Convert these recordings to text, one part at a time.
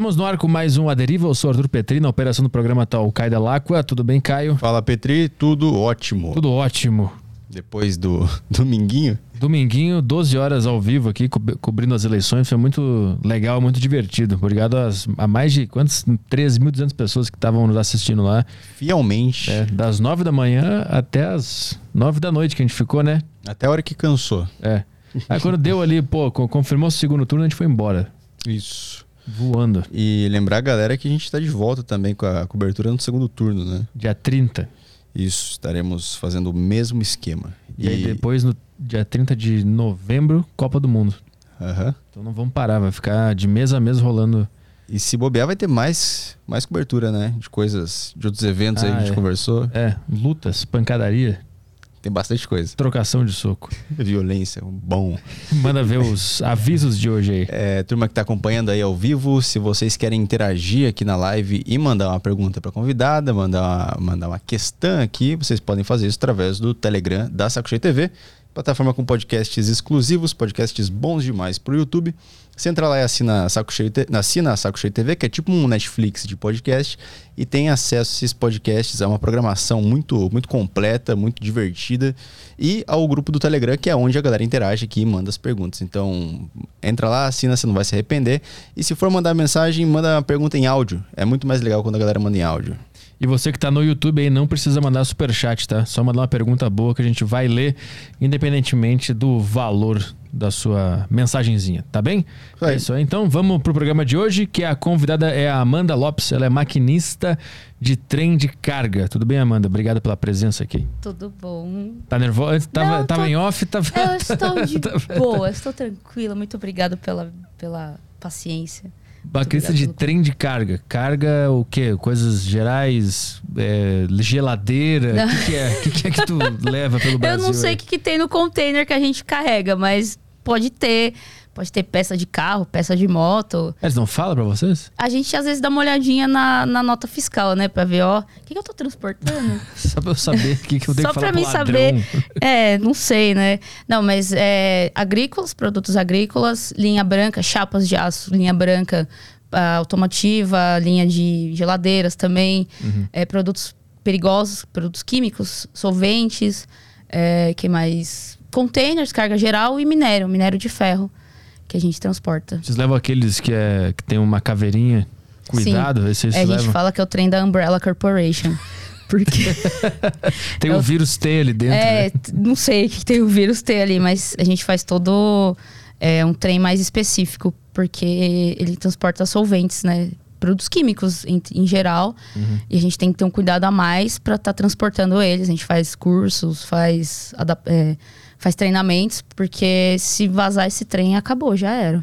Estamos no ar com mais um A Deriva. Eu sou Arthur Petri, na operação do programa tá o Caio Delacqua. Tudo bem, Caio? Fala, Petri. Tudo ótimo. Tudo ótimo. Depois do dominguinho. Dominguinho, 12 horas ao vivo aqui, co cobrindo as eleições. Foi muito legal, muito divertido. Obrigado às, a mais de quantas? 13.200 pessoas que estavam nos assistindo lá. Fielmente. É, das 9 da manhã até as 9 da noite que a gente ficou, né? Até a hora que cansou. É. Aí quando deu ali, pô, confirmou o segundo turno, a gente foi embora. Isso. Voando. E lembrar a galera que a gente está de volta também com a cobertura no segundo turno, né? Dia 30. Isso, estaremos fazendo o mesmo esquema. E, e aí depois, no dia 30 de novembro, Copa do Mundo. Uhum. Então não vamos parar, vai ficar de mês a mês rolando. E se bobear, vai ter mais, mais cobertura, né? De coisas, de outros eventos ah, aí que a gente é. conversou. É, lutas, pancadaria. Tem bastante coisa. Trocação de soco. Violência, bom. Manda ver os avisos de hoje aí. É, turma que está acompanhando aí ao vivo, se vocês querem interagir aqui na live e mandar uma pergunta para convidada, mandar uma, mandar uma questão aqui, vocês podem fazer isso através do Telegram da Saco Cheio TV, plataforma com podcasts exclusivos, podcasts bons demais para o YouTube. Você entra lá e assina Saco Cheio, assina Saco Cheio TV, que é tipo um Netflix de podcast, e tem acesso a esses podcasts, a uma programação muito, muito completa, muito divertida, e ao grupo do Telegram, que é onde a galera interage aqui e manda as perguntas. Então, entra lá, assina, você não vai se arrepender. E se for mandar mensagem, manda uma pergunta em áudio. É muito mais legal quando a galera manda em áudio. E você que está no YouTube aí não precisa mandar super chat, tá? Só mandar uma pergunta boa que a gente vai ler, independentemente do valor da sua mensagenzinha, tá bem? É isso aí. Então vamos pro programa de hoje, que a convidada é a Amanda Lopes, ela é maquinista de trem de carga. Tudo bem, Amanda? Obrigada pela presença aqui. Tudo bom. Tá nervosa? Tava, Não, tava tô... em off? Tava... Eu estou de boa, estou tranquila. Muito obrigada pela, pela paciência. Maquinista de trem de carga. Carga o quê? Coisas gerais? É, geladeira? O que, que, é? Que, que, é que tu leva pelo Brasil? Eu não sei o que, que tem no container que a gente carrega, mas pode ter. Pode ter peça de carro, peça de moto. Eles não falam pra vocês? A gente às vezes dá uma olhadinha na, na nota fiscal, né? Pra ver, ó, o que, que eu tô transportando? Só pra eu saber o que, que eu tenho Só que falar pra mim saber. É, não sei, né? Não, mas é, agrícolas, produtos agrícolas, linha branca, chapas de aço, linha branca automotiva, linha de geladeiras também, uhum. é, produtos perigosos, produtos químicos, solventes, é, que mais? Containers, carga geral e minério, minério de ferro que a gente transporta. Vocês levam aqueles que, é, que tem uma caveirinha? Cuidado, Sim. Esses é, a gente levam? fala que é o trem da Umbrella Corporation. Porque. tem o um vírus T ali dentro. É, né? não sei que tem o vírus T ali, mas a gente faz todo é, um trem mais específico, porque ele transporta solventes, né? Produtos químicos em, em geral. Uhum. E a gente tem que ter um cuidado a mais para estar tá transportando eles. A gente faz cursos, faz, é, faz treinamentos, porque se vazar esse trem, acabou, já era.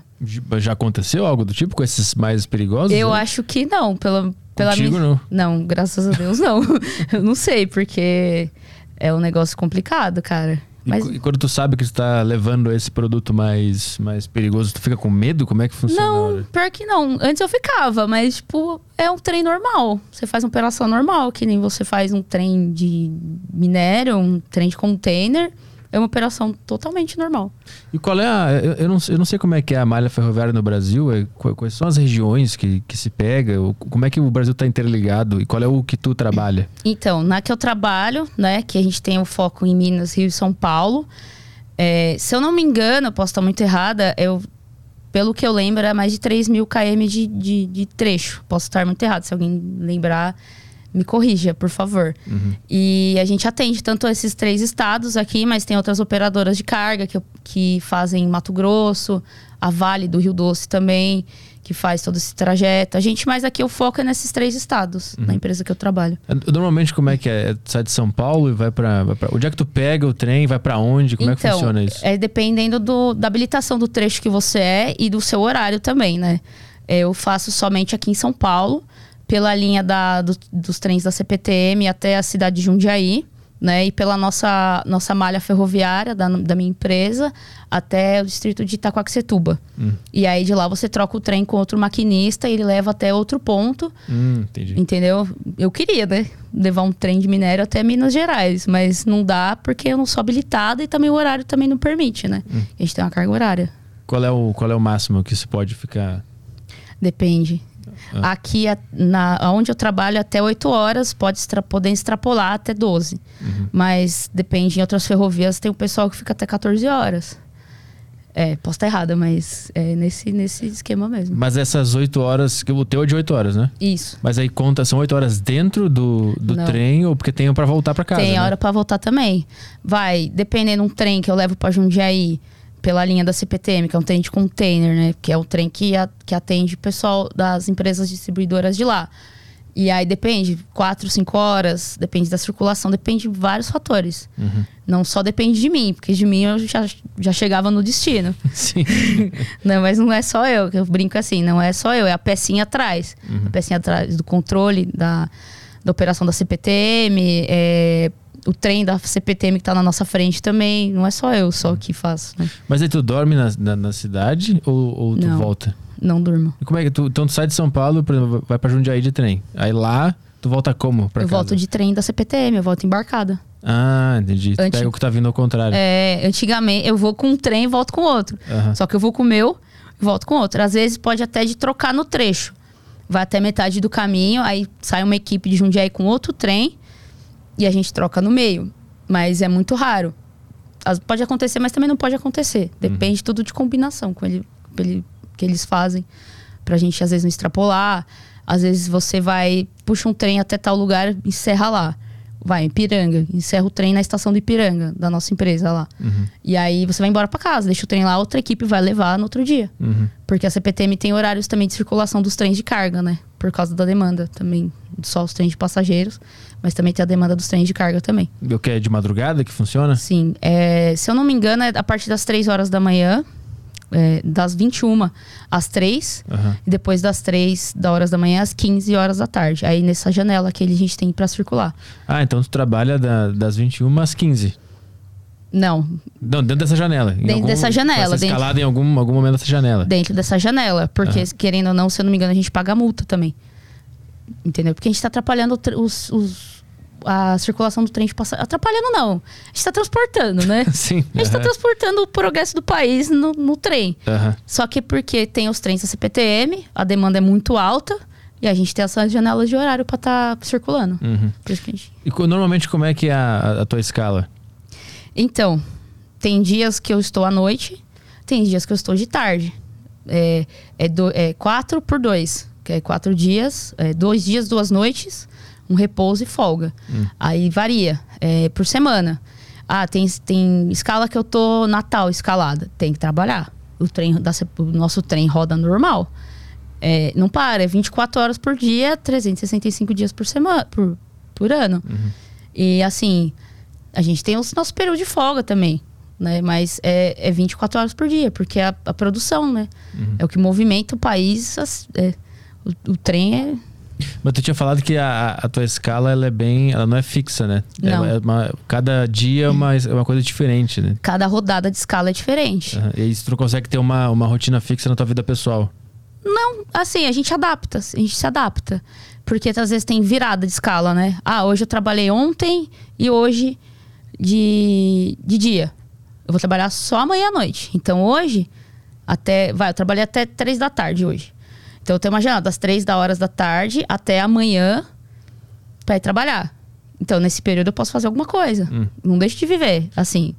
Já aconteceu algo do tipo com esses mais perigosos? Eu né? acho que não. Pela, pela Contigo, minha... não? Não, graças a Deus não. Eu não sei, porque é um negócio complicado, cara. Mas... E, quando tu sabe que tu tá levando esse produto mais, mais perigoso, tu fica com medo? Como é que funciona? Não, pior que não. Antes eu ficava, mas, tipo, é um trem normal. Você faz uma operação normal, que nem você faz um trem de minério, um trem de container. É uma operação totalmente normal. E qual é a. Eu, eu, não, eu não sei como é que é a malha ferroviária no Brasil. É, quais são as regiões que, que se pega? Como é que o Brasil está interligado? E qual é o que tu trabalha? Então, na que eu trabalho, né? Que a gente tem o foco em Minas, Rio e São Paulo. É, se eu não me engano, eu posso estar muito errada, eu, pelo que eu lembro, é mais de 3 mil km de, de, de trecho. Posso estar muito errado, se alguém lembrar me corrija, por favor. Uhum. E a gente atende tanto esses três estados aqui, mas tem outras operadoras de carga que, que fazem Mato Grosso, a Vale do Rio Doce também, que faz todo esse trajeto. A gente, mais aqui, o foco é nesses três estados, uhum. na empresa que eu trabalho. Normalmente, como é que é? Sai de São Paulo e vai para Onde é que tu pega o trem? Vai para onde? Como então, é que então, funciona isso? É dependendo do, da habilitação do trecho que você é e do seu horário também, né? Eu faço somente aqui em São Paulo pela linha da, do, dos trens da CPTM até a cidade de Jundiaí, né? E pela nossa, nossa malha ferroviária da, da minha empresa até o distrito de Itacoaxetuba. Hum. E aí de lá você troca o trem com outro maquinista e ele leva até outro ponto. Hum, entendi. Entendeu? Eu queria, né? Levar um trem de minério até Minas Gerais, mas não dá porque eu não sou habilitada e também o horário também não permite, né? Hum. A gente tem uma carga horária. Qual é o, qual é o máximo que se pode ficar? Depende Ah. Aqui, na, onde eu trabalho, até 8 horas, pode extra, poder extrapolar até 12. Uhum. Mas depende, em outras ferrovias tem o pessoal que fica até 14 horas. É, posso estar errada, mas é nesse, nesse esquema mesmo. Mas essas 8 horas, o teu é de 8 horas, né? Isso. Mas aí conta, são 8 horas dentro do, do trem ou porque tem para voltar para casa? Tem né? hora para voltar também. Vai, dependendo um trem que eu levo para Jundiaí pela linha da CPTM, que é um trem de container, né? Que é o trem que, a, que atende o pessoal das empresas distribuidoras de lá. E aí depende, quatro, cinco horas, depende da circulação, depende de vários fatores. Uhum. Não só depende de mim, porque de mim eu já, já chegava no destino. Sim. não, mas não é só eu, que eu brinco assim, não é só eu, é a pecinha atrás. Uhum. A pecinha atrás do controle da, da operação da CPTM, é, o trem da CPTM que tá na nossa frente também. Não é só eu só que faço. Né? Mas aí tu dorme na, na, na cidade ou, ou tu não. volta? Não durmo. E como é que tu, então tu sai de São Paulo, por exemplo, vai pra Jundiaí de trem. Aí lá, tu volta como pra Eu casa? volto de trem da CPTM, eu volto embarcada. Ah, entendi. Tu pega o que tá vindo ao contrário. É, antigamente eu vou com um trem e volto com outro. Uhum. Só que eu vou com o meu e volto com outro. Às vezes pode até de trocar no trecho. Vai até metade do caminho, aí sai uma equipe de Jundiaí com outro trem e a gente troca no meio. Mas é muito raro. Pode acontecer, mas também não pode acontecer. Depende uhum. tudo de combinação com ele, ele que eles fazem pra gente às vezes não extrapolar. Às vezes você vai, puxa um trem até tal lugar, encerra lá. Vai, em Ipiranga, encerra o trem na estação do Ipiranga, da nossa empresa lá. Uhum. E aí você vai embora para casa, deixa o trem lá, outra equipe vai levar no outro dia. Uhum. Porque a CPTM tem horários também de circulação dos trens de carga, né? Por causa da demanda também, só os trens de passageiros, mas também tem a demanda dos trens de carga também. O que é de madrugada que funciona? Sim. É, se eu não me engano, é a partir das 3 horas da manhã é, das 21 às 3 uhum. e depois das 3 da horas da manhã às 15 horas da tarde. Aí nessa janela que a gente tem para circular. Ah, então tu trabalha da, das 21 às 15? Não. Não, dentro dessa janela. Dentro algum, dessa janela. escalada dentro, em algum, algum momento dessa janela. Dentro dessa janela. Porque, uhum. querendo ou não, se eu não me engano, a gente paga multa também. Entendeu? Porque a gente tá atrapalhando os, os a circulação do trem de passagem. Atrapalhando, não. A gente está transportando, né? Sim. A gente está transportando o progresso do país no, no trem. Uhum. Só que porque tem os trens da CPTM, a demanda é muito alta. E a gente tem essas janelas de horário para estar tá circulando. Uhum. Gente... E normalmente como é que é a, a tua escala? Então, tem dias que eu estou à noite, tem dias que eu estou de tarde. É, é, do, é quatro por dois. Que é quatro dias, é dois dias, duas noites um repouso e folga. Hum. Aí varia é, por semana. Ah, tem, tem escala que eu tô Natal escalada. Tem que trabalhar. O, trem da, o nosso trem roda normal. É, não para, é 24 horas por dia, 365 dias por semana, por, por ano. Uhum. E assim, a gente tem o nosso período de folga também. Né? Mas é, é 24 horas por dia, porque é a, a produção, né? Uhum. É o que movimenta o país. É, o, o trem é mas tu tinha falado que a, a tua escala ela é bem. Ela não é fixa, né? É não. É uma, cada dia é uma, é uma coisa diferente, né? Cada rodada de escala é diferente. Uhum. E aí tu não consegue ter uma, uma rotina fixa na tua vida pessoal? Não, assim, a gente adapta, a gente se adapta. Porque às vezes tem virada de escala, né? Ah, hoje eu trabalhei ontem e hoje de, de dia. Eu vou trabalhar só amanhã à noite. Então hoje, até. Vai, eu trabalhei até três da tarde hoje. Então eu tenho uma janela das três da horas da tarde até amanhã para ir trabalhar. Então, nesse período eu posso fazer alguma coisa. Hum. Não deixo de viver. Assim,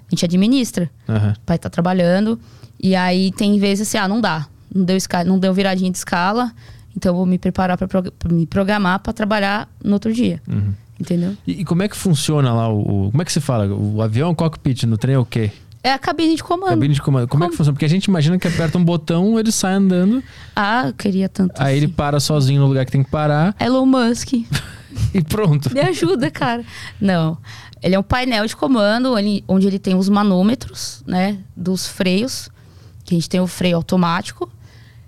a gente administra uhum. estar tá trabalhando. E aí tem vezes assim, ah, não dá. Não deu, escala, não deu viradinha de escala. Então eu vou me preparar para me programar para trabalhar no outro dia. Uhum. Entendeu? E, e, como é que funciona lá o, o, Como é que se fala? O avião, cockpit no trem é o quê? É a cabine de comando. Cabine de comando. Como, Como, é que funciona? Porque a gente imagina que aperta um botão, ele sai andando. Ah, eu queria tanto. Aí assim. ele para sozinho no lugar que tem que parar. Elon Musk. e pronto. Me ajuda, cara. Não. Ele é um painel de comando onde ele tem os manômetros, né? Dos freios. Que a gente tem o freio automático,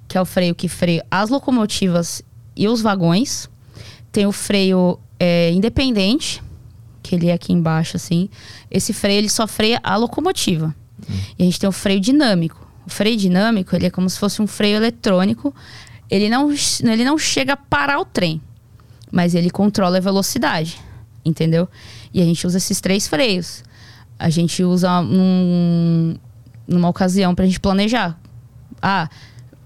que é o freio que freia as locomotivas e os vagões. Tem o freio é, independente, que ele é aqui embaixo, assim. Esse freio, ele só freia a locomotiva. Hum. E a gente tem o freio dinâmico. O freio dinâmico, ele é como se fosse um freio eletrônico. Ele não, ele não chega a parar o trem, mas ele controla a velocidade, entendeu? E a gente usa esses três freios. A gente usa num, numa ocasião para a gente planejar. Ah,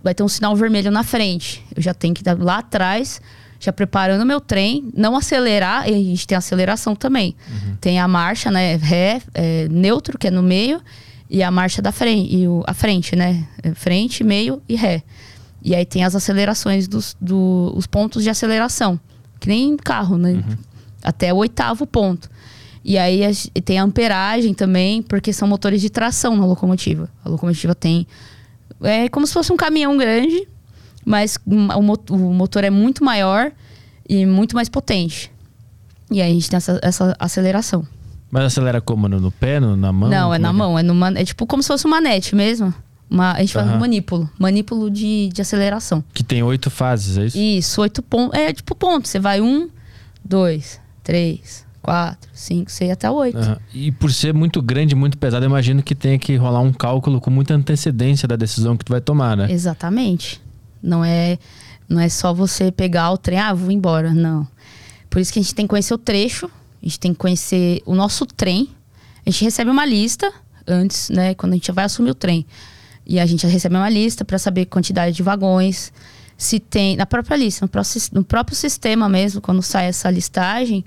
vai ter um sinal vermelho na frente. Eu já tenho que dar lá atrás, já preparando meu trem, não acelerar, e a gente tem aceleração também. Uhum. Tem a marcha, né, ré, é, neutro, que é no meio, e a marcha da frente, e o, a frente, né, é frente, meio e ré. E aí tem as acelerações dos do, os pontos de aceleração, que nem carro, né? Uhum. Até o oitavo ponto. E aí tem a amperagem também, porque são motores de tração na locomotiva. A locomotiva tem. É como se fosse um caminhão grande, mas o, motor é muito maior e muito mais potente. E aí a gente tem essa, essa aceleração. Mas acelera como? No, pé, no, na mão? Não, é na é? mão. É, numa, é tipo como se fosse uma manete mesmo. Uma, a gente faz um manípulo. Manípulo de, de aceleração. Que tem oito fases, é isso? Isso, oito pontos. É tipo ponto. Você vai um, dois, três, quatro, cinco, seis até oito. Uhum. E por ser muito grande, muito pesado, eu imagino que tenha que rolar um cálculo com muita antecedência da decisão que tu vai tomar, né? Exatamente. Não é, não é só você pegar o trem, ah, vou embora. Não. Por isso que a gente tem que conhecer o trecho, a gente tem que conhecer o nosso trem. A gente recebe uma lista antes, né, quando a gente vai assumir o trem. E a gente recebe uma lista para saber quantidade de vagões, se tem na própria lista, no próprio, no próprio sistema mesmo, quando sai essa listagem,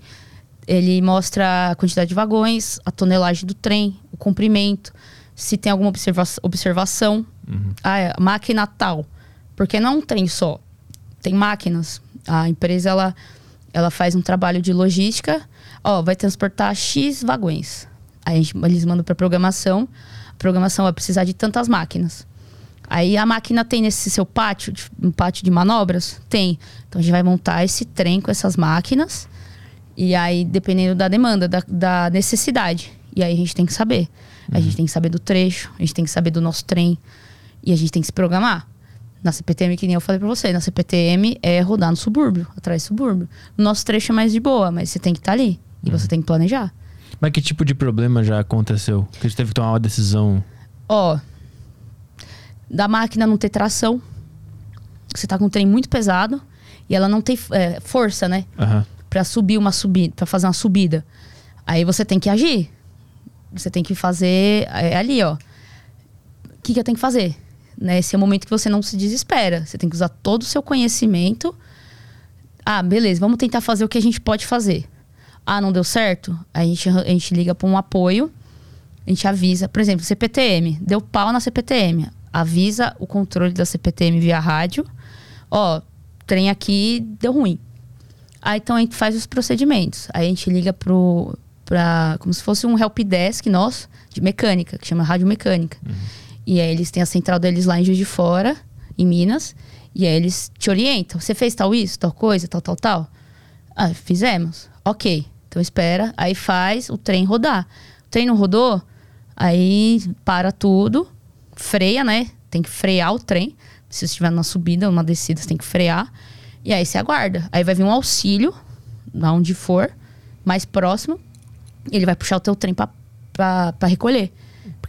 ele mostra a quantidade de vagões, a tonelagem do trem, o comprimento, se tem alguma observa observação. Uhum. Ah, a máquina tal. Porque não é um trem só. Tem máquinas. A empresa ela, ela faz um trabalho de logística. Ó, vai transportar X vagões. Aí gente, eles mandam para programação. A programação vai precisar de tantas máquinas. Aí a máquina tem nesse seu pátio, um pátio de manobras? Tem. Então a gente vai montar esse trem com essas máquinas e aí, dependendo da demanda, da, da necessidade. E aí a gente tem que saber. Uhum. A gente tem que saber do trecho, a gente tem que saber do nosso trem. E a gente tem que se programar. Na CPTM, que nem eu falei pra você, na CPTM é rodar no subúrbio, atrás do subúrbio. O nosso trecho é mais de boa, mas você tem que estar tá ali. E uhum. você tem que planejar. Mas que tipo de problema já aconteceu? Que a gente teve que tomar uma decisão? Ó, da máquina não ter tração. Você tá com um trem muito pesado e ela não tem é, força, né? Uhum para subir uma subida, para fazer uma subida. Aí você tem que agir. Você tem que fazer é ali, ó. O que, que eu tenho que fazer? Né? Esse é o momento que você não se desespera. Você tem que usar todo o seu conhecimento. Ah, beleza, vamos tentar fazer o que a gente pode fazer. Ah, não deu certo? A gente, a gente liga para um apoio, a gente avisa. Por exemplo, CPTM, deu pau na CPTM. Avisa o controle da CPTM via rádio. Ó, trem aqui deu ruim. Aí então a gente faz os procedimentos. Aí a gente liga pro para como se fosse um help desk nosso de mecânica, que chama rádio mecânica. Uhum. E aí eles têm a central deles lá em Juiz de Fora, em Minas, e aí eles te orientam. Você fez tal isso, tal coisa, tal, tal, tal? Ah, fizemos. OK. Então espera, aí faz o trem rodar. O trem não rodou, aí para tudo, freia, né? Tem que frear o trem. Se você estiver numa subida ou uma descida, você tem que frear. E aí você aguarda. Aí vai vir um auxílio, lá onde for, mais próximo. ele vai puxar o teu trem pra recolher.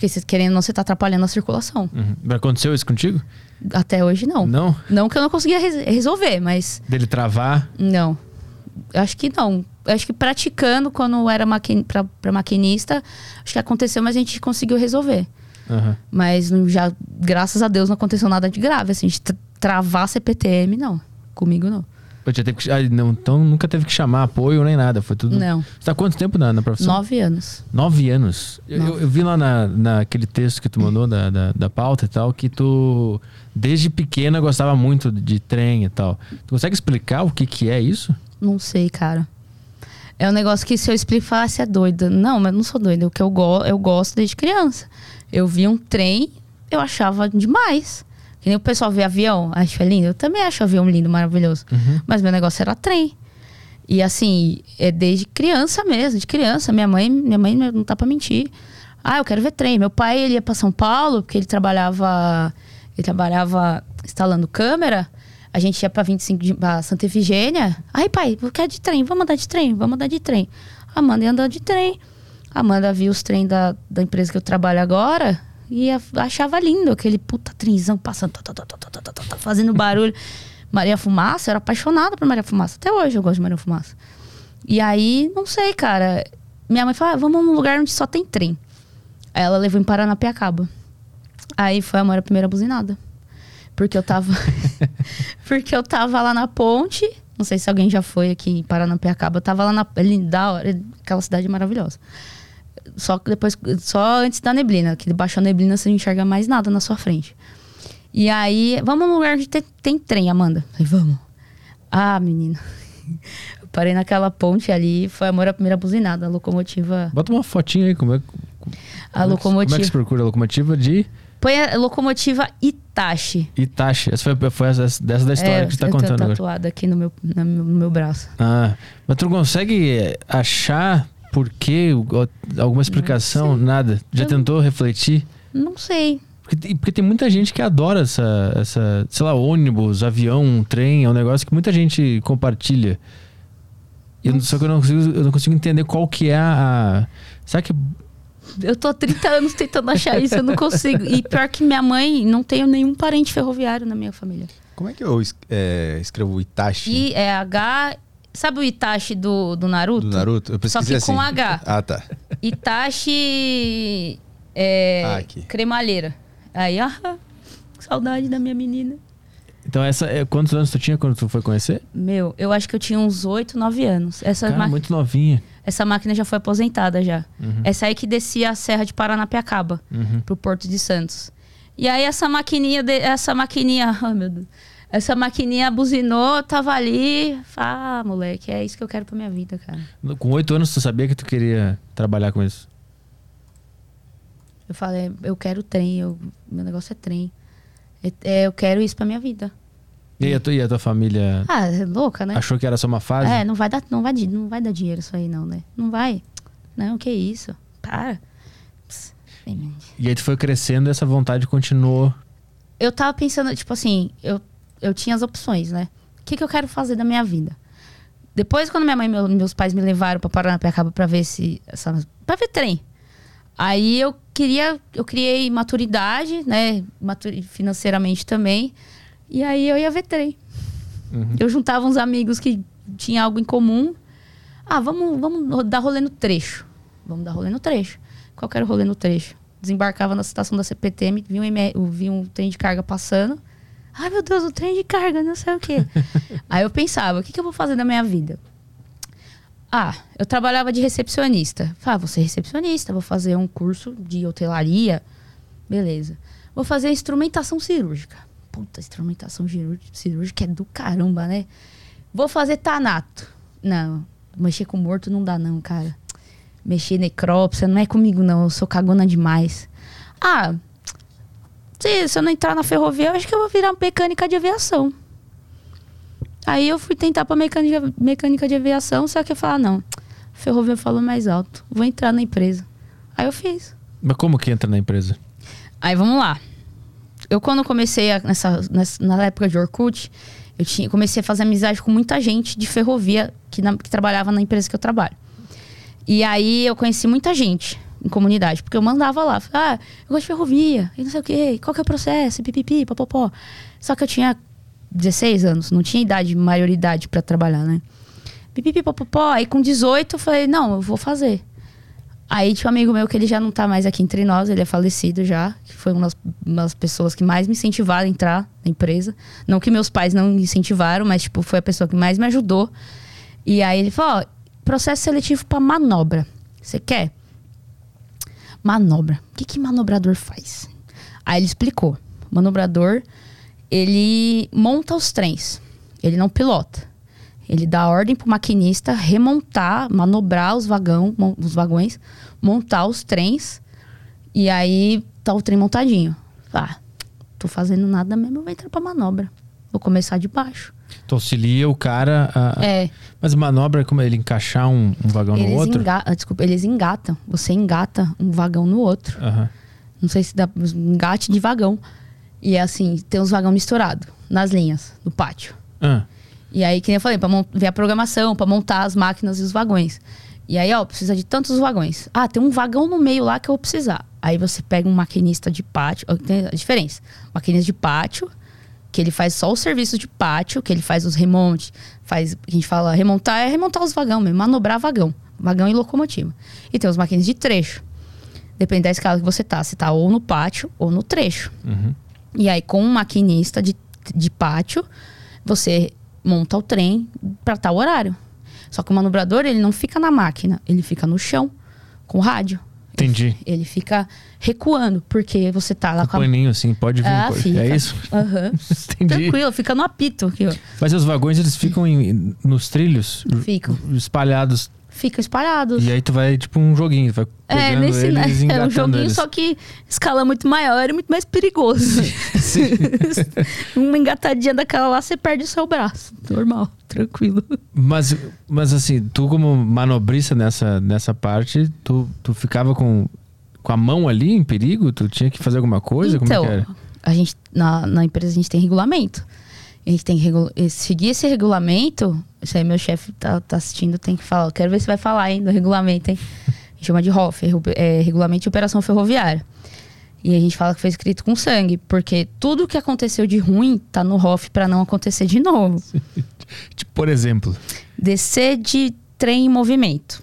Porque você, querendo ou não, você tá atrapalhando a circulação. Uhum. Aconteceu isso contigo? Até hoje não. Não? Não que eu não conseguia resolver, mas. Dele travar? Não. Eu acho que não. Eu acho que praticando quando era maquin... pra, pra maquinista, acho que aconteceu, mas a gente conseguiu resolver. Uhum. Mas já, graças a Deus, não aconteceu nada de grave. Assim, a gente travar CPTM, não. Comigo não. Eu teve que, ah, não, então nunca teve que chamar apoio nem nada. Foi tudo. Não. Você tá quanto tempo na, na profissão? Nove anos. Nove anos. Nove. Eu, eu, vi lá na, naquele texto que tu mandou da, da, da, pauta e tal, que tu, desde pequena, gostava muito de trem e tal. Tu consegue explicar o que, que é isso? Não sei, cara. É um negócio que se eu explicar, você é doida. Não, mas não sou doida. O que eu, go eu gosto desde criança. Eu vi um trem, eu achava demais. Que nem o pessoal vê avião, acho é lindo. Eu também acho avião lindo, maravilhoso. Uhum. Mas meu negócio era trem. E assim, é desde criança mesmo, de criança. Minha mãe, minha mãe não tá pra mentir. Ah, eu quero ver trem. Meu pai, ele ia pra São Paulo, porque ele trabalhava. Ele trabalhava instalando câmera. A gente ia pra 25 de pra Santa Efigênia. Aí, pai, eu quero de trem, vamos andar de trem, vamos andar de trem. Amanda ia andar de trem. Amanda viu os trem da, da empresa que eu trabalho agora. E achava lindo aquele puta trinzão passando, tá, tá, tá, fazendo barulho. Maria Fumaça, eu era apaixonada por Maria Fumaça. Até hoje eu gosto de Maria Fumaça. E aí, não sei, cara. Minha mãe falou: ah, vamos num lugar onde só tem trem. Aí ela levou em Paranapiacaba. Aí foi a primeira buzinada. Porque eu tava. porque eu tava lá na ponte. Não sei se alguém já foi aqui em Paranapiacaba. Eu tava lá na. Hora, aquela cidade maravilhosa. Só depois. Só antes da neblina. Que debaixo da neblina você não enxerga mais nada na sua frente. E aí, vamos num lugar onde tem, tem trem, Amanda. Falei, vamos. Ah, menina. Eu parei naquela ponte ali, foi amor à primeira buzinada, a locomotiva. Bota uma fotinha aí, como é, como a locomotiva. Como é que se procura a locomotiva de. Põe a locomotiva Itachi. Itachi. Essa foi, foi essa, dessa da história é, que você tá eu contando tenho tatuado aqui no meu, no meu, no meu braço. Ah, mas tu consegue achar por quê? Alguma explicação? Nada. Já eu tentou refletir? Não sei. Porque, porque, tem muita gente que adora essa, essa, sei lá, ônibus, avião, trem, é um negócio que muita gente compartilha. Eu, só que eu não, consigo, eu não consigo entender qual que é a. Será que. Eu tô há 30 anos tentando achar isso, eu não consigo. E pior que minha mãe, não tenho nenhum parente ferroviário na minha família. Como é que eu é, escrevo Itachi? I é H. Sabe o Itachi do, do Naruto? Do Naruto? Eu Só que assim. com H. Ah, tá. Itachi. É, ah, aqui. Cremalheira. Aí, ah, saudade da minha menina. Então, essa é, quantos anos tu tinha quando tu foi conhecer? Meu, eu acho que eu tinha uns 8, 9 anos. Essa Cara, muito novinha. Essa máquina já foi aposentada já. Uhum. Essa aí que descia a Serra de Paranapiacaba uhum. pro Porto de Santos. E aí essa maquininha, de, essa maquininha, oh meu Deus. Essa maquininha buzinou, tava ali. Ah, moleque, é isso que eu quero pra minha vida, cara. Com oito anos, tu sabia que tu queria trabalhar com isso? Eu falei, eu quero trem, eu, meu negócio é trem. É, é, eu quero isso pra minha vida. E a, tua, e a tua família? Ah, é louca, né? Achou que era só uma fase? É, não vai dar, não vai, não vai dar dinheiro isso aí, não, né? Não vai. Não, que isso? Para. Pss, e aí tu foi crescendo e essa vontade continuou? Eu tava pensando, tipo assim, eu, eu tinha as opções, né? O que, que eu quero fazer da minha vida? Depois, quando minha mãe e meu, meus pais me levaram pra Paranapiacaba pra ver se. Essa, pra ver trem. Aí eu queria, eu criei maturidade, né? Matur financeiramente também. E aí eu ia ver trem. Uhum. Eu juntava uns amigos que tinham algo em comum. Ah, vamos, vamos dar rolê no trecho. Vamos dar rolê no trecho. Qual que era o rolê no trecho? Desembarcava na estação da CPTM, vi um, vi um trem de carga passando. Ai, meu Deus, o trem de carga, não sei o quê. aí eu pensava, o que, que eu vou fazer da minha vida? Ah, eu trabalhava de recepcionista. Ah, vou ser recepcionista, vou fazer um curso de hotelaria. Beleza. Vou fazer instrumentação cirúrgica. Puta, instrumentação cirúrgica é do caramba, né? Vou fazer tanato. Não, mexer com morto não dá não, cara. Mexer necrópsia não é comigo não, eu sou cagona demais. Ah, se, se eu não entrar na ferrovia, eu acho que eu vou virar mecânica de aviação. Aí eu fui tentar pra mecânica, mecânica de aviação, só que eu falei, ah, não, ferrovia falou mais alto, vou entrar na empresa. Aí eu fiz. Mas como que entra na empresa? Aí vamos lá. Eu quando comecei a, nessa, nessa, na época de Orkut, eu tinha, comecei a fazer amizade com muita gente de ferrovia que, na, que trabalhava na empresa que eu trabalho. E aí eu conheci muita gente em comunidade, porque eu mandava lá, ah, eu gosto de ferrovia, e não sei o quê, qual que é o processo, pipipi, popopó. Só que eu tinha 16 anos, não tinha idade, maioridade para trabalhar, né? Pipipipopopó, aí com 18 eu falei, não, eu vou fazer. Aí tinha um amigo meu que ele já não tá mais aqui entre nós, ele é falecido já, que foi uma das, uma das pessoas que mais me incentivaram a entrar na empresa. Não que meus pais não me incentivaram, mas tipo, foi a pessoa que mais me ajudou. E aí ele falou, ó, processo seletivo para manobra. Você quer? Manobra. O que que manobrador faz? Aí ele explicou. Manobrador ele monta os trens. Ele não pilota. Ele dá ordem para o maquinista remontar, manobrar os, vagão, os vagões, montar os trens. E aí tá o trem montadinho. Ah, tô fazendo nada mesmo, vou entrar para manobra. Vou começar de baixo. Tu auxilia o cara a. É. Mas manobra é como ele encaixar um, um vagão eles no outro? Enga... Ah, desculpa, eles engatam. Você engata um vagão no outro. Uhum. Não sei se dá engate de vagão. E é assim, tem uns vagão misturado nas linhas, no pátio. Ah. E aí, que nem eu falei, pra ver a programação, para montar as máquinas e os vagões. E aí, ó, precisa de tantos vagões. Ah, tem um vagão no meio lá que eu vou precisar. Aí você pega um maquinista de pátio. Tem a diferença. Maquinista de pátio, que ele faz só os serviços de pátio, que ele faz os remontes, faz. A gente fala remontar é remontar os vagão mesmo, manobrar vagão. Vagão e locomotiva. E tem os maquinistas de trecho. Depende da escala que você tá. Você tá ou no pátio ou no trecho. Uhum. E aí, com um maquinista de, de pátio, você monta o trem para tal horário. Só que o manobrador, ele não fica na máquina, ele fica no chão, com rádio. Entendi. Ele, fica recuando, porque você tá lá o com a... paninho assim, pode vir. Ah, pode. fica. É isso? Aham. Tranquilo, fica no apito aqui, ó. Mas os vagões, eles ficam em- nos trilhos? Ficam. Espalhados. Fica espalhados. E aí tu vai, tipo, um joguinho. Vai É, nesse, né? eles e É um joguinho, eles. só que escala muito maior e muito mais perigoso. Uma engatadinha daquela lá, você perde o seu braço. Normal, tranquilo. Mas, mas assim, tu como manobrista nessa, nessa parte, tu, tu ficava com, com a mão ali em perigo? Tu tinha que fazer alguma coisa? então, como é que era? a gente, na, na empresa a gente tem regulamento. A gente tem que eh, seguir esse regulamento. Isso aí meu chefe tá, tá assistindo, tem que falar. Eu quero ver se vai falar, hein, do regulamento, hein? A gente chama de ROF, é Regulamento de Operação Ferroviária. E a gente fala que foi escrito com sangue, porque tudo que aconteceu de ruim tá no ROF para não acontecer de novo. Tipo, por exemplo. Descer de trem em movimento.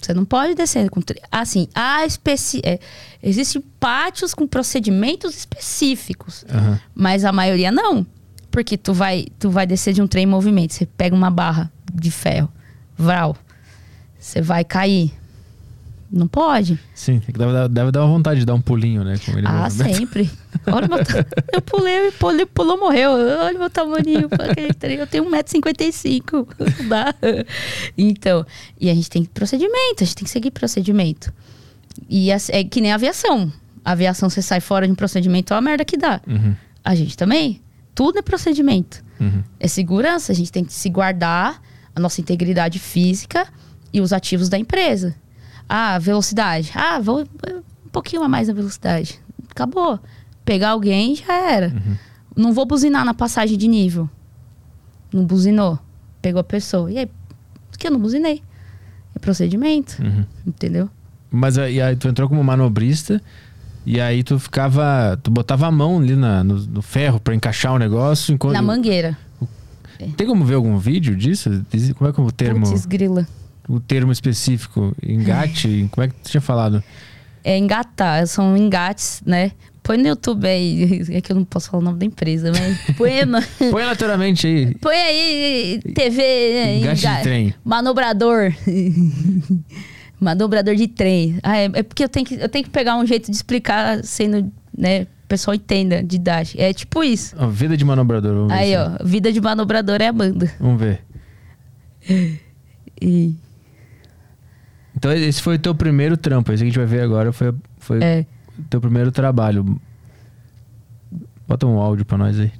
Você não pode descer com trem. Assim, há especi... é, existem pátios com procedimentos específicos, Aham. mas a maioria não. Porque tu vai, tu vai descer de um trem em movimento, você pega uma barra de ferro, vral, você vai cair. Não pode. Sim, é deve, deve dar uma vontade de dar um pulinho, né? Com ele Ah, sempre. Olha o meu Eu pulei, pulei, pulou, morreu. Olha o meu trem. Eu tenho 1,55m. Não dá. Então, e a gente tem procedimento, a gente tem que seguir procedimento. E é que nem a aviação. A aviação, você sai fora de um procedimento, olha a merda que dá. Uhum, A gente também. Tudo é procedimento. uhum. É segurança. A gente tem que se guardar a nossa integridade física e os ativos da empresa. Ah, velocidade. Ah, vou um pouquinho a mais na velocidade. Acabou. Pegar alguém já era. Não vou buzinar na passagem de nível. Não buzinou. Pegou a pessoa. E aí, que eu não buzinei? É procedimento. Uhum. Entendeu? Mas aí, aí tu entrou como manobrista e aí tu ficava. Tu botava a mão ali na- no, no ferro pra encaixar o negócio. Enquanto, Na mangueira. Tem como ver algum vídeo disso? Como é que é o termo? Putz, grila. O termo específico? Engate? como é que tu tinha falado? É engatar. São engates, né? Põe no YouTube aí. É que eu não posso falar o nome da empresa, mas põe. Põe aleatoriamente aí. Põe aí TV, Engate de enga- trem. manobrador. Manobrador de trem. Ah, é, é porque eu tenho, que, eu tenho que pegar um jeito de explicar sendo, né, o pessoal entenda de idade. É tipo isso. Ó, vida de manobrador. Vamos ver Aí, ó, vida de manobrador é a banda. Vamos ver. E, Então esse foi o teu primeiro trampo. Esse que a gente vai ver agora foi, foi é, o teu primeiro trabalho. Bota um áudio pra nós aí.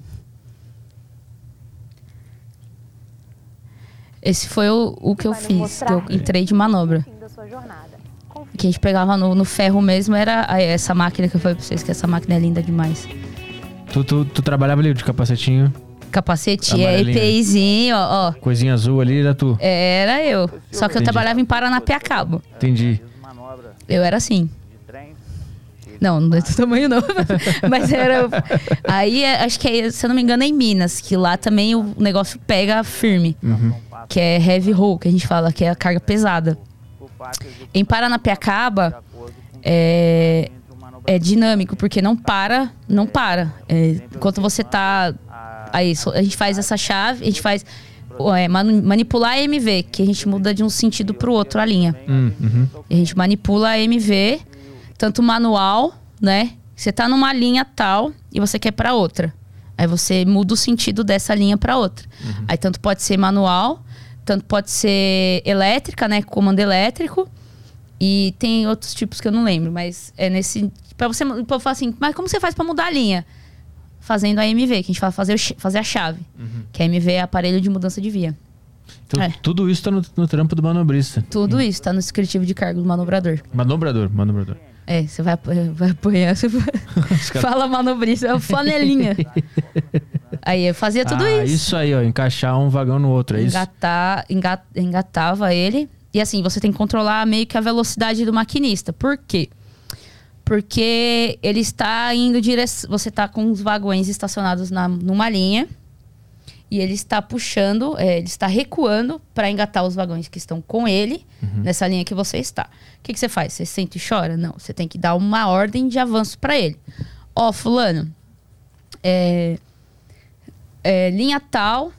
esse foi o, o que eu fiz. Que eu entrei de manobra. Jornada. Confie. O que a gente pegava no, no ferro mesmo era essa máquina que eu falei pra vocês, que essa máquina é linda demais. Tu, tu, tu trabalhava ali de capacetinho, Capacete, é. EPIzinho, ó, ó. coisinha azul ali, era tu. Era eu. Só que eu Entendi. trabalhava em Paranapiacaba. Entendi. Eu era assim. de trem. Não, não é do tamanho não. Mas era. Aí é, acho que é, se eu não me engano, é em Minas, que lá também o negócio pega firme. Uhum. Que é heavy roll, que a gente fala, que é a carga pesada. Em Paranapiacaba, é, o é dinâmico, porque não para, não para. É, enquanto você tá. Aí, a gente faz essa chave, a gente faz. é, manipular a MV, que a gente muda de um sentido pro outro a linha. Hum, uhum. A gente manipula a MV, tanto manual, né? Você tá numa linha tal e você quer para outra. Aí você muda o sentido dessa linha para outra. Aí tanto pode ser manual, tanto pode ser elétrica, né? Comando elétrico. E tem outros tipos que eu não lembro, mas é nesse. Pra você pra eu falar assim, mas como você faz para mudar a linha? Fazendo a MV, que a gente fala fazer, fazer a chave. Que a MV é aparelho de mudança de via. Então, É. tudo isso tá no, no trampo do manobrista. Tudo isso tá no descritivo de cargo do manobrador. Manobrador, manobrador. É, você vai, vai apoiar. Você Fala manobrista, é o flanelinha. Aí eu fazia tudo ah, isso. aí, ó, encaixar um vagão no outro, é isso? Engatar, enga- engatava ele. E assim, você tem que controlar meio que a velocidade do maquinista. Por quê? Porque ele está indo direção. Você está com os vagões estacionados na, numa linha. E ele está puxando, é, ele está recuando para engatar os vagões que estão com ele nessa linha que você está. O que, que você faz? Você sente e chora? Não. Você tem que dar uma ordem de avanço para ele. Ó, fulano, é, é, linha tal,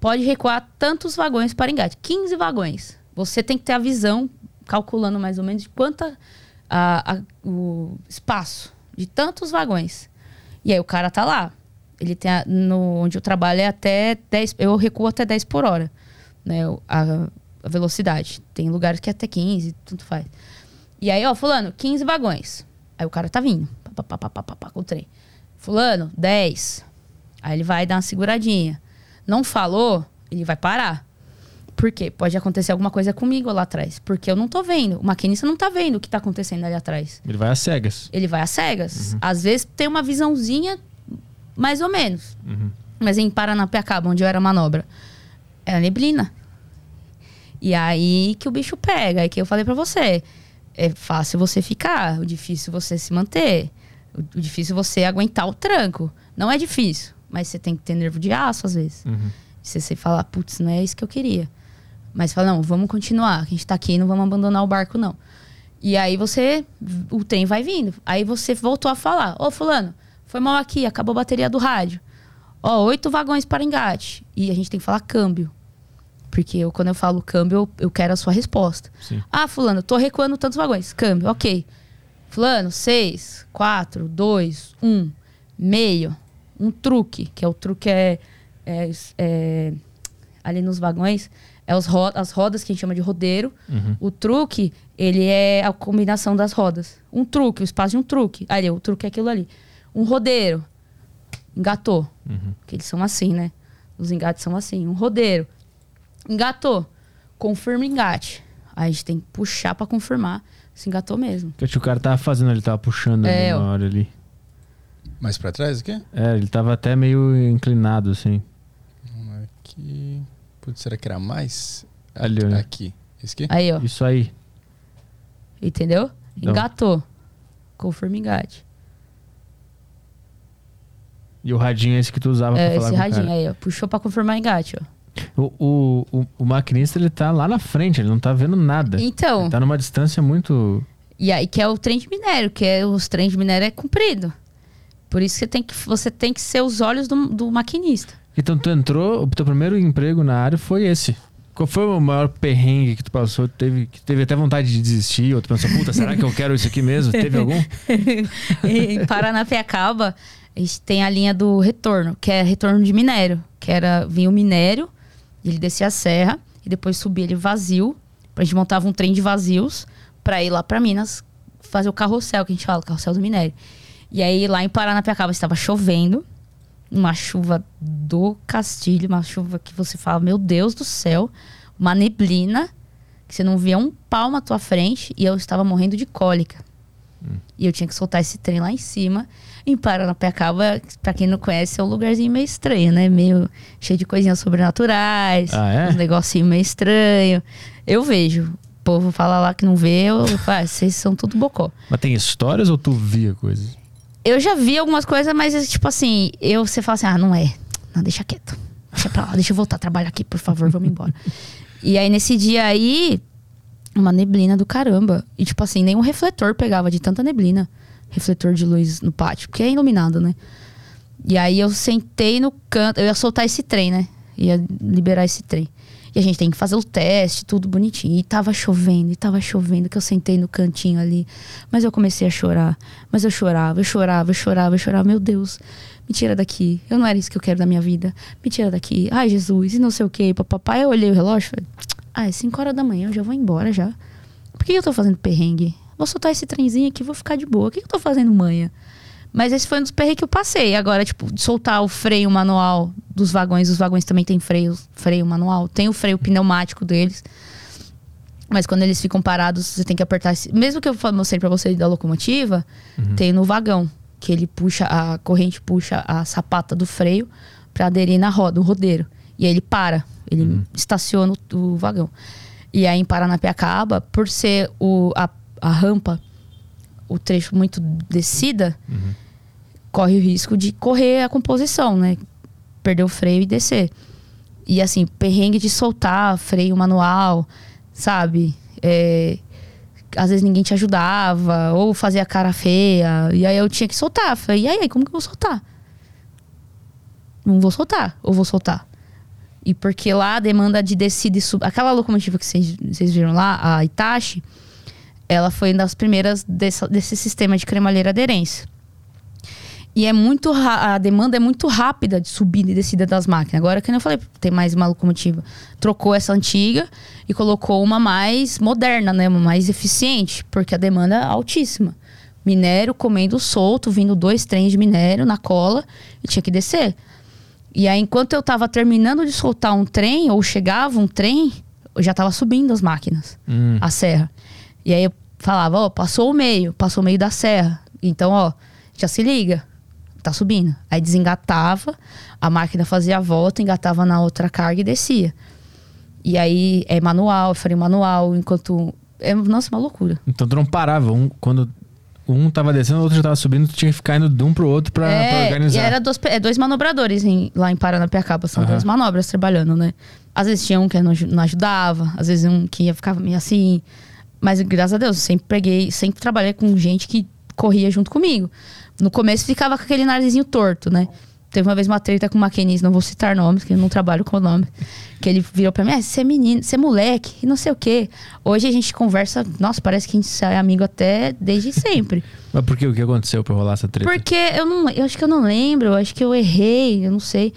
pode recuar tantos vagões para engate. 15 vagões. Você tem que ter a visão, calculando mais ou menos de a- o espaço de tantos vagões. E aí o cara tá lá. Ele tem a- no onde eu trabalho é até 10, eu recuo até 10 por hora, né, a, a velocidade. Tem lugares que é até 15, tanto faz. E aí, ó, fulano, 15 vagões. Aí o cara tá vindo, pá, pá, pá, pá, pá, pá, com o trem. Fulano, 10. Aí ele vai dar uma seguradinha. Não falou, ele vai parar. Por quê? Pode acontecer alguma coisa comigo lá atrás. Porque eu não tô vendo. O maquinista não tá vendo o que tá acontecendo ali atrás. Ele vai às cegas. Ele vai às cegas. Às vezes tem uma visãozinha, mais ou menos. Uhum. Mas em Paranapiacaba, onde eu era manobra, era neblina. E aí que o bicho pega. Aí que eu falei pra você. É fácil você ficar, o difícil você se manter. O difícil você aguentar o tranco. Não é difícil, mas você tem que ter nervo de aço às vezes. Uhum. Se você falar, putz, não é isso que eu queria. Mas fala, não, vamos continuar. A gente tá aqui, não vamos abandonar o barco, não. E aí você, o trem vai vindo. Aí você voltou a falar, ô fulano, foi mal aqui, acabou a bateria do rádio. Ó, oito vagões para engate. E a gente tem que falar câmbio. Porque eu, quando eu falo câmbio, eu, eu quero a sua resposta. Sim. Ah, fulano, tô recuando tantos vagões. Câmbio, ok. Fulano, seis, quatro, dois, um, meio, um truque, que é o truque é, é- é- ali nos vagões, é os ro- as rodas que a gente chama de rodeiro. Uhum. O truque, ele é a combinação das rodas. Um truque, o espaço de um truque. Ali, o truque é aquilo ali. Um rodeiro, engatou. Uhum. Porque eles são assim, né? Os engates são assim. Um rodeiro, engatou. Confirma engate. Aí a gente tem que puxar pra confirmar se engatou mesmo. Que o cara tava fazendo, ele tava puxando ali É, na ó. hora ali. Mais pra trás aqui? É, ele tava até meio inclinado, assim. Aqui. Putz, será que era mais? Ali, aqui, olha. aqui. Esse aqui? Aí, ó. Isso aí. Entendeu? Não. Engatou. Confirma engate. E o radinho é esse que tu usava É, pra falar esse radinho cara. aí, ó. Puxou pra confirmar engate, ó. O, o, o, o maquinista, ele tá lá na frente, ele não tá vendo nada. Então, Ele tá numa distância muito... e aí que é o trem de minério, que é os trem de minério é comprido. Por isso que você tem que, você tem que ser os olhos do, do maquinista. Então tu entrou, o teu primeiro emprego na área foi esse. Qual foi o maior perrengue que tu passou? Teve, que teve até vontade de desistir? Ou tu pensou, puta, será que eu quero isso aqui mesmo? Teve algum? em Paranapiacaba, a gente tem a linha do retorno, que é retorno de minério. Que era, vinha o minério, ele descia a serra, e depois subia ele vazio. A gente montava um trem de vazios pra ir lá pra Minas fazer o carrossel, que a gente fala, o carrossel do minério. E aí lá em Paranapiacaba estava chovendo, uma chuva do Castilho, uma chuva que você fala, meu Deus do céu, uma neblina, que você não via um palmo à tua frente, e eu estava morrendo de cólica. E eu tinha que soltar esse trem lá em cima. Em Paranapiacaba, pra quem não conhece, é um lugarzinho meio estranho, né? Meio cheio de coisinhas sobrenaturais. Ah, é? Uns negocinhos meio estranho. Eu vejo. O povo fala lá que não vê, eu falo, ah, vocês são tudo bocó. Mas tem histórias ou tu via coisas? Eu já vi algumas coisas, mas tipo assim, eu, você fala assim, ah, não é. Não, deixa quieto. Deixa pra lá, deixa eu voltar a trabalhar aqui, por favor, vamos embora. e aí, nesse dia aí, uma neblina do caramba. E tipo assim, nenhum refletor pegava de tanta neblina. Refletor de luz no pátio, porque é iluminado, né? E aí eu sentei no canto, eu ia soltar esse trem, né? Ia liberar esse trem. E a gente tem que fazer o teste, tudo bonitinho. E tava chovendo, e tava chovendo, que eu sentei no cantinho ali. Mas eu comecei a chorar. Mas eu chorava, eu chorava, eu chorava, eu chorava. Meu Deus, me tira daqui. Eu não era isso que eu quero da minha vida. Me tira daqui. Ai, Jesus, e não sei o quê. Papai, eu olhei o relógio falei, ah, é 5 horas da manhã, eu já vou embora já. Por que eu tô fazendo perrengue? Vou soltar esse trenzinho aqui, vou ficar de boa. O que eu tô fazendo manhã? Mas esse foi um dos perrengues que eu passei. Agora, tipo, soltar o freio manual dos vagões. Os vagões também têm freio, freio manual. Tem o freio pneumático deles. Mas quando eles ficam parados, você tem que apertar. Esse... Mesmo que eu mostrei pra você da locomotiva, tem no vagão. Que ele puxa, a corrente puxa a sapata do freio pra aderir na roda, o rodeiro. E aí ele para. Ele estaciona o, o vagão. E aí em Paranapiacaba, por ser o, a, a rampa, o trecho muito descida, corre o risco de correr a composição, né? Perder o freio e descer. E assim, perrengue de soltar freio manual, sabe? É, às vezes ninguém te ajudava, ou fazia cara feia. E aí eu tinha que soltar. Falei, e aí, como que eu vou soltar? não vou soltar, ou vou soltar. E porque lá a demanda de descida e sub... Aquela locomotiva que vocês viram lá, a Itachi, ela foi uma das primeiras dessa- desse sistema de cremalheira aderência. E é muito a demanda é muito rápida de subida e descida das máquinas. Agora, que eu falei, tem mais uma locomotiva. Trocou essa antiga e colocou uma mais moderna, né? Uma mais eficiente, porque a demanda é altíssima. Minério comendo solto, vindo dois trens de minério na cola e tinha que descer. E aí, enquanto eu tava terminando de soltar um trem, ou chegava um trem, eu já tava subindo as máquinas, Hum. a serra. E aí eu falava, ó, passou o meio, passou o meio da serra. Então, ó, já se liga, tá subindo. Aí desengatava, a máquina fazia a volta, engatava na outra carga e descia. E aí é manual, freio manual, enquanto. É, nossa, uma loucura. Então tu não parava. Um, quando um tava descendo, o outro já tava subindo, tu tinha que ficar indo de um pro outro pra, pra é, organizar. e era dois, é, dois manobradores em- lá em Paranapiacaba, são Aham. duas manobras trabalhando, né? Às vezes tinha um que não, não ajudava, às vezes um que ia ficava meio assim. Mas graças a Deus, eu sempre peguei, sempre trabalhei com gente que corria junto comigo. No começo ficava com aquele narizinho torto, né? Teve uma vez uma treta com o maquinista, não vou citar nomes, que eu não trabalho com o nome. Que ele virou pra mim, ah, você é menino, você é moleque, e não sei o quê. Hoje a gente conversa, nossa, parece que a gente é amigo até desde sempre. Mas por que? O que aconteceu pra rolar essa treta? Porque eu não, eu acho que eu não lembro, eu acho que eu errei, eu não sei.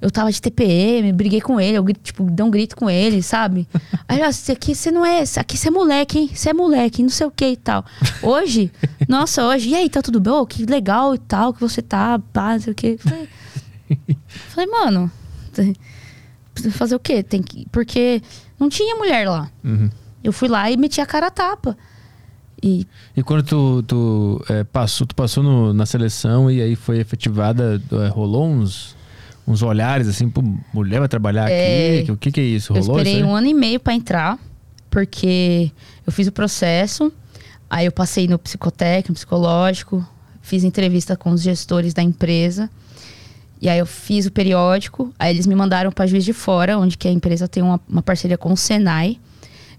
Eu tava de TPM, briguei com ele, eu tipo, dei um grito com ele, sabe? Aí, ó, "Isso aqui você não é, aqui você é moleque, hein? Você é moleque, não sei o que e tal. Hoje, nossa, hoje, e aí, tá tudo bem? Ô, que legal e tal, que você tá, pá, não sei o que. Falei, falei, mano, fazer o quê? Tem que. Porque não tinha mulher lá. Uhum. Eu fui lá e meti a cara a tapa. E E quando tu, tu, é, passou, tu passou no- na seleção e aí foi efetivada, é, rolou uns, uns olhares assim, pô, mulher vai trabalhar É. aqui? O que que é isso? Eu Rolou esperei isso aí? um ano e meio pra entrar, porque eu fiz o processo, aí eu passei no psicotécnico, psicológico, fiz entrevista com os gestores da empresa, e aí eu fiz o periódico, aí eles me mandaram para Juiz de Fora, onde que a empresa tem uma, uma parceria com o Senai.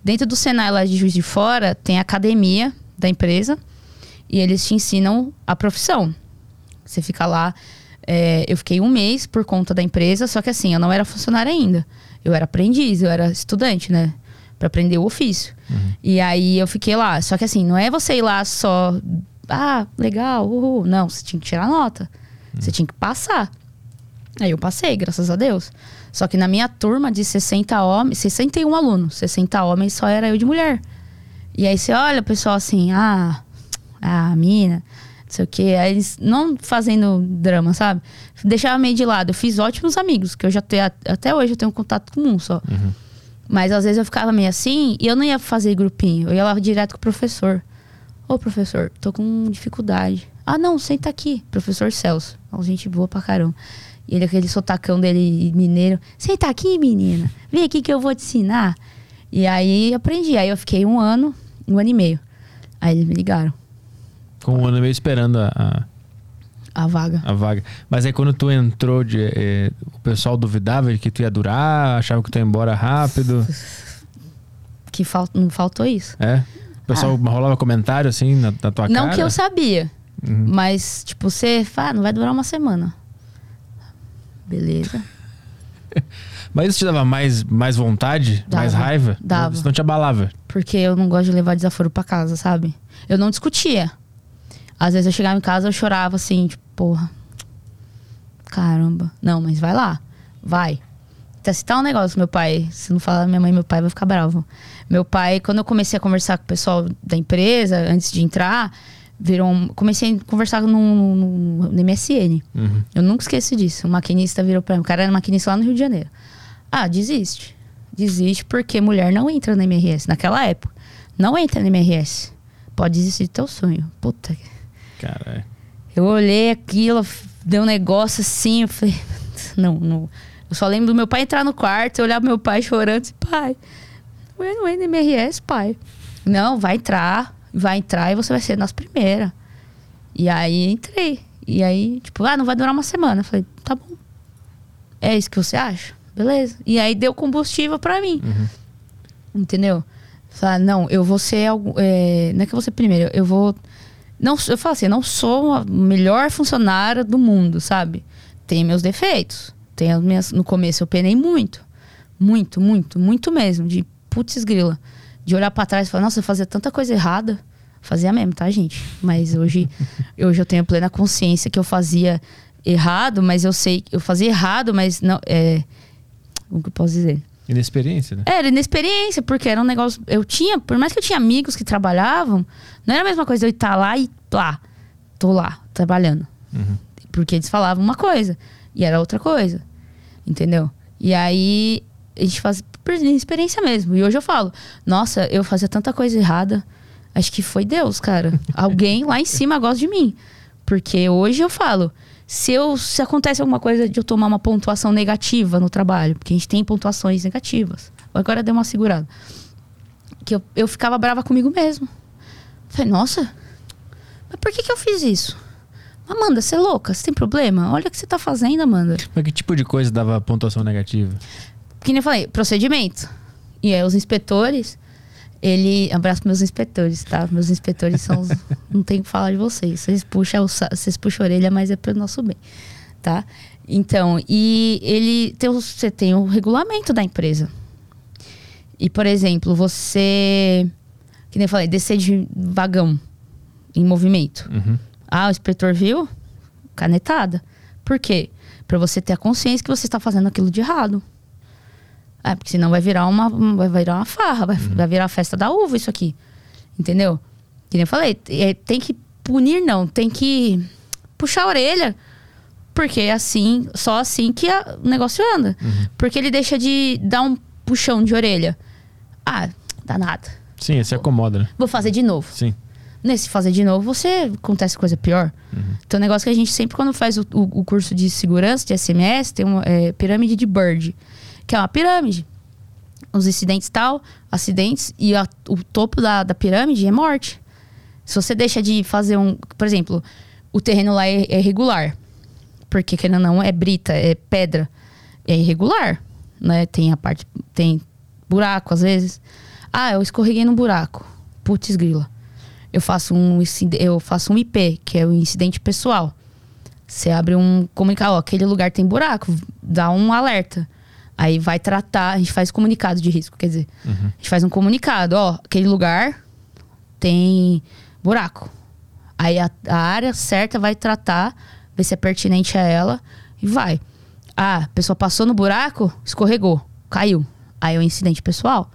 Dentro do Senai lá de Juiz de Fora, tem a academia da empresa, e eles te ensinam a profissão. Você fica lá. É, eu fiquei um mês por conta da empresa, só que assim, eu não era funcionária ainda. Eu era aprendiz, eu era estudante, né? Pra aprender o ofício. E aí eu fiquei lá. Só que assim, não é você ir lá só. Ah, legal, uhul. Não, você tinha que tirar nota. Você tinha que passar. Aí eu passei, graças a Deus. Só que na minha turma de 60 homens, 61 alunos, 60 homens só era eu de mulher. E aí você olha o pessoal assim, ah, a mina, não sei o quê. Aí eles não fazendo drama, sabe? Deixava meio de lado. Eu fiz ótimos amigos, que eu já tenho, até hoje eu tenho contato com um só. Mas às vezes eu ficava meio assim e eu não ia fazer grupinho. Eu ia lá direto com o professor. Ô, professor, tô com dificuldade. Ah, não, senta aqui. Professor Celso. Uma gente boa pra caramba. E ele, aquele sotacão dele mineiro. Senta aqui, menina. Vem aqui que eu vou te ensinar. E aí aprendi. Aí eu fiquei um ano, um ano e meio. Aí eles me ligaram. Com um ano meio esperando a, a, A vaga. a vaga. Mas aí quando tu entrou, de, é, o pessoal duvidava de que tu ia durar, achava que tu ia embora rápido. Que fal... não faltou isso. É? O pessoal rolava comentário assim na, na tua Ah. não cara? que eu sabia. Uhum. Mas, tipo, você fala, ah, não vai durar uma semana. Beleza. Mas isso te dava mais, mais vontade, Dava, mais raiva? dava. Isso não te abalava? Porque eu não gosto de levar desaforo pra casa, sabe? Eu não discutia. Às vezes eu chegava em casa eu chorava assim, tipo, porra. Caramba. Não, mas vai lá. Vai. Até citar um negócio, meu pai. Se não falar minha mãe meu pai, vai ficar bravo. Meu pai, quando eu comecei a conversar com o pessoal da empresa, antes de entrar, virou comecei a conversar no, no, no MSN. Uhum. Eu nunca esqueço disso. O maquinista virou pra mim. O cara era maquinista lá no Rio de Janeiro. Ah, desiste. Desiste porque mulher não entra na MRS. Naquela época. Não entra na MRS. Pode desistir do teu sonho. Puta. Caralho. Eu olhei aquilo, deu um negócio assim. Eu falei, não, não. Eu só lembro do meu pai entrar no quarto, eu olhar meu pai chorando disse, pai, eu não entra na MRS, pai. Não, vai entrar, vai entrar e você vai ser nas primeiras. E aí entrei. E aí, tipo, ah, não vai durar uma semana. Eu falei, tá bom. É isso que você acha? Beleza. E aí deu combustível pra mim. Entendeu? Falar, não, eu vou ser algo. é, não é que eu vou ser primeiro, eu vou. Não, eu falo assim, não sou a melhor funcionária do mundo, sabe? tem meus defeitos. Tem as minhas, no começo eu penei muito. Muito, muito, muito mesmo. De putz grila. De olhar pra trás e falar, nossa, eu fazia tanta coisa errada. Fazia mesmo, tá, gente? Mas hoje, hoje eu tenho plena consciência que eu fazia errado, mas eu sei eu fazia errado, mas não. É, como que eu posso dizer? Inexperiência, né? Era inexperiência, porque era um negócio. Eu tinha, por mais que eu tinha amigos que trabalhavam, não era a mesma coisa eu estar lá e lá, tô lá, trabalhando. Porque eles falavam uma coisa e era outra coisa. Entendeu? E aí a gente faz por experiência mesmo. E hoje eu falo, nossa, eu fazia tanta coisa errada. Acho que foi Deus, cara. Alguém lá em cima gosta de mim. Porque hoje eu falo, se, eu, se acontece alguma coisa de eu tomar uma pontuação negativa no trabalho, porque a gente tem pontuações negativas. Agora deu uma segurada. Que eu, eu ficava brava comigo mesmo. Falei, nossa, mas por que, que eu fiz isso? Amanda, você é louca? Você tem problema? Olha o que você tá fazendo, Amanda. Mas que tipo de coisa dava pontuação negativa? Que nem eu falei, procedimento. E aí os inspetores, ele. Abraço meus inspetores, tá? Meus inspetores são. os- não tem o que falar de vocês. Vocês puxam, o vocês puxam a orelha, mas é pro nosso bem. Tá? Então, e ele tem, você tem o regulamento da empresa. E, por exemplo, você. Que nem eu falei, descer de vagão em movimento. Uhum. Ah, o inspetor viu? Canetada. Por quê? Pra você ter a consciência que você está fazendo aquilo de errado. Ah, porque senão vai virar uma, vai virar uma farra, vai, vai virar a festa da uva isso aqui. Entendeu? Que nem eu falei, é, tem que punir não, tem que puxar a orelha. Porque é assim, só assim que a- o negócio anda. Porque ele deixa de dar um puxão de orelha. Ah, dá nada. Sim, se acomoda, né? Vou fazer de novo. Sim. Nesse fazer de novo, você acontece coisa pior. Então, o negócio que a gente sempre, quando faz o, o- o curso de segurança, de SMS, tem uma é, pirâmide de Bird, que é uma pirâmide. Os incidentes tal, acidentes, e a- o topo da, da pirâmide é morte. Se você deixa de fazer um. Por exemplo, o terreno lá é, é irregular. Porque, querendo ou não, é brita, é pedra. É irregular. Né? Tem a parte. Tem buraco, às vezes. Ah, eu escorreguei no buraco. Putz, grila. Eu faço um, eu faço um IP, que é o incidente pessoal. Você abre um comunicado, ó, aquele lugar tem buraco, dá um alerta. Aí vai tratar, a gente faz comunicado de risco, quer dizer, a gente faz um comunicado, ó, aquele lugar tem buraco. Aí a, a área certa vai tratar, ver se é pertinente a ela e vai. Ah, a pessoa passou no buraco, escorregou, caiu. Aí é um incidente pessoal.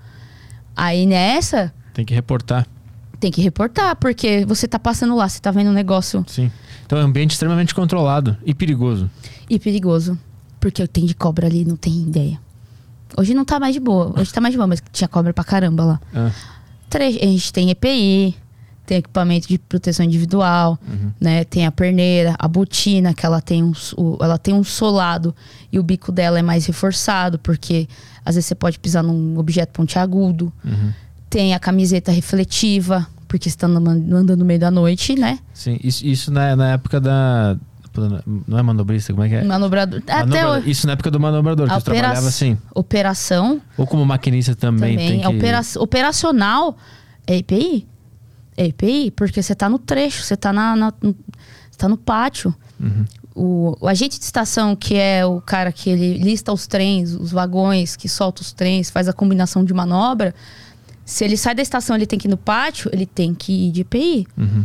Aí nessa, Tem que reportar. tem que reportar, porque você tá passando lá, você tá vendo um negócio Sim. Então é um ambiente extremamente controlado e perigoso. e perigoso. Porque tem de cobra ali, não tem ideia. Hoje não tá mais de boa. Hoje tá mais de boa, mas tinha cobra pra caramba lá. Ah, A gente tem EPI, tem equipamento de proteção individual, né? Tem a perneira, a botina, que ela tem, um, o- ela tem um solado e o bico dela é mais reforçado, porque às vezes você pode pisar num objeto pontiagudo. Tem a camiseta refletiva, porque você tá andando no meio da noite, né? sim, isso, isso na, na época da. Não é manobrista, como é que é? Manobrador. Até Manobra- o, Isso na época do manobrador, que a você trabalhava opera- assim. operação Ou como maquinista também, também. tem que. Opera- operacional é EPI. É EPI, porque você tá no trecho, você tá, na, na- no, tá no pátio. Uhum. O, o agente de estação, que é o cara que ele lista os trens, os vagões, que solta os trens, faz a combinação de manobra. Se ele sai da estação ele tem que ir no pátio, ele tem que ir de EPI. Uhum.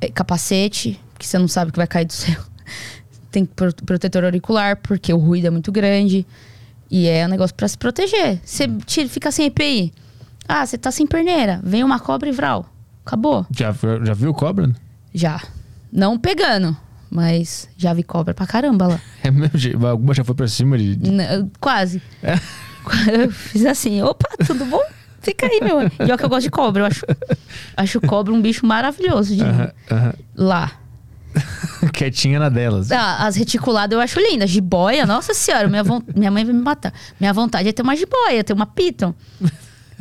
É, capacete, que você não sabe que vai cair do céu. Tem pro- protetor auricular, porque o ruído é muito grande. E é um negócio pra se proteger. Você tira, fica sem EPI. Ah, você tá sem perneira. Vem uma cobra e vral. Acabou. Já, já viu cobra? Já. Não pegando, mas já vi cobra pra caramba lá. É mesmo? Alguma já foi pra cima de. de- N- Quase. É? Eu fiz assim, opa, tudo bom? Fica aí, meu. E olha que eu gosto de cobra, eu acho. Acho cobra um bicho maravilhoso de Aham, aham. lá. Quietinha na delas. Ah, as reticuladas eu acho lindas. Jiboia, nossa senhora, minha, minha mãe vai me matar. Minha vontade é ter uma jiboia, ter uma piton.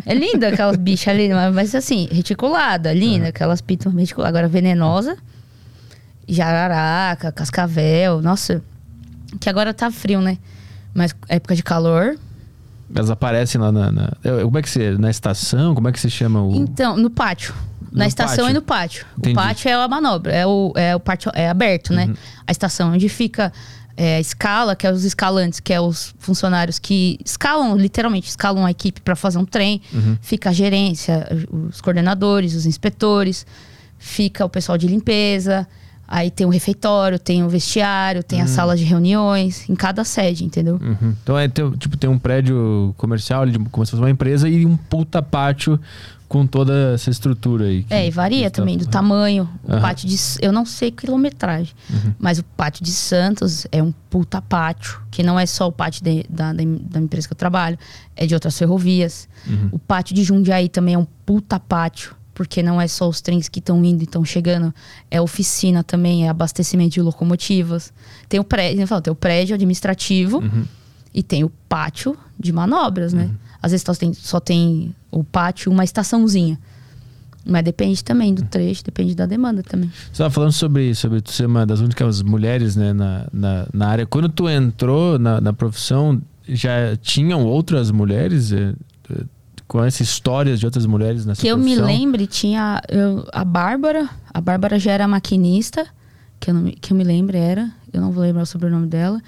É linda aquelas bichas ali, mas, assim, reticulada, linda, aquelas piton reticuladas. Agora, venenosa, jararaca, cascavel, nossa. Que agora tá frio, né? Mas época de calor. Elas aparecem lá na. na- eu- como é que você. Na estação? Como é que você chama o. Então, no pátio. Na No estação pátio. e no pátio. Entendi. O pátio é a manobra, é o, é o pátio é aberto, né? A estação onde fica É, a escala, que é os escalantes, que é os funcionários que escalam, literalmente, escalam a equipe para fazer um trem. Fica a gerência, os coordenadores, os inspetores, fica o pessoal de limpeza. Aí tem o refeitório, tem o vestiário, tem a sala de reuniões, em cada sede, entendeu? Uhum. Então é tem, tipo, tem um prédio comercial, como se fosse uma empresa, e um puta pátio com toda essa estrutura aí. que- É, e varia que tá- também do tamanho. O Aham. pátio de. Eu não sei quilometragem, mas o pátio de Santos é um puta pátio, que não é só o pátio de- da, da, empresa que eu trabalho, é de outras ferrovias. O pátio de Jundiaí também é um puta pátio, porque não é só os trens que estão indo e estão chegando, é oficina também, é abastecimento de locomotivas. Tem o prédio, eu falo, tem o prédio administrativo e tem o pátio de manobras, né? Às vezes só tem, só tem o pátio, uma estaçãozinha. Mas depende também do trecho, depende da demanda também. Você estava falando sobre, sobre tu ser uma das únicas mulheres né, na, na, na área. Quando tu entrou na, na profissão, já tinham outras mulheres? eh, eh, com essas histórias de outras mulheres nessa que eu me profissão? lembre, tinha eu- a Bárbara. A Bárbara já era maquinista, que eu, não, me- que eu me lembre era. Eu não vou lembrar o sobrenome dela.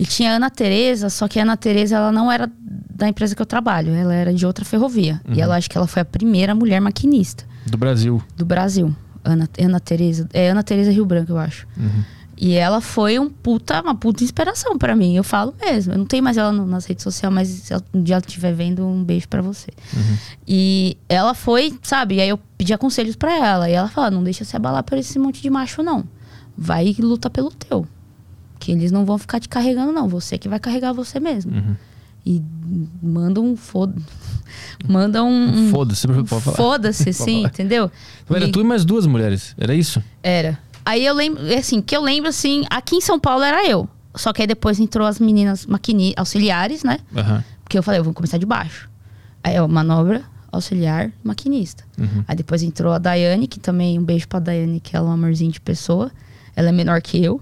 E tinha a Ana Tereza, só que a Ana Tereza ela não era da empresa que eu trabalho, ela era de outra ferrovia. Uhum. E ela acho que ela foi a primeira mulher maquinista Do Brasil. do Brasil. Ana, Ana Tereza. É Ana Tereza Rio Branco, eu acho. Uhum. E ela foi um puta, uma puta inspiração pra mim. Eu falo mesmo. Eu não tenho mais ela no- nas redes sociais, mas se ela- um dia ela estiver vendo, um beijo pra você. E ela foi, sabe? E aí eu pedi conselhos pra ela. E ela fala: não deixa se abalar por esse monte de macho, não. Vai e luta pelo teu. Que eles não vão ficar te carregando, não. Você que vai carregar você mesmo. E manda um foda. Manda um. um- Foda-se, falar. Foda-se, sim, entendeu? Então era E- tu e mais duas mulheres, era isso? era. Aí eu lembro, assim, que eu lembro assim, aqui em São Paulo era eu. Só que aí depois entrou as meninas maquini, auxiliares, né? Aham. Porque eu falei, eu vou começar de baixo. Aí eu, manobra, auxiliar, maquinista. Uhum. Aí depois entrou a Daiane, que também, um beijo pra Daiane, que ela é um amorzinho de pessoa. Ela é menor que eu.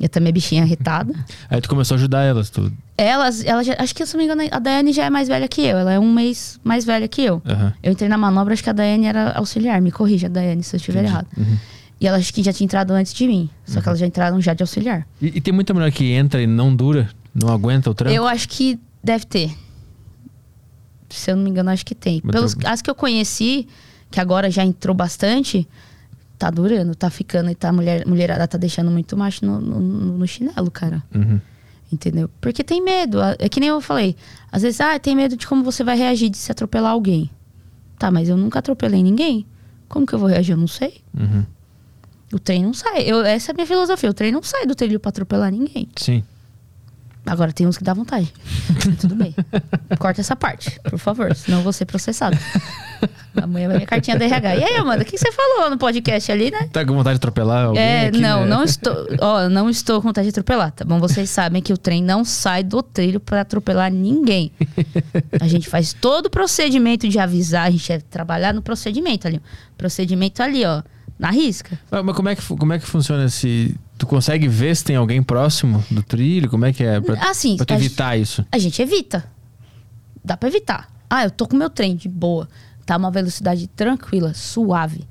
E eu também bichinha arretada. Aí tu começou a ajudar elas, tu. Elas, ela já, acho que se eu não me engano, a Daiane já é mais velha que eu. Ela é um mês mais velha que eu. Aham. Eu entrei na manobra, acho que a Daiane era auxiliar. Me corrija, Daiane, se eu estiver errado. E ela acho que já tinha entrado antes de mim. Só que elas já entraram já de auxiliar. E, e tem muita mulher que entra e não dura, não aguenta o trampo? Eu acho que deve ter. Se eu não me engano, acho que tem. Mas Pelos, tem- as que eu conheci, que agora já entrou bastante, tá durando, tá ficando e tá mulher, mulherada tá deixando muito macho no, no, no chinelo, cara. Uhum. Entendeu? Porque tem medo. É que nem eu falei. Às vezes, ah, tem medo de como você vai reagir de se atropelar alguém. Tá, mas eu nunca atropelei ninguém. Como que eu vou reagir? Eu não sei. Uhum. O trem não sai. Eu, essa é a minha filosofia. O trem não sai do trilho pra atropelar ninguém. Sim. Agora tem uns que dá vontade. Tudo bem. Corta essa parte, por favor. Senão eu vou ser processado. Amanhã vai minha cartinha da RH. E aí, Amanda, o que você falou no podcast ali, né? Tá com vontade de atropelar alguém? É, aqui, não, né? não estou. Ó, não estou com vontade de atropelar, tá bom? Vocês sabem que o trem não sai do trilho pra atropelar ninguém. A gente faz todo o procedimento de avisar, a gente é trabalhar no procedimento ali. Procedimento ali, ó, na risca. Mas, como, é que, como é que funciona se. Tu consegue ver se tem alguém próximo do trilho? Como é que é? Pra, Assim, pra tu evitar isso. A gente evita. Dá pra evitar. Ah, eu tô com meu trem de boa. Tá uma velocidade tranquila, suave.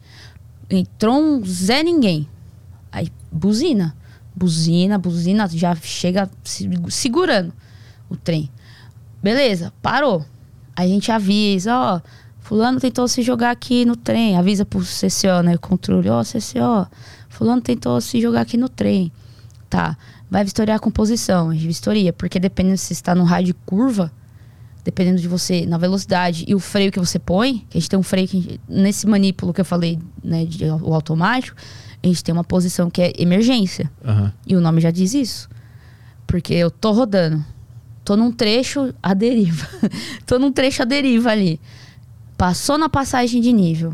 Entrou um Zé Ninguém. Aí, buzina. Buzina, buzina, já chega se- segurando o trem. Beleza, parou. Aí a gente avisa, ó. Fulano tentou se jogar aqui no trem. Avisa pro CCO, né? O controle. Ó, CCO. Fulano tentou se jogar aqui no trem. Tá. Vai vistoriar a composição. A vistoria. Porque dependendo se está no raio de curva, dependendo de você, na velocidade e o freio que você põe, que a gente tem um freio que nesse manípulo que eu falei, né, de, o automático, a gente tem uma posição que é emergência. Aham. E o nome já diz isso. Porque eu tô rodando. Tô num trecho à deriva. tô num trecho à deriva ali. Passou na passagem de nível.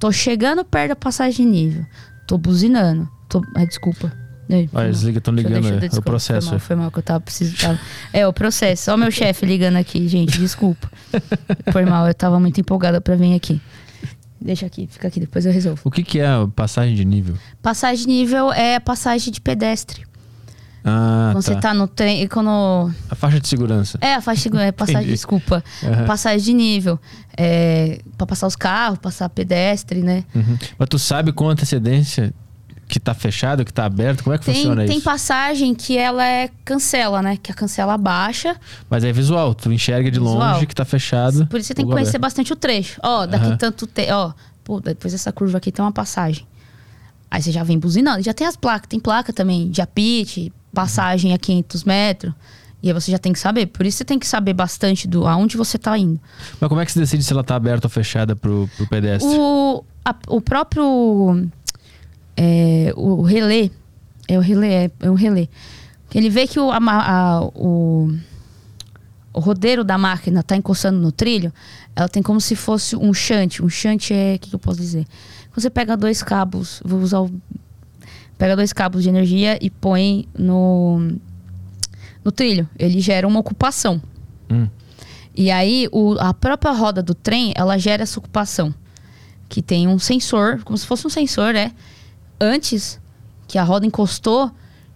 Tô chegando perto da passagem de nível. Tô buzinando. Tô... Ai, desculpa. Olha, mal. eles ligam, tão Deixa eu- ligando. deixa eu- é o processo. Foi mal, foi mal que eu tava precisando. É, o processo. Ó, meu chefe ligando aqui, gente. Desculpa. Foi mal, eu tava muito empolgada pra vir aqui. Deixa aqui, fica aqui, depois eu resolvo. O que, que é a passagem de nível? Passagem de nível é passagem de pedestre. Ah, quando tá. você tá no trem. Quando. A faixa de segurança. É, a faixa de é, passagem, Entendi. desculpa. Aham. Passagem de nível. É, pra passar os carros, passar pedestre, né? Uhum. Mas tu sabe com antecedência que tá fechado, que tá aberto? Como é que Tem, funciona tem isso? passagem que ela é cancela, né? Que a cancela baixa. Mas é visual, tu enxerga de Visual. longe que tá fechado. Por isso você tem que conhecer aberto. bastante o trecho. Ó, daqui Aham. tanto tempo. Ó, pô, depois dessa curva aqui tem uma passagem. Aí você já vem buzinando. Já tem as placas. Tem placa também de apite, passagem a 500 metros. E aí você já tem que saber. Por isso você tem que saber bastante do aonde você tá indo. Mas como é que se decide se ela tá aberta ou fechada pro, pro pedestre? O, a- o próprio. É, o relé. É o relé, é, é o relé. Ele vê que o, a a- o, o rodeiro da máquina tá encostando no trilho, ela tem como se fosse um shunt. Um shunt é. O que, que eu posso dizer? Quando Você pega dois cabos, vou usar o. Pega dois cabos de energia e põe no. No trilho. Ele gera uma ocupação. Hum. E aí, o- a própria roda do trem, ela gera essa ocupação. Que tem um sensor, como se fosse um sensor, né? Antes que a roda encostou,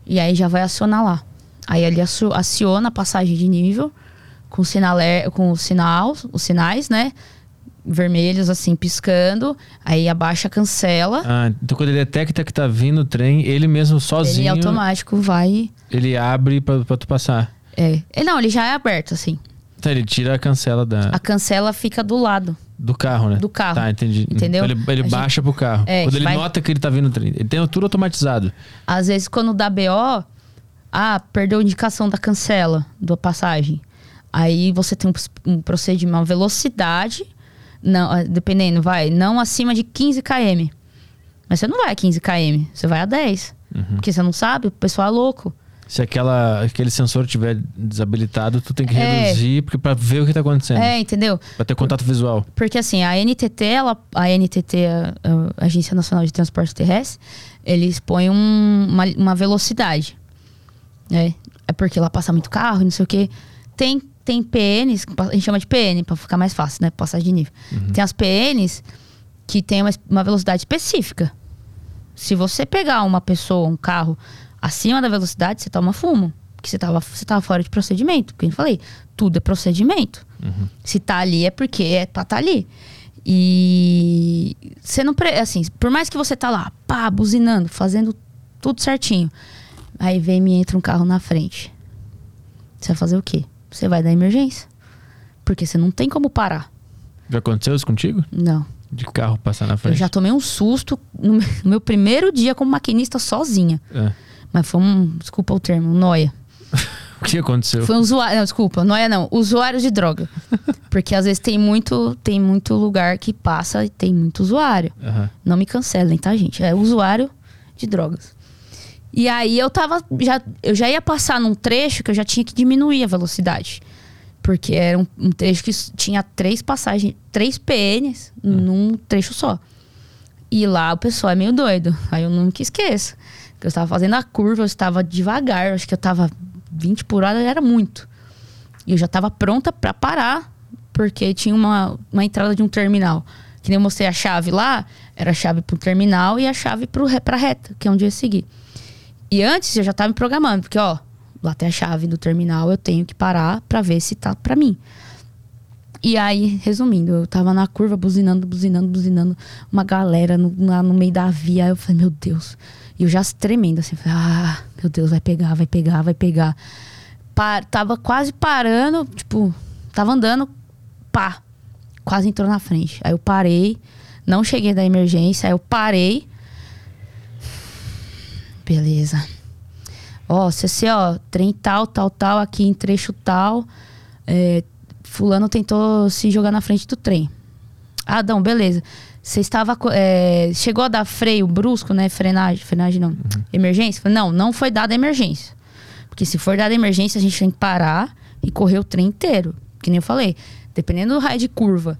e aí já vai acionar lá. Aí ele acio- aciona a passagem de nível com, sinalé, com o sinal, os sinais, né? Vermelhos, assim, piscando. Aí abaixa, cancela. Ah, então quando ele detecta que tá vindo o trem, ele mesmo sozinho, Ele automático vai. ele abre pra, pra tu passar. É. Ele, não, ele já é aberto, assim. Então ele tira a cancela da, A cancela fica do lado. Do carro, né? do carro. Tá, entendi. Entendeu? Ele ele gente- baixa pro carro. É, quando ele vai- nota que ele tá vindo. Ele tem tudo automatizado. Às vezes, quando dá BO, ah, perdeu a indicação da cancela da passagem. Aí você tem um, um procedimento, uma velocidade, não, ah, dependendo, vai, não acima de 15 km. Mas você não vai a 15 km, você vai a 10. Uhum. Porque você não sabe, o pessoal é louco. Se aquela, aquele sensor tiver desabilitado, tu tem que É. reduzir porque pra ver o que tá acontecendo. É, entendeu? Pra ter contato visual. Porque assim, a NTT, ela, a NTT, a, a Agência Nacional de Transporte Terrestre, eles põem um- uma, uma velocidade. Né? É porque lá passa muito carro, não sei o quê. Tem, tem PNs, a gente chama de PN, pra ficar mais fácil, né? Passagem de nível. Tem as PNs que tem uma, uma velocidade específica. Se você pegar uma pessoa, um carro, acima da velocidade, você toma fumo. Porque você tava, você tava fora de procedimento. Porque eu falei, tudo é procedimento. Se tá ali é porque é pra tá ali. E você não. pre- Assim, por mais que você tá lá, pá, buzinando, fazendo tudo certinho. Aí vem e me entra um carro na frente. Você vai fazer o quê? Você vai dar emergência. Porque você não tem como parar. Já aconteceu isso contigo? Não. De carro passar na Eu frente? já tomei um susto no meu- no meu primeiro dia como maquinista sozinha. É. Mas foi um, desculpa o termo, um noia. O que aconteceu? Foi um usuário, não, desculpa, noia não, usuário de droga. Porque às vezes tem muito, tem muito lugar que passa e tem muito usuário. Aham. Não me cancelem, tá, gente? É usuário de drogas. E aí eu tava. Já, eu já ia passar num trecho que eu já tinha que diminuir a velocidade. Porque era um, um trecho que tinha três passagens, três PNs num trecho só. E lá o pessoal é meio doido. Aí eu nunca esqueço. Que eu estava fazendo a curva, eu estava devagar, acho que eu estava 20 por hora, era muito. E eu já estava pronta para parar, porque tinha uma, uma entrada de um terminal. Que nem eu mostrei a chave lá, era a chave pro terminal e a chave re- pra reta, que é onde eu ia seguir. E antes eu já estava me programando, porque ó, lá tem a chave do terminal, eu tenho que parar para ver se tá para mim. E aí, resumindo, eu tava na curva buzinando, buzinando, buzinando, uma galera no, lá no meio da via. Aí eu falei, meu Deus. E eu já tremendo assim, falei, ah, meu Deus, vai pegar, vai pegar, vai pegar. Pa- tava quase parando, tipo, tava andando, pá, quase entrou na frente. Aí eu parei, não cheguei da emergência, aí eu parei. Beleza. Ó, CC, ó, trem tal, tal, tal, aqui em trecho tal. É, fulano tentou se jogar na frente do trem. Não, beleza. Você estava. é, chegou a dar freio brusco, né? Frenagem, frenagem não. Emergência? Falei, Não, não foi dada emergência. Porque se for dada emergência, a gente tem que parar e correr o trem inteiro. Que nem eu falei. Dependendo do raio de curva.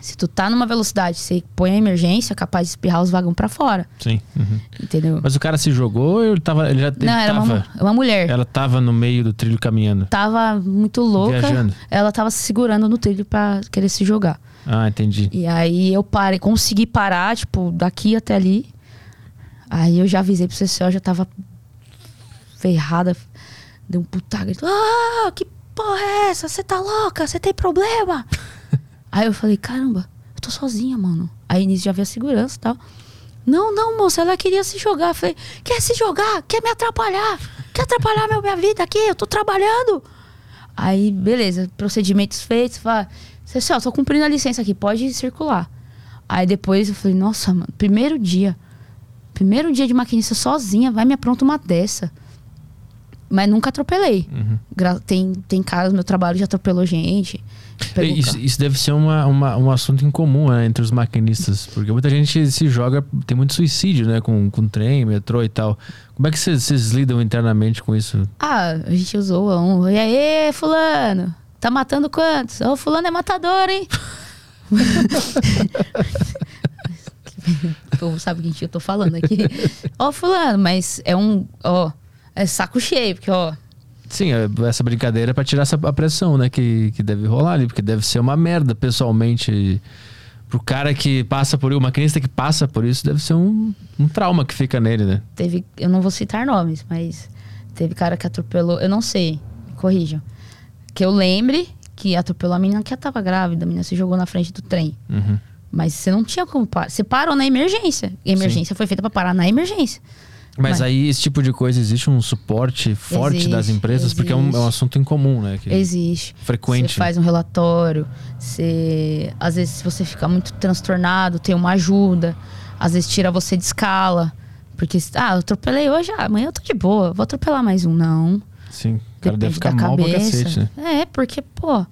Se tu tá numa velocidade, você põe a emergência, é capaz de espirrar os vagões pra fora. Sim. uhum. Entendeu? Mas o cara se jogou ou ele tava. Ele já ele não, era uma, tava, mu- uma mulher. Ela tava no meio do trilho caminhando. Tava muito louca. Viajando. Ela tava se segurando no trilho pra querer se jogar. Ah, entendi. E aí eu parei, consegui parar, tipo, daqui até ali. Aí eu já avisei pro CCO, eu já tava ferrada. Deu um puta grito. Ah, que porra é essa? Você tá louca? Você tem problema? aí eu falei, caramba, eu tô sozinha, mano. Aí nisso já veio a segurança e tal. Não, não, moça, ela queria se jogar. Eu falei, quer se jogar? Quer me atrapalhar? Quer atrapalhar minha vida aqui? Eu tô trabalhando. Aí, beleza, procedimentos feitos. Fala, assim, ó, tô cumprindo a licença aqui, pode circular. Aí depois eu falei, nossa, mano, primeiro dia. Primeiro dia de maquinista sozinha, vai me apronta uma dessa. Mas nunca atropelei. Gra- Tem, tem caras no meu trabalho já atropelou gente. Isso, isso deve ser uma, uma- um assunto em comum né, entre os maquinistas, porque muita gente se joga, tem muito suicídio, né, com, com trem, metrô e tal. Como é que vocês vocês lidam internamente com isso? Ah, a gente usou um. E aí, fulano? Tá matando quantos? Ô, fulano é matador, hein? o povo sabe o que eu tô falando aqui. Ó, fulano, mas é um. Ó, é saco cheio, porque, ó. Sim, é- essa brincadeira é pra tirar essa, a pressão, né, que, que deve rolar ali, porque deve ser uma merda pessoalmente. Pro cara que passa por isso, o maquinista que passa por isso, deve ser um, um trauma que fica nele, né? Teve. Eu não vou citar nomes, mas teve cara que atropelou. Eu não sei, me corrijam. Que eu lembre que atropelou a menina que tava grávida, a menina se jogou na frente do trem. Uhum. Mas você não tinha como parar. Você parou na emergência. E a emergência foi feita pra parar na emergência. Mas Mas- aí, esse tipo de coisa, existe um suporte forte Existe, das empresas, porque é um, é um existe. assunto incomum, né? Que Existe. frequente. Você faz um relatório. Você, às vezes, se você ficar muito transtornado, tem uma ajuda. Às vezes tira você de escala. Porque, ah, eu atropelei hoje, ah, amanhã eu tô de boa, vou atropelar mais um. Não. Sim, o cara deve ficar mal pra cabeça. cacete, né? É, porque, pô.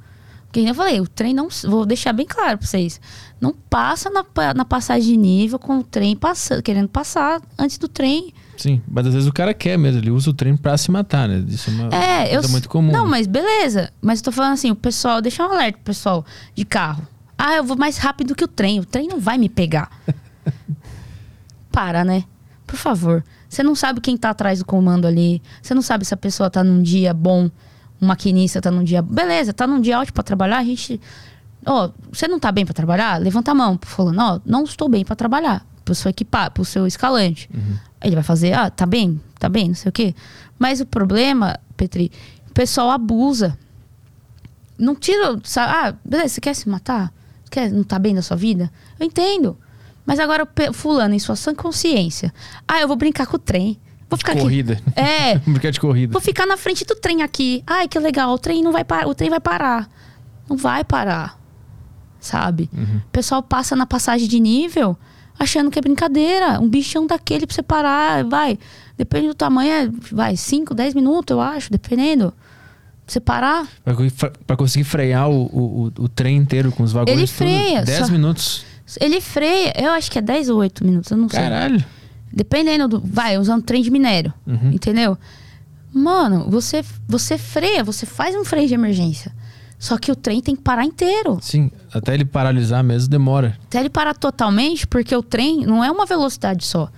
Que nem eu falei, o trem não. Vou deixar bem claro pra vocês. Não passa na, na passagem de nível com o trem passando, querendo passar antes do trem. Sim, mas às vezes o cara quer mesmo, ele usa o trem pra se matar, né? Isso é uma É, eu. muito comum. Não, mas beleza. Mas eu tô falando assim, o pessoal, deixa um alerta, pro pessoal de carro. Ah, eu vou mais rápido que o trem. O trem não vai me pegar. Para, né? Por favor. Você não sabe quem tá atrás do comando ali. Você não sabe se a pessoa tá num dia bom, um maquinista tá num dia. Beleza, tá num dia ótimo pra trabalhar, a gente. Ó, você não tá bem pra trabalhar? Levanta a mão, falando, ó, não estou bem pra trabalhar. Pro seu equipar, pro seu escalante. Aí Ele vai fazer, ah, tá bem, tá bem, não sei o quê. Mas o problema, Petri, o pessoal abusa. Não tira, sabe? Ah, beleza, você quer se matar? Quer não tá bem da sua vida? Eu entendo. Mas agora, fulano, em sua sã consciência. Ah, eu vou brincar com o trem. Vou ficar Corrida. aqui. É, Brincar de corrida. Vou ficar na frente do trem aqui. Ai, que legal. O trem não vai parar. O trem vai parar. Não vai parar. Sabe? O pessoal passa na passagem de nível achando que é brincadeira. Um bichão daquele pra você parar. Vai. Depende do tamanho, é, vai, 5, 10 minutos, eu acho, dependendo. Pra você parar. Pra, pra conseguir frear o, o, o- o trem inteiro com os vagões. Ele freia, 10 só- minutos. Ele freia, eu acho que é 10 ou 8 minutos, eu não sei. Caralho. Dependendo do. Vai, usando trem de minério. Uhum. Entendeu? Mano, você, você freia, você faz um freio de emergência. Só que o trem tem que parar inteiro. Sim, até ele paralisar mesmo demora. Até ele parar totalmente, porque o trem não é uma velocidade só.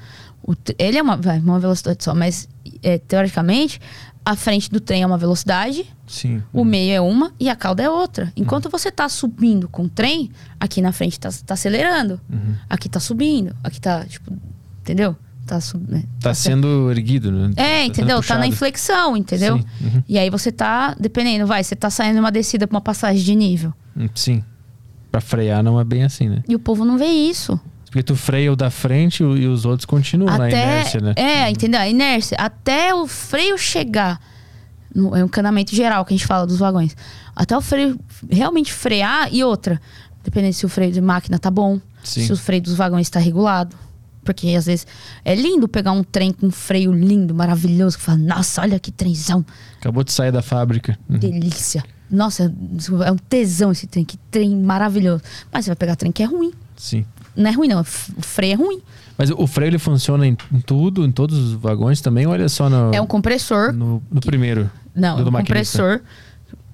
O ele é uma, vai, uma velocidade só, mas é, teoricamente, a frente do trem é uma velocidade, Sim. o meio é uma e a cauda é outra. Enquanto você tá subindo com o trem, aqui na frente tá, tá acelerando. Uhum. Aqui tá subindo. Aqui tá, tipo, entendeu? Tá, sub, né? Tá sendo erguido, né? É, sendo entendeu? Tá na inflexão, entendeu? Uhum. E aí você tá, dependendo, vai, você tá saindo uma descida pra uma passagem de nível. Sim. Pra frear não é bem assim, né? E o povo não vê isso. Porque tu freia o da frente e os outros continuam na até, inércia, né? É, entendeu? A inércia. Até o freio chegar. No, é um encanamento geral que a gente fala dos vagões. Até o freio realmente frear e outra. Dependendo se o freio de máquina tá bom. Sim. Se o freio dos vagões está regulado. Porque às vezes é lindo pegar um trem com um freio lindo, maravilhoso, que fala, nossa, olha que trenzão, Acabou de sair da fábrica. Uhum. delícia. Nossa, é um tesão esse trem, que trem maravilhoso. Mas você vai pegar trem que é ruim. Sim. Não é ruim, não. O freio é ruim. Mas o freio ele funciona em, tudo, em todos os vagões também, ou ele é só no, É um compressor. no, no primeiro? Não, do é um maquinista? compressor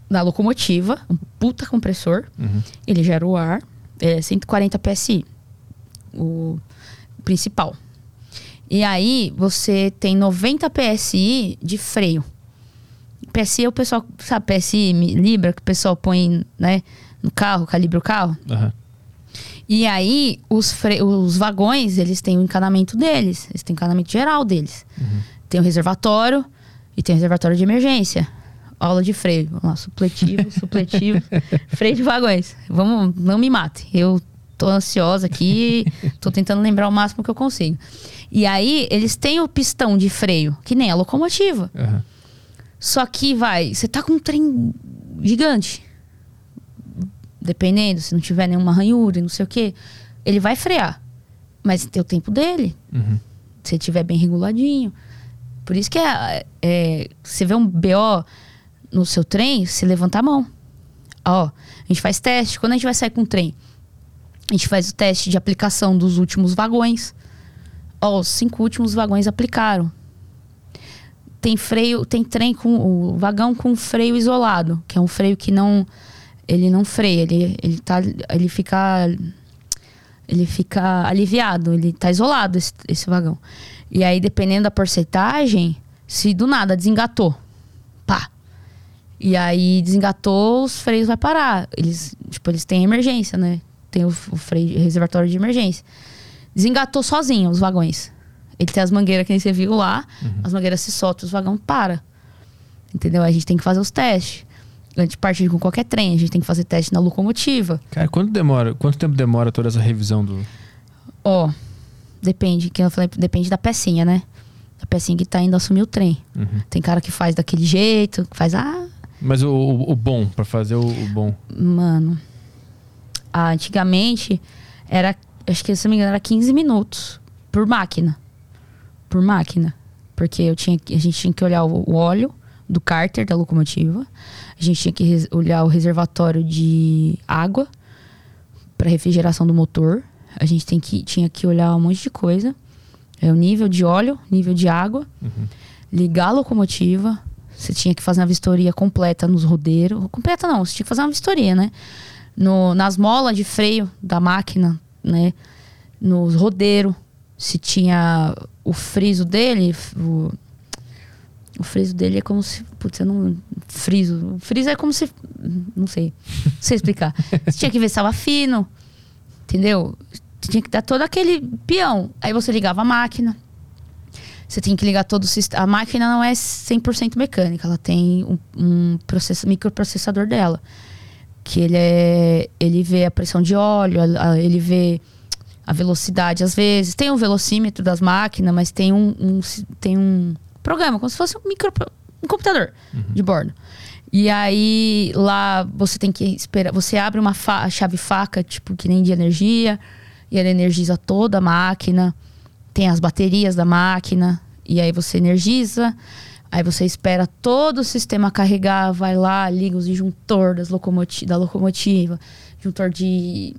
na locomotiva, um puta compressor. Uhum. Ele gera o ar, é 140 PSI, o principal. E aí você tem 90 PSI de freio. PSI é o pessoal, sabe, PSI, Libra, que o pessoal põe, né, no carro, calibra o carro. Aham. E aí, os, fre- os vagões, eles têm o encanamento deles. Eles têm o encanamento geral deles. Tem o reservatório e tem o reservatório de emergência. Aula de freio. Vamos lá, supletivo, supletivo. freio de vagões. Vamos, não me mate. Eu tô ansiosa aqui, tô tentando lembrar o máximo que eu consigo. E aí, eles têm o pistão de freio, que nem a locomotiva. Aham. Só que vai, você tá com um trem gigante. Dependendo, se não tiver nenhuma ranhura, e não sei o quê, ele vai frear. Mas tem o tempo dele. Uhum. Se tiver bem reguladinho. Por isso que é, é, você vê um BO no seu trem, você levanta a mão. Ó, a gente faz teste. Quando a gente vai sair com o trem, a gente faz o teste de aplicação dos últimos vagões. Ó, os cinco últimos vagões aplicaram. Tem freio, tem trem com o vagão com freio isolado, que é um freio que não ele não freia, ele ele tá ele fica ele fica aliviado, ele tá isolado esse, esse vagão. E aí dependendo da porcentagem, se do nada desengatou, pá. E aí desengatou, os freios vai parar. Eles, tipo, eles têm emergência, né? Tem o, o freio reservatório de emergência. Desengatou sozinho os vagões. Ele tem as mangueiras que você viu lá, as mangueiras se soltam, os vagões para. Entendeu? A gente tem que fazer os testes. Antes de partir com qualquer trem, a gente tem que fazer teste na locomotiva. Cara, quanto demora? Quanto tempo demora toda essa revisão do. Ó, depende, que eu falei, depende da pecinha, né? Da pecinha que tá indo assumir o trem. Uhum. Tem cara que faz daquele jeito, que faz, ah, Mas o, o, o bom, pra fazer o, o bom. mano. Ah, antigamente era, acho que se não me engano, era 15 minutos por máquina. Por máquina. Porque eu tinha, a gente tinha que olhar o óleo do cárter da locomotiva. A gente tinha que olhar o reservatório de água para refrigeração do motor. A gente tem que, tinha que olhar um monte de coisa. É o nível de óleo, nível de água. Ligar a locomotiva. Você tinha que fazer uma vistoria completa nos rodeiros. Completa não, você tinha que fazer uma vistoria, né? No, nas molas de freio da máquina, né? Nos rodeiros. Se tinha o friso dele, o, o friso dele é como se. Putz, eu não. Friso. O friso é como se. Não sei. Não sei explicar. Você tinha que ver se estava fino. Entendeu? Tinha que dar todo aquele peão. Aí você ligava a máquina. Você tem que ligar todo o sistema. A máquina não é 100% mecânica. Ela tem um, um processa- microprocessador dela. Que ele é. Ele vê a pressão de óleo, ele vê a velocidade às vezes. Tem o velocímetro das máquinas, mas tem um, um tem um programa, como se fosse um micro um computador de bordo. E aí lá você tem que esperar, você abre uma fa- chave faca, tipo que nem de energia, e ela energiza toda a máquina. Tem as baterias da máquina, e aí você energiza. Aí você espera todo o sistema carregar, vai lá, liga os disjuntor das locomoti da locomotiva, disjuntor de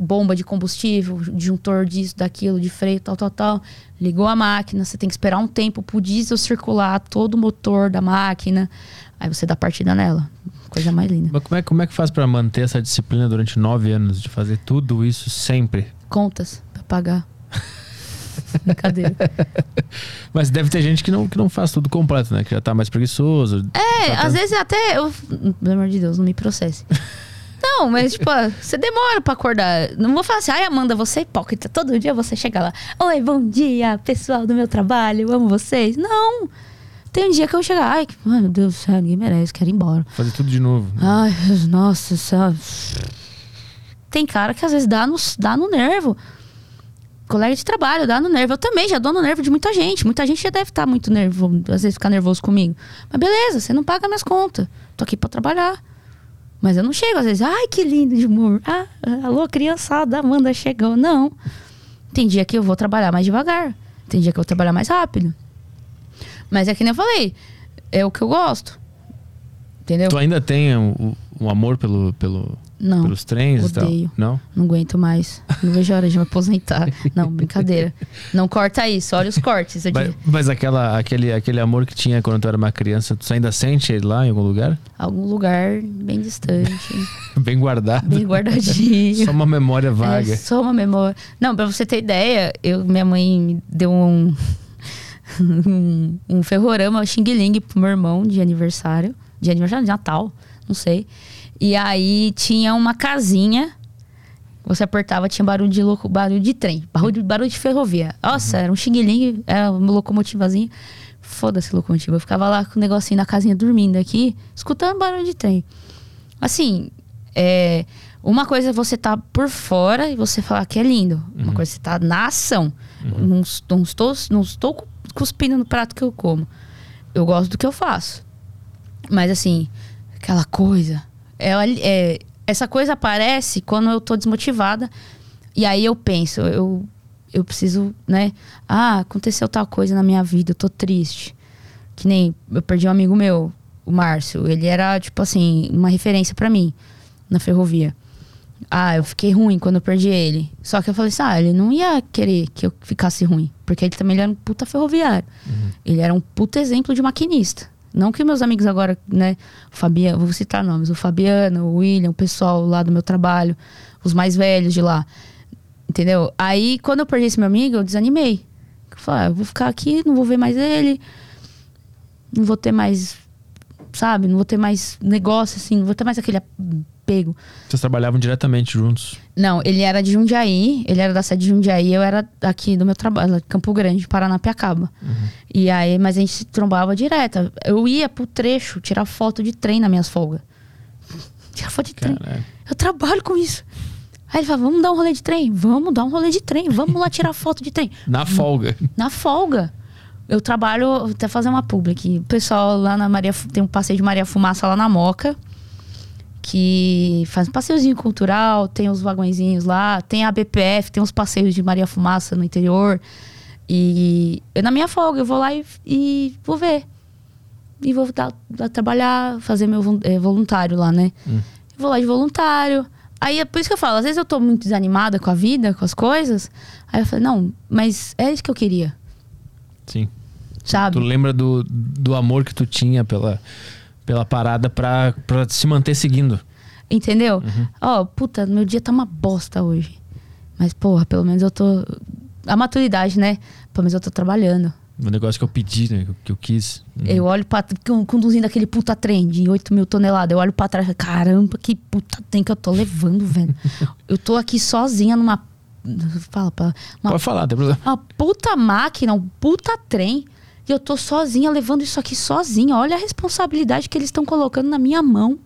bomba de combustível, disjuntor disso, daquilo, de freio, tal, tal, tal. Ligou a máquina, você tem que esperar um tempo pro diesel circular todo o motor da máquina. Aí você dá partida nela. Coisa mais linda. Mas como é, como é que faz pra manter essa disciplina durante nove anos, de fazer tudo isso sempre? Contas pra pagar. Brincadeira. Mas deve ter gente que não, que não faz tudo completo, né? Que já tá mais preguiçoso. É, tá- às vezes até. Eu, pelo amor de Deus, não me processe. Não, mas tipo, você demora pra acordar. Não vou falar assim, ai Amanda, você é hipócrita. Todo dia você chega lá. Oi, bom dia, pessoal do meu trabalho, amo vocês. Não. Tem um dia que eu chego, ai, que- ai, meu Deus do céu, ninguém merece, quero ir embora. Fazer tudo de novo. né? Ai, nossa, céu. Tem cara que às vezes dá no, dá no nervo. Colega de trabalho, dá no nervo. Eu também já dou no nervo de muita gente. Muita gente já deve estar muito nervoso, às vezes ficar nervoso comigo. Mas beleza, você não paga minhas contas. Tô aqui pra trabalhar. Mas eu não chego às vezes, ai, que lindo de humor. Ah, alô, criançada, Amanda chegou. Não. Tem dia que eu vou trabalhar mais devagar. Tem dia que eu vou trabalhar mais rápido. Mas é que nem eu falei, é o que eu gosto. Entendeu? Tu ainda tem um, um amor pelo, pelo, Não. pelos trens e tal? odeio. Não? Não aguento mais. Não vejo a hora de me aposentar. Não, brincadeira. Não corta isso, olha os cortes. Mas, mas aquela, aquele, aquele amor que tinha quando tu era uma criança, tu ainda sente ele lá em algum lugar? Algum lugar bem distante, Bem guardado? bem guardadinho. Só uma memória vaga. É só uma memória. Não, pra você ter ideia, eu, minha mãe me deu um, um, um ferrorama Xing Ling pro meu irmão de aniversário. De aniversário de Natal, não sei. E aí tinha uma casinha. Você apertava, tinha barulho de loco, barulho de trem, barulho, barulho de ferrovia. Nossa, era um Xing Ling, era uma locomotivazinha. Foda-se locomotiva. Eu ficava lá com o negocinho na casinha dormindo aqui, escutando barulho de trem. Assim, é, Uma coisa é você tá por fora e você falar que é lindo. Uma coisa é você tá na ação. Não, es- não estou, não estou cu- cuspindo no prato que eu como. Eu gosto do que eu faço. Mas assim, aquela coisa. É, é- essa coisa aparece quando eu tô desmotivada. E aí eu penso, eu, eu preciso, né? Ah, aconteceu tal coisa na minha vida, eu tô triste. Que nem eu perdi um amigo meu, o Márcio. Ele era, tipo assim, uma referência pra mim na ferrovia. Ah, eu fiquei ruim quando eu perdi ele. Só que eu falei assim, ah, ele não ia querer que eu ficasse ruim. Porque ele também ele era um puta ferroviário. Ele era um puta exemplo de maquinista. Não que meus amigos agora, né, o Fabiano, vou citar nomes, o Fabiano, o William, o pessoal lá do meu trabalho, os mais velhos de lá. Entendeu? Aí, quando eu perdi esse meu amigo, eu desanimei. Eu falei, ah, eu vou ficar aqui, não vou ver mais ele, não vou ter mais, sabe, não vou ter mais negócio, assim, não vou ter mais aquele apego. Vocês trabalhavam diretamente juntos. Não, ele era de Jundiaí, ele era da sede de Jundiaí, eu era aqui do meu trabalho, Campo Grande, Paranapiacaba. E aí, mas a gente se trombava direto. Eu ia pro trecho tirar foto de trem nas minhas folgas. Tirar foto de trem. Caralho. Eu trabalho com isso. Aí ele fala, vamos dar um rolê de trem? Vamos dar um rolê de trem, vamos lá tirar foto de trem. Na folga. Na folga. Eu trabalho, até fazer uma public. O pessoal lá na Maria, tem um passeio de Maria Fumaça lá na Moca, que faz um passeiozinho cultural, tem os vagõezinhos lá, tem a BPF, tem os passeios de Maria Fumaça no interior. E eu, na minha folga, eu vou lá e, e vou ver. E vou dar, dar- trabalhar, fazer meu eh, voluntário lá, né? Eu vou lá de voluntário. Aí é por isso que eu falo, às vezes eu tô muito desanimada com a vida, com as coisas. Aí eu falei, não, mas é isso que eu queria, Sim. sabe? Tu lembra do, do amor que tu tinha pela, pela parada pra, pra se manter seguindo. Entendeu? Ó, puta, meu dia tá uma bosta hoje. Mas, porra, pelo menos eu tô. A maturidade, né? Pelo menos eu tô trabalhando. O negócio que eu pedi, né? que eu- quis. Eu olho pra. con- Conduzindo aquele puta trem de 8 mil toneladas. Eu olho pra trás caramba, que puta trem que eu tô levando, velho. eu tô aqui sozinha numa. Fala, pra. Uma Pode falar, tem problema. uma puta máquina, um puta trem. E eu tô sozinha levando isso aqui sozinha. Olha a responsabilidade que eles estão colocando na minha mão.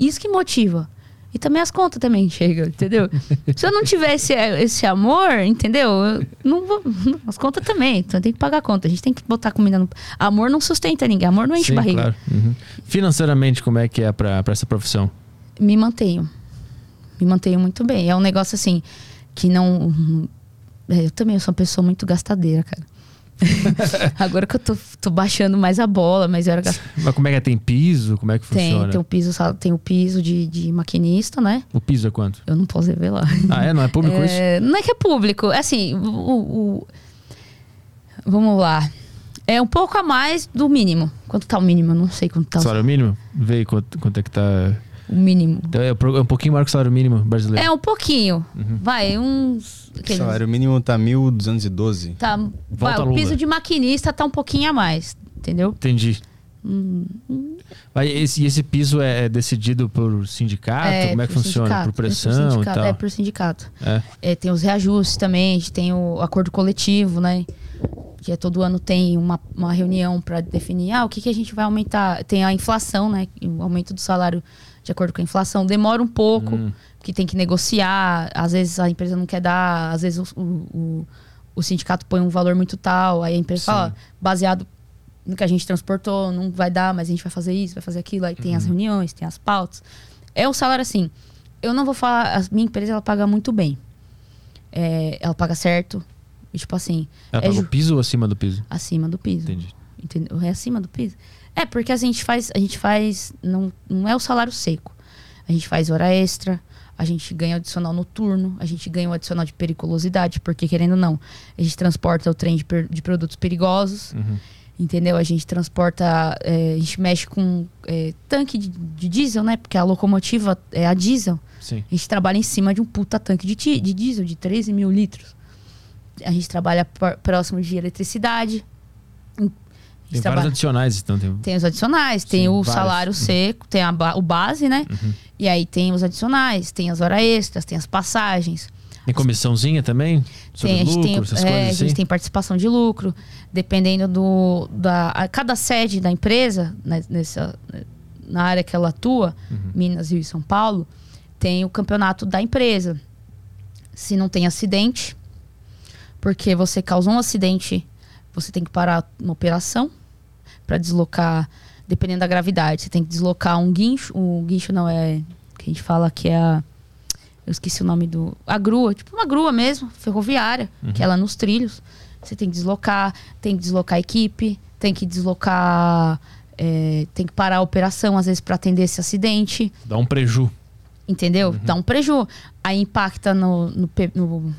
Isso que motiva. E também as contas também chegam, entendeu? Se eu não tivesse esse amor, entendeu? Eu não vou. As contas também. Então tem que pagar a conta. A gente tem que botar comida no. Amor não sustenta ninguém. Amor não enche Sim, barriga. claro. Uhum. Financeiramente, como é que é pra, pra essa profissão? me mantenho. Me mantenho muito bem. É um negócio assim que não. é, Eu também sou uma pessoa muito gastadeira, cara. Agora que eu tô, tô baixando mais a bola, mas eu era. Mas como é que é? Tem piso? Como é que tem, funciona? tem o piso, tem o piso de, de maquinista, né? O piso é quanto? Eu não posso revelar. Ah, é? Não é público isso? É, não é que é público, é assim, o, o- vamos lá. É um pouco a mais do mínimo. Quanto tá o mínimo? Eu não sei quanto tá o- Salário mínimo? Vê quanto, quanto é que tá. O mínimo. Então, É é um pouquinho maior que o salário mínimo brasileiro. É um pouquinho. Uhum. Vai, uns. O aqueles- salário mínimo tá 1.212. Tá, vai, o piso de maquinista tá um pouquinho a mais, entendeu? Entendi. Hum, Mas esse, e esse piso é decidido por sindicato? como é que funciona? sindicato, por pressão e sindicato, tal? É, por sindicato. É. É, tem os reajustes também, a gente tem o acordo coletivo, né? Que é todo ano tem uma, uma reunião para definir ah, o que, que a gente vai aumentar. Tem a inflação, né? O aumento do salário de acordo com a inflação. Demora um pouco, Hum. porque tem que negociar. Às vezes a empresa não quer dar, às vezes o, o, o- sindicato põe um valor muito tal, aí a empresa Sim. fala, baseado no que a gente transportou, não vai dar, mas a gente vai fazer isso, vai fazer aquilo. Aí tem Uhum. as reuniões, tem as pautas. É o salário assim. Eu não vou falar, a minha empresa ela paga muito bem. É, ela paga certo. E, tipo assim, Ela é paga o piso ou acima do piso? acima do piso. Entendi. Entendeu? É acima do piso. É, porque a gente faz, a gente faz, não, não é o salário seco. A gente faz hora extra, a gente ganha adicional noturno, a gente ganha o adicional de periculosidade, porque querendo ou não, a gente transporta o trem de, de produtos perigosos, Uhum. entendeu? A gente transporta, é, a gente mexe com é, tanque de, de diesel, né? Porque a locomotiva é a diesel. Sim. A gente trabalha em cima de um puta tanque de, de diesel de 13 mil litros. A gente trabalha próximo de eletricidade. A Tem vários adicionais, então. Tem... tem os adicionais, tem Sim, o vários. salário seco, tem a o base, né? Uhum. E aí tem os adicionais, tem as horas extras, tem as passagens. Tem comissãozinha também? Sobre Tem, a gente lucro, tem, essas é, coisas a assim? gente tem participação de lucro, dependendo do da a- cada sede da empresa né, nessa na área que ela atua, Uhum. Minas, Rio e São Paulo, tem o campeonato da empresa. Se não tem acidente, porque você causou um acidente, você tem que parar uma operação para deslocar, dependendo da gravidade, você tem que deslocar um guincho. O guincho não é. Que a gente fala que é a. Eu esqueci o nome do. A grua, tipo uma grua mesmo, ferroviária, que ela nos trilhos. Você tem que deslocar, tem que deslocar a equipe, tem que deslocar. é, tem que parar a operação, às vezes, para atender esse acidente. Dá um preju. Entendeu? Dá um preju. Aí impacta no, no, no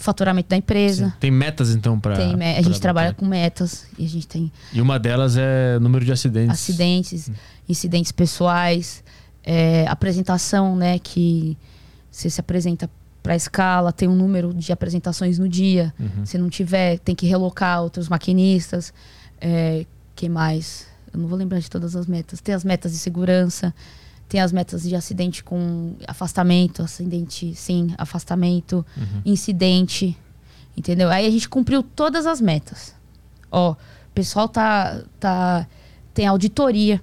faturamento da empresa. Sim. Tem metas, então, para. Tem a gente trabalha com metas e a gente tem E uma delas é número de acidentes. acidentes, incidentes pessoais, é, apresentação, né? Que você se apresenta para a escala, tem um número de apresentações no dia. Se não tiver, tem que relocar outros maquinistas. É, que mais? Eu não vou lembrar de todas as metas. Tem as metas de segurança, tem as metas de acidente com afastamento, acidente, sim, afastamento, incidente, entendeu? Aí a gente cumpriu todas as metas. Ó, o pessoal tá, tá tem auditoria,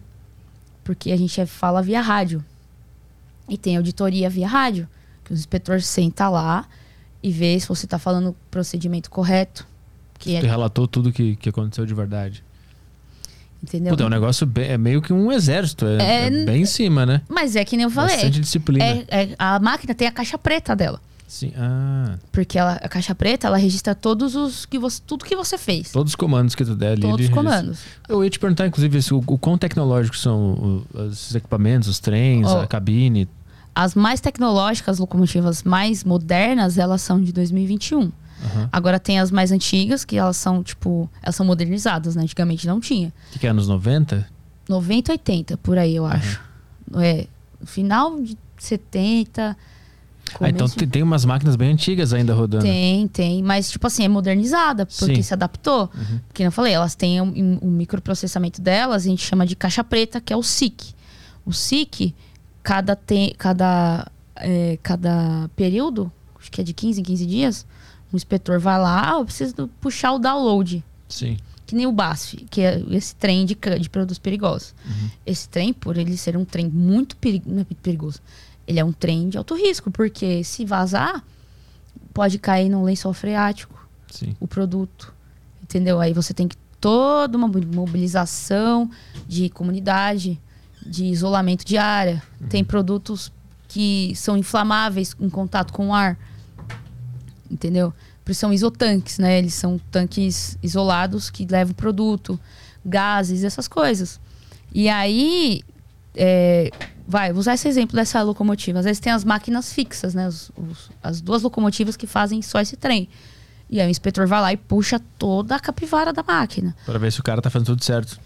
porque a gente é- fala via rádio. E tem auditoria via rádio, que o inspetor senta lá e vê se você está falando o procedimento correto. Que é, relatou tudo que, que aconteceu de verdade. Entendeu? Puta, é um negócio bem- é meio que um exército. É, É, é bem em cima, né? Mas é que nem eu falei. Bastante disciplina. É, é- a máquina tem a caixa preta dela. Sim. Ah, Porque ela, a caixa preta, ela registra todos os que você, tudo que você fez. todos os comandos que tu der ali. Todos os comandos. Eu ia te perguntar, inclusive, o, o quão tecnológicos são o- os equipamentos, os trens, Ó. a cabine. As mais tecnológicas, as locomotivas mais modernas, elas são de 2021. Aham. Agora tem as mais antigas, que elas são, tipo, elas são modernizadas, né? Antigamente não tinha. O que, que é anos 90? 90, 80, por aí, eu acho. É, final de 70. Ah, então começo- tem, umas máquinas bem antigas ainda rodando. Tem, tem. Mas, tipo assim, é modernizada, porque Sim. se adaptou. Porque eu falei, elas têm um, um microprocessamento delas, a gente chama de caixa preta, que é o SIC. O SIC, cada, tem, cada, é, cada período, acho que é de 15 em 15 dias, o inspetor vai lá, ah, eu preciso puxar o download. Sim. Que nem o BASF, que é esse trem de, de produtos perigosos. Esse trem, por ele ser um trem muito peri- não é muito perigoso, ele é um trem de alto risco, porque se vazar, pode cair no lençol freático Sim. o produto. Entendeu? Aí você tem que toda uma mobilização de comunidade, de isolamento de área. Tem produtos que são inflamáveis em contato com o ar. Entendeu? São isotanques, né? Eles são tanques isolados que levam produto, gases, essas coisas. E aí, é, vai, vou usar esse exemplo dessa locomotiva. Às vezes tem as máquinas fixas, né? Os- os- as duas locomotivas que fazem só esse trem. E aí o inspetor vai lá e puxa toda a capivara da máquina. Pra ver se o cara tá fazendo tudo certo.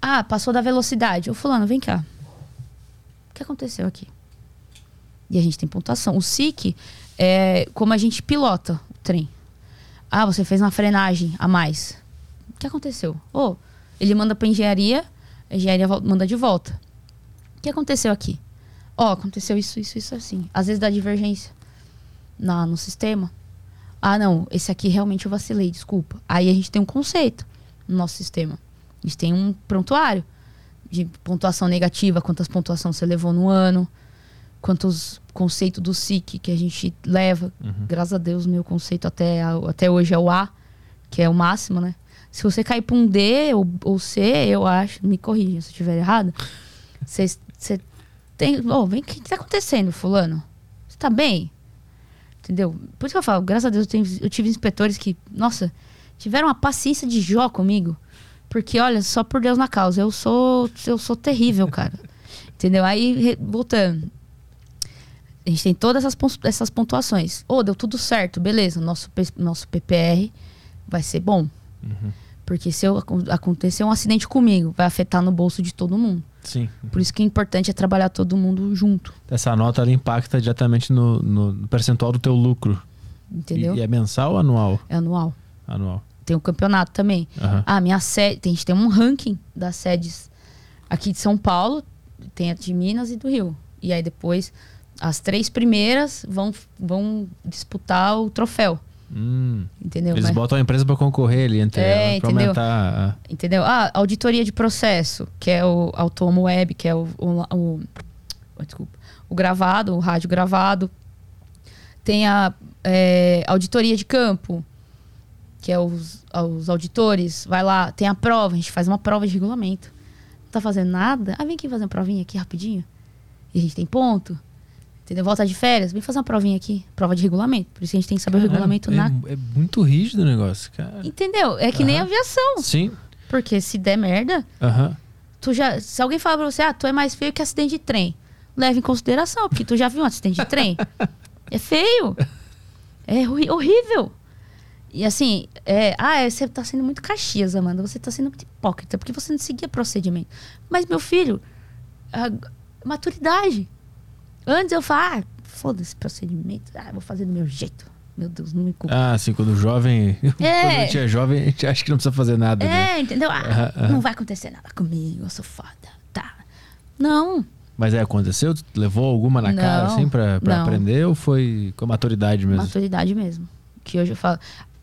Ah, passou da velocidade. Ô, fulano, vem cá. O que aconteceu aqui? E a gente tem pontuação. O SIC é como a gente pilota trem. Ah, você fez uma frenagem a mais. O que aconteceu? Ô, ele manda pra engenharia, a engenharia manda de volta. O que aconteceu aqui? Ó, aconteceu isso, isso, isso assim. Às vezes dá divergência na, no sistema. Ah, não, esse aqui realmente eu vacilei, desculpa. Aí a gente tem um conceito no nosso sistema. A gente tem um prontuário de pontuação negativa, quantas pontuações você levou no ano, quantos conceitos do SIC que a gente leva. Graças a Deus, meu conceito até, até hoje é o A, que é o máximo, né? Se você cair para um D ou, ou C, eu acho, me corrija se eu estiver errado. Você você tem. Ô, vem, o que está acontecendo, Fulano? Você tá bem? Entendeu? Por isso que eu falo, graças a Deus eu, tenho- eu tive inspetores que, nossa, tiveram uma paciência de Jó comigo. Porque, olha, só por Deus na causa, eu sou, eu sou terrível, cara. Entendeu? Aí, voltando. A gente tem todas essas, essas pontuações. Ô, deu tudo certo, beleza. Nosso, nosso PPR vai ser bom. Porque se eu, acon- acontecer um acidente comigo, vai afetar no bolso de todo mundo. Sim. Por isso que é importante é trabalhar todo mundo junto. Essa nota ela impacta diretamente no, no- percentual do teu lucro. Entendeu? E, e é mensal ou anual? É anual. Anual. Tem o campeonato também. Aham. Ah, minha sede. A gente tem um ranking das sedes aqui de São Paulo, tem a de Minas e do Rio. E aí depois as três primeiras vão, vão disputar o troféu. Hum. Entendeu? Eles Mas- botam a empresa pra concorrer ali entre É, pra entendeu? aumentar. a- Entendeu? Ah, auditoria de processo, que é o Automo Web, que é o, o, o- oh, desculpa, o gravado, o rádio gravado. Tem a é, auditoria de campo, que é os, os auditores. Vai lá, tem a prova, a gente faz uma prova de regulamento. Não tá fazendo nada? Ah, vem aqui fazer uma provinha aqui rapidinho. E a gente tem ponto. Entendeu? Volta de férias, vem fazer uma provinha aqui. Prova de regulamento. Por isso a gente tem que saber o regulamento é, na. é muito rígido o negócio, cara. Entendeu? É que nem aviação. Sim. Porque se der merda, Aham. tu já. Se alguém fala pra você, ah, tu é mais feio que acidente de trem. Leve em consideração, porque tu já viu um acidente de trem. É feio. É horrível. E assim, é, ah, é, você tá sendo muito caxias, Amanda. Você tá sendo muito hipócrita, porque você não seguia procedimento. Mas, meu filho, a- maturidade. Antes eu falava, ah, foda-se procedimento. Ah, vou fazer do meu jeito. Meu Deus, não me culpa. Ah, assim, quando jovem. quando a gente é jovem, a gente acha que não precisa fazer nada, né? É, entendeu? Ah, não vai acontecer nada comigo, eu sou foda. Tá. Não. Mas aí aconteceu? Tu levou alguma na cara, Não, assim, pra, pra não. aprender? Ou foi com a maturidade mesmo? Maturidade mesmo. Que hoje eu falo.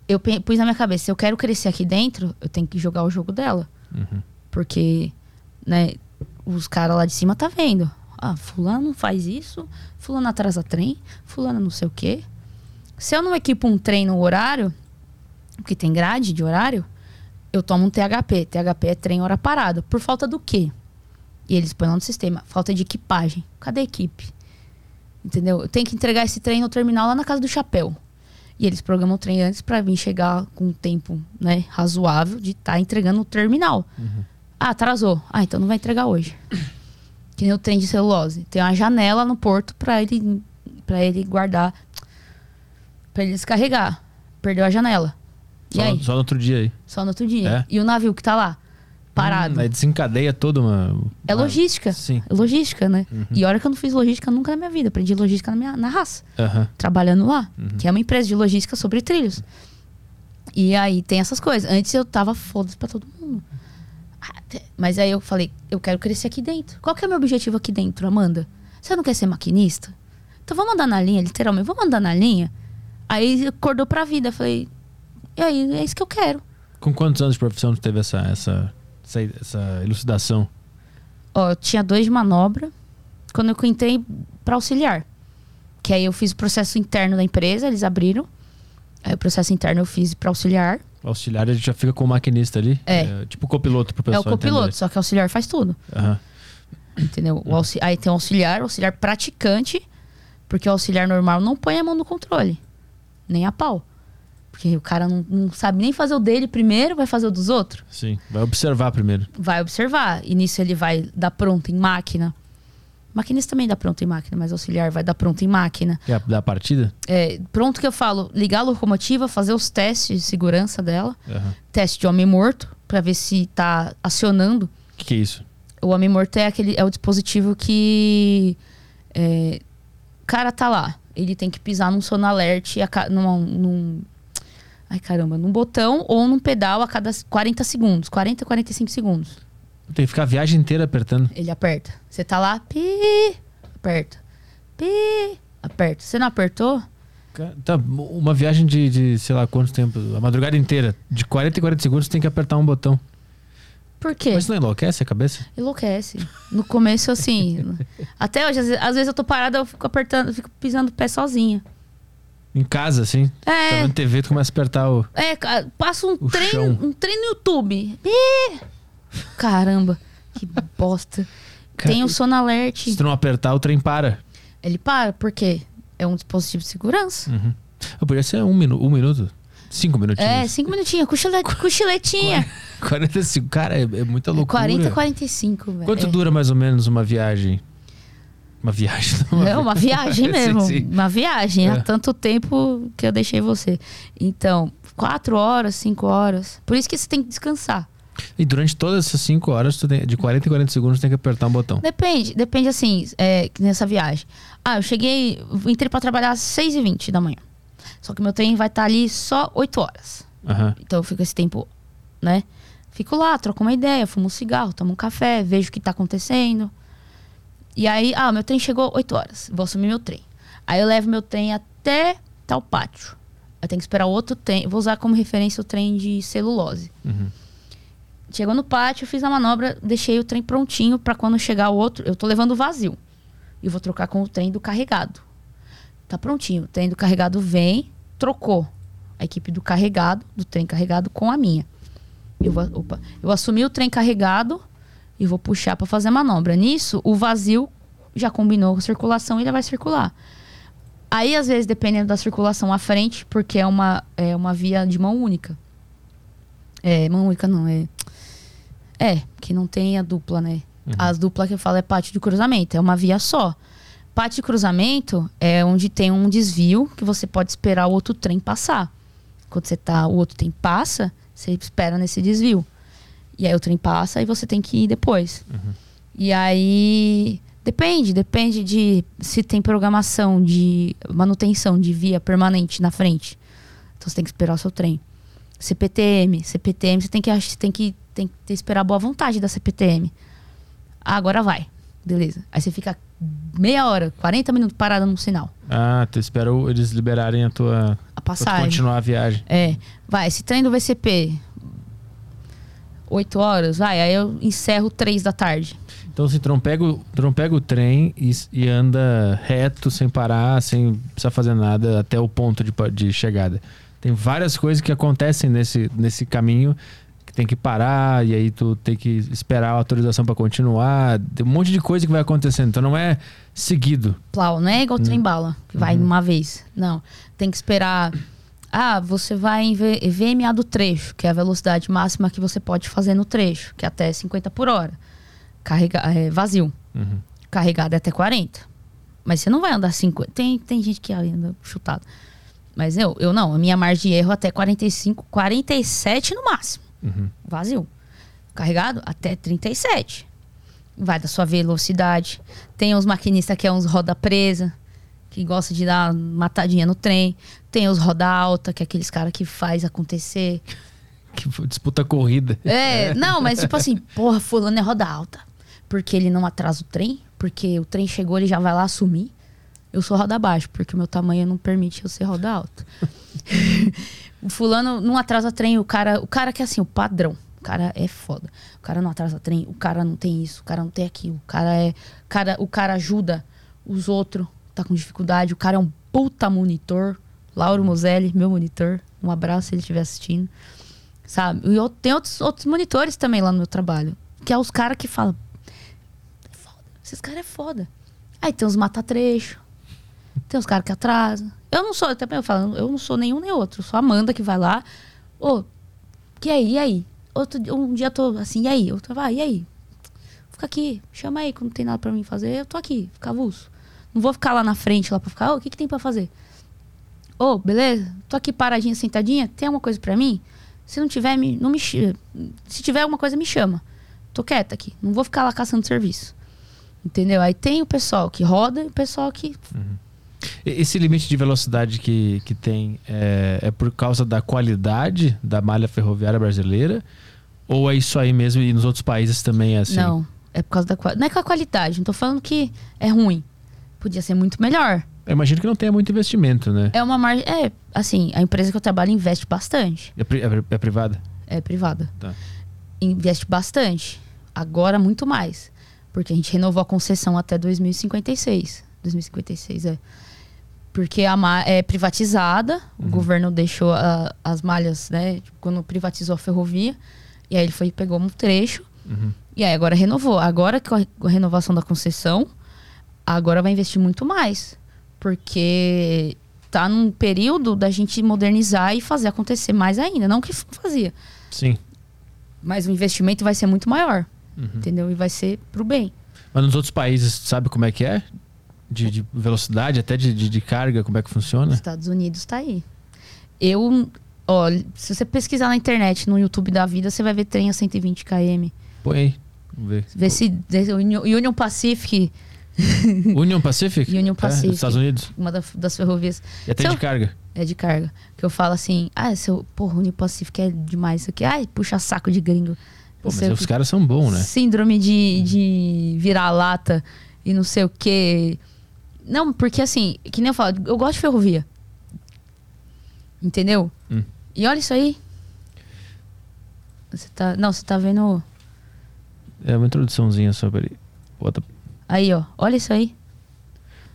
Eu pus na minha cabeça, se eu quero crescer aqui dentro, eu tenho que jogar o jogo dela. Uhum. Porque, né, os caras lá de cima tá vendo. Ah, fulano faz isso, fulano atrasa trem, fulano não sei o quê. Se eu não equipo um trem no horário, porque tem grade de horário, eu tomo um THP. THP é trem hora parada. Por falta do quê? E eles põem lá no sistema. Falta de equipagem. Cadê a equipe? Entendeu? Eu tenho que entregar esse trem no terminal lá na casa do chapéu. E eles programam o trem antes pra vir chegar com um tempo né, razoável de estar entregando no terminal. Ah, atrasou. Ah, então não vai entregar hoje. Que nem o trem de celulose. Tem uma janela no porto pra ele, pra ele guardar. Pra ele descarregar. Perdeu a janela. Só, aí? só no outro dia aí. Só no outro dia. É? E o navio que tá lá? Parado. Hum, desencadeia toda uma. É uma- logística. Sim. É logística, né? E olha que eu não fiz logística nunca na minha vida. Aprendi logística na, minha, na raça. Aham. Trabalhando lá. Que é uma empresa de logística sobre trilhos. E aí tem essas coisas. Antes eu tava foda-se pra todo mundo. Mas aí eu falei, eu quero crescer aqui dentro. Qual que é o meu objetivo aqui dentro, Amanda? Você não quer ser maquinista? Então vamos andar na linha, literalmente. Vamos andar na linha? Aí acordou pra vida. Falei, e aí, é isso que eu quero. Com quantos anos de profissão tu teve essa, essa, essa, essa elucidação? Ó, eu tinha dois de manobra. Quando eu entrei pra auxiliar. Que aí eu fiz o processo interno da empresa, eles abriram. Aí o processo interno eu fiz pra auxiliar. Auxiliar, a gente já fica com o maquinista ali. É. tipo copiloto pro é pessoal. o copiloto, entender. só que auxiliar faz tudo. Aham. Entendeu? O auxi- Aí tem o auxiliar, o auxiliar praticante, porque o auxiliar normal não põe a mão no controle. Nem a pau. Porque o cara não, não sabe nem fazer o dele primeiro, vai fazer o dos outros. Sim. Vai observar primeiro. Vai observar. E nisso ele vai dar pronto em máquina. Maquinista também dá pronto em máquina, mas auxiliar vai dar pronto em máquina. A, da partida? É, pronto que eu falo, ligar a locomotiva, fazer os testes de segurança dela. Aham. Teste de homem morto, pra ver se tá acionando. O que, que é isso? O homem morto é aquele é o dispositivo que é, o cara tá lá, ele tem que pisar num sonalerte a ca- num, num ai caramba, num botão ou num pedal a cada 40 segundos, 40 45 segundos. Tem que ficar a viagem inteira apertando. Ele aperta. Você tá lá, pi, aperta. Pi, aperta. Você não apertou? Tá, uma viagem de, de sei lá quanto tempo, a madrugada inteira, de 40 e 40 segundos, tem que apertar um botão. Por quê? Mas não enlouquece a cabeça? Enlouquece. No começo, assim. até hoje, às vezes, eu tô parada, eu fico apertando, eu fico pisando o pé sozinha. Em casa, assim, tá É, vendo TV, tu começa a apertar o. é, passa um trem, chão. um trem no YouTube. Ih! Caramba, que bosta. Cara, Tem o sonalerte. Se tu não apertar, o trem para. Ele para, por quê? É um dispositivo de segurança. Uhum. Eu podia ser um, minu um minuto. Cinco minutinhos. É, cinco minutinhos, cochile- cochiletinha. 45. Cara, é, é muita loucura. 40, 45, velho. Quanto É. dura mais ou menos uma viagem? Uma viagem, não É uma viagem Sim, mesmo. sim. Uma viagem. É. Há tanto tempo que eu deixei você. Então, quatro horas, cinco horas. Por isso que você tem que descansar. E durante todas essas 5 horas, tu tem- de 40 em 40 segundos, tu tem que apertar um botão. Depende, depende assim, é, nessa viagem. Ah, eu cheguei, entrei pra trabalhar às 6h20 da manhã. Só que meu trem vai estar ali só 8 horas. Aham. Então eu fico esse tempo, né? Fico lá, troco uma ideia, fumo um cigarro, tomo um café, vejo o que tá acontecendo. E aí, ah, meu trem chegou 8 horas. Vou assumir meu trem. Aí eu levo meu trem até tal pátio. Eu tenho que esperar outro trem. Vou usar como referência o trem de celulose. Uhum. Chegou no pátio, fiz a manobra, deixei o trem prontinho pra quando chegar o outro. Eu tô levando vazio. e vou trocar com o trem do carregado. Tá prontinho. O trem do carregado vem, trocou a equipe do carregado, do trem carregado com a minha. Eu opa, eu assumi o trem carregado e vou puxar para fazer a manobra. Nisso, o vazio já combinou com a circulação e ele vai circular. Aí, às vezes, dependendo da circulação à frente, porque é uma, é uma via de mão única. É, mão única não, é. É, que não tem a dupla, né? As duplas que eu falo é parte de cruzamento, é uma via só. Parte de cruzamento é onde tem um desvio que você pode esperar o outro trem passar. Quando você tá, o outro trem passa, você espera nesse desvio. E aí o trem passa e você tem que ir depois. E aí depende, depende de se tem programação de manutenção de via permanente na frente. Então você tem que esperar o seu trem. CPTM, CPTM, você tem que ach- tem que tem que esperar a boa vontade da CPTM. Ah, agora vai. Beleza. Aí você fica meia hora, 40 minutos parada num sinal. Ah, tu espera eles liberarem a tua. A passagem. continuar a viagem. É. Vai, esse trem do VCP. 8 horas, vai. Aí eu encerro 3 da tarde. Então, assim, tu não pega o, não pega o trem e, e anda reto, sem parar, sem precisar fazer nada até o ponto de, de chegada. Tem várias coisas que acontecem nesse, nesse caminho tem que parar e aí tu tem que esperar a autorização para continuar. Tem um monte de coisa que vai acontecendo. Então, não é seguido. Plau, não é igual trem bala, que vai uma vez. Não. Tem que esperar. Ah, você vai em V- VMA do trecho, que é a velocidade máxima que você pode fazer no trecho, que é até 50 por hora. Carrega, é, vazio. Uhum. Carregado é até 40. Mas você não vai andar 50. Tem, tem gente que anda chutado. Mas eu, eu não. A minha margem de erro até 45, 47 no máximo. Uhum. Vazio. Carregado até 37. Vai da sua velocidade. Tem os maquinistas que é uns roda presa, que gosta de dar uma matadinha no trem. Tem os roda alta, que é aqueles caras que faz acontecer. Que disputa corrida. É, não, mas tipo assim, porra, fulano é roda alta. Porque ele não atrasa o trem, porque o trem chegou, ele já vai lá assumir. Eu sou roda baixa, porque o meu tamanho não permite eu ser roda alta. fulano não atrasa trem, o cara, o cara que é assim, o padrão. O cara é foda. O cara não atrasa trem, o cara não tem isso, o cara não tem aquilo. O cara é, cara, o cara ajuda os outros, tá com dificuldade, o cara é um puta monitor. Lauro Moselli, meu monitor. Um abraço se ele estiver assistindo. Sabe? E eu, tem outros, outros monitores também lá no meu trabalho. Que é os caras que falam. É foda. Esses caras é foda. Aí tem os mata-trecho. Tem os caras que atrasam. Eu não sou, eu também eu falo, eu não sou nenhum nem outro. Sou a Amanda que vai lá. Ô, que aí, e aí? Outro, um dia eu tô assim, e aí? Outro, vai, e aí? Fica aqui, chama aí quando não tem nada pra mim fazer. Eu tô aqui, fica avulso. Não vou ficar lá na frente lá pra ficar, ô, o que, que tem pra fazer? Ô, beleza? Tô aqui paradinha, sentadinha. Tem alguma coisa pra mim? Se não tiver, me, não me Se tiver alguma coisa, me chama. Tô quieta aqui. Não vou ficar lá caçando serviço. Entendeu? Aí tem o pessoal que roda e o pessoal que. E- Esse limite de velocidade que, que tem é, é por causa da qualidade da malha ferroviária brasileira? Ou é isso aí mesmo e nos outros países também é assim? Não. É por causa da qualidade. Não é com a qualidade. Não tô falando que é ruim. Podia ser muito melhor. Eu imagino que não tenha muito investimento, né? É uma margem. É, assim, a empresa que eu trabalho investe bastante. É, pri- é é privada? É privada. Tá. Investe bastante. Agora muito mais. Porque a gente renovou a concessão até 2056. 2056, é. Porque a é privatizada, o governo deixou a- as malhas, né? Quando privatizou a ferrovia. E aí ele foi pegou um trecho. Uhum. E aí agora renovou. Agora com a renovação da concessão, agora vai investir muito mais. Porque tá num período da gente modernizar e fazer acontecer mais ainda. Não que fazia. Sim. Mas o investimento vai ser muito maior. Uhum. Entendeu? E vai ser pro bem. Mas nos outros países, sabe como é que é? De, de velocidade, até de, de, de carga, como é que Os funciona? Estados Unidos tá aí. Eu, ó, se você pesquisar na internet, no YouTube da vida, você vai ver trem a 120 km. Põe aí. Vamos ver. Vê se Union Union Pacific, Union Pacific? Union É, Pacific. dos Estados Unidos. uma da- das ferrovias, E até Se de eu- carga. é de carga. Que eu falo assim, ah, seu, porra, Union Pacific é demais isso aqui. Ai, puxa saco de gringo. Pô, mas os que. caras são bons, né? Síndrome de, de virar-lata e não sei o quê. Não, porque assim, que nem eu falo, eu gosto de ferrovia. Entendeu? Hum. E olha isso aí. Você tá. Não, você tá vendo. É uma introduçãozinha só, peraí. Bota. Aí, ó. Olha isso aí.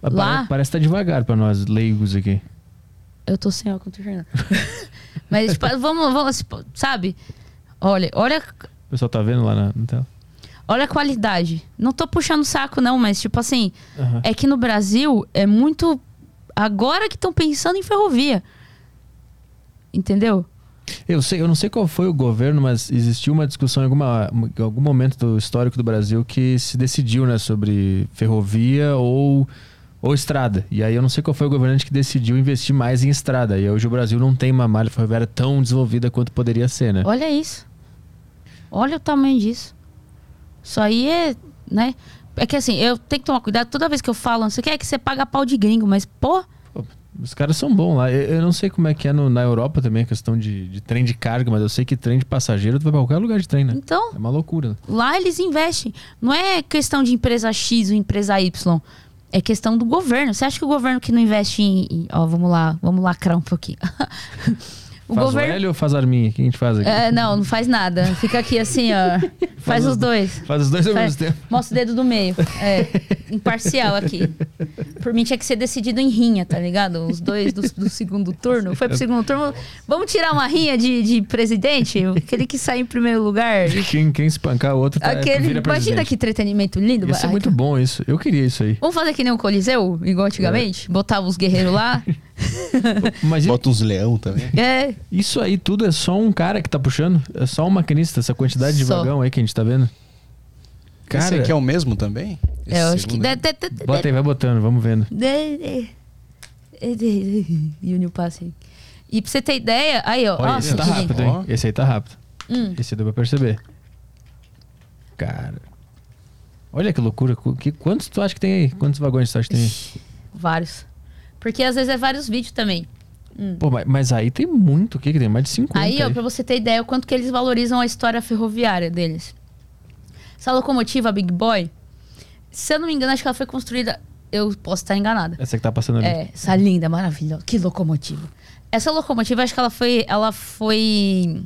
Mas Lá- pare- Parece que tá devagar pra nós, leigos aqui. Eu tô sem óculos, tô enxergando. Mas, tipo, vamos, vamos, tipo, sabe? Olha, olha, O pessoal tá vendo lá na, na tela? Olha a qualidade. Não tô puxando o saco, não, mas, tipo assim, Aham. é que no Brasil é muito. Agora que estão pensando em ferrovia. Entendeu? Eu, sei, eu não sei qual foi o governo, mas existiu uma discussão em, alguma, em algum momento do histórico do Brasil que se decidiu né, sobre ferrovia ou, ou estrada. E aí eu não sei qual foi o governante que decidiu investir mais em estrada. E hoje o Brasil não tem uma malha ferroviária tão desenvolvida quanto poderia ser, né? Olha isso. Olha o tamanho disso. Isso aí é, né? É que assim, eu tenho que tomar cuidado toda vez que eu falo, não sei o que, é que você paga pau de gringo, mas, pô, Os caras são bons lá. Eu, eu não sei como é que é no- na Europa também a questão de, de trem de carga, mas eu sei que trem de passageiro tu vai pra qualquer lugar de trem, né? então, É uma loucura. lá eles investem. Não é questão de empresa X ou empresa Y. É questão do governo. Você acha que o governo que não investe em. em- ó, vamos lá, vamos lacrar um pouquinho. o faz governo. o L ou faz a arminha? O que a gente faz aqui? É, não, não faz nada. Fica aqui assim, ó. Faz os dois. Faz os dois ao Faz- mesmo tempo. Mostra o dedo do meio. É, imparcial aqui. Por mim tinha que ser decidido em rinha, tá ligado? Os dois do, do segundo turno. Foi pro segundo turno. Vamos tirar uma rinha de, de presidente? Aquele que sai em primeiro lugar. Quem, quem espancar o outro tá, Aquele, vira imagina presidente. que entretenimento lindo. Ser Ai, muito bom isso. Eu queria isso aí. Vamos fazer que nem o Coliseu, igual antigamente? Botava os guerreiros lá. Mas e- Bota uns leão também. É, isso aí tudo é só um cara que tá puxando? É só um maquinista, essa quantidade de Só. vagão aí que a gente tá vendo? Cara, Esse aqui é o mesmo também? Esse é, eu acho que. segundo aí? bota aí, vai botando, vamos vendo. de- de- E o New. E pra você ter ideia, aí, ó. Olha, nossa, esse tá que rápido, hein? Esse aí tá rápido. Hum. Esse deu pra perceber. Cara. Olha que loucura. Qu- Que, quantos tu acha que tem aí? Quantos vagões tu acha que tem aí? Vários. Porque às vezes é vários vídeos também. Pô, mas, mas aí tem muito. O que que tem? Mais de 50 Aí, ó, pra você ter ideia, o quanto que eles valorizam a história ferroviária deles. Essa locomotiva, a Big Boy, se eu não me engano, acho que ela foi construída. Eu posso estar enganada. Essa que tá passando ali. É, essa linda, maravilhosa. Que locomotiva. Essa locomotiva, acho que ela foi. Ela foi.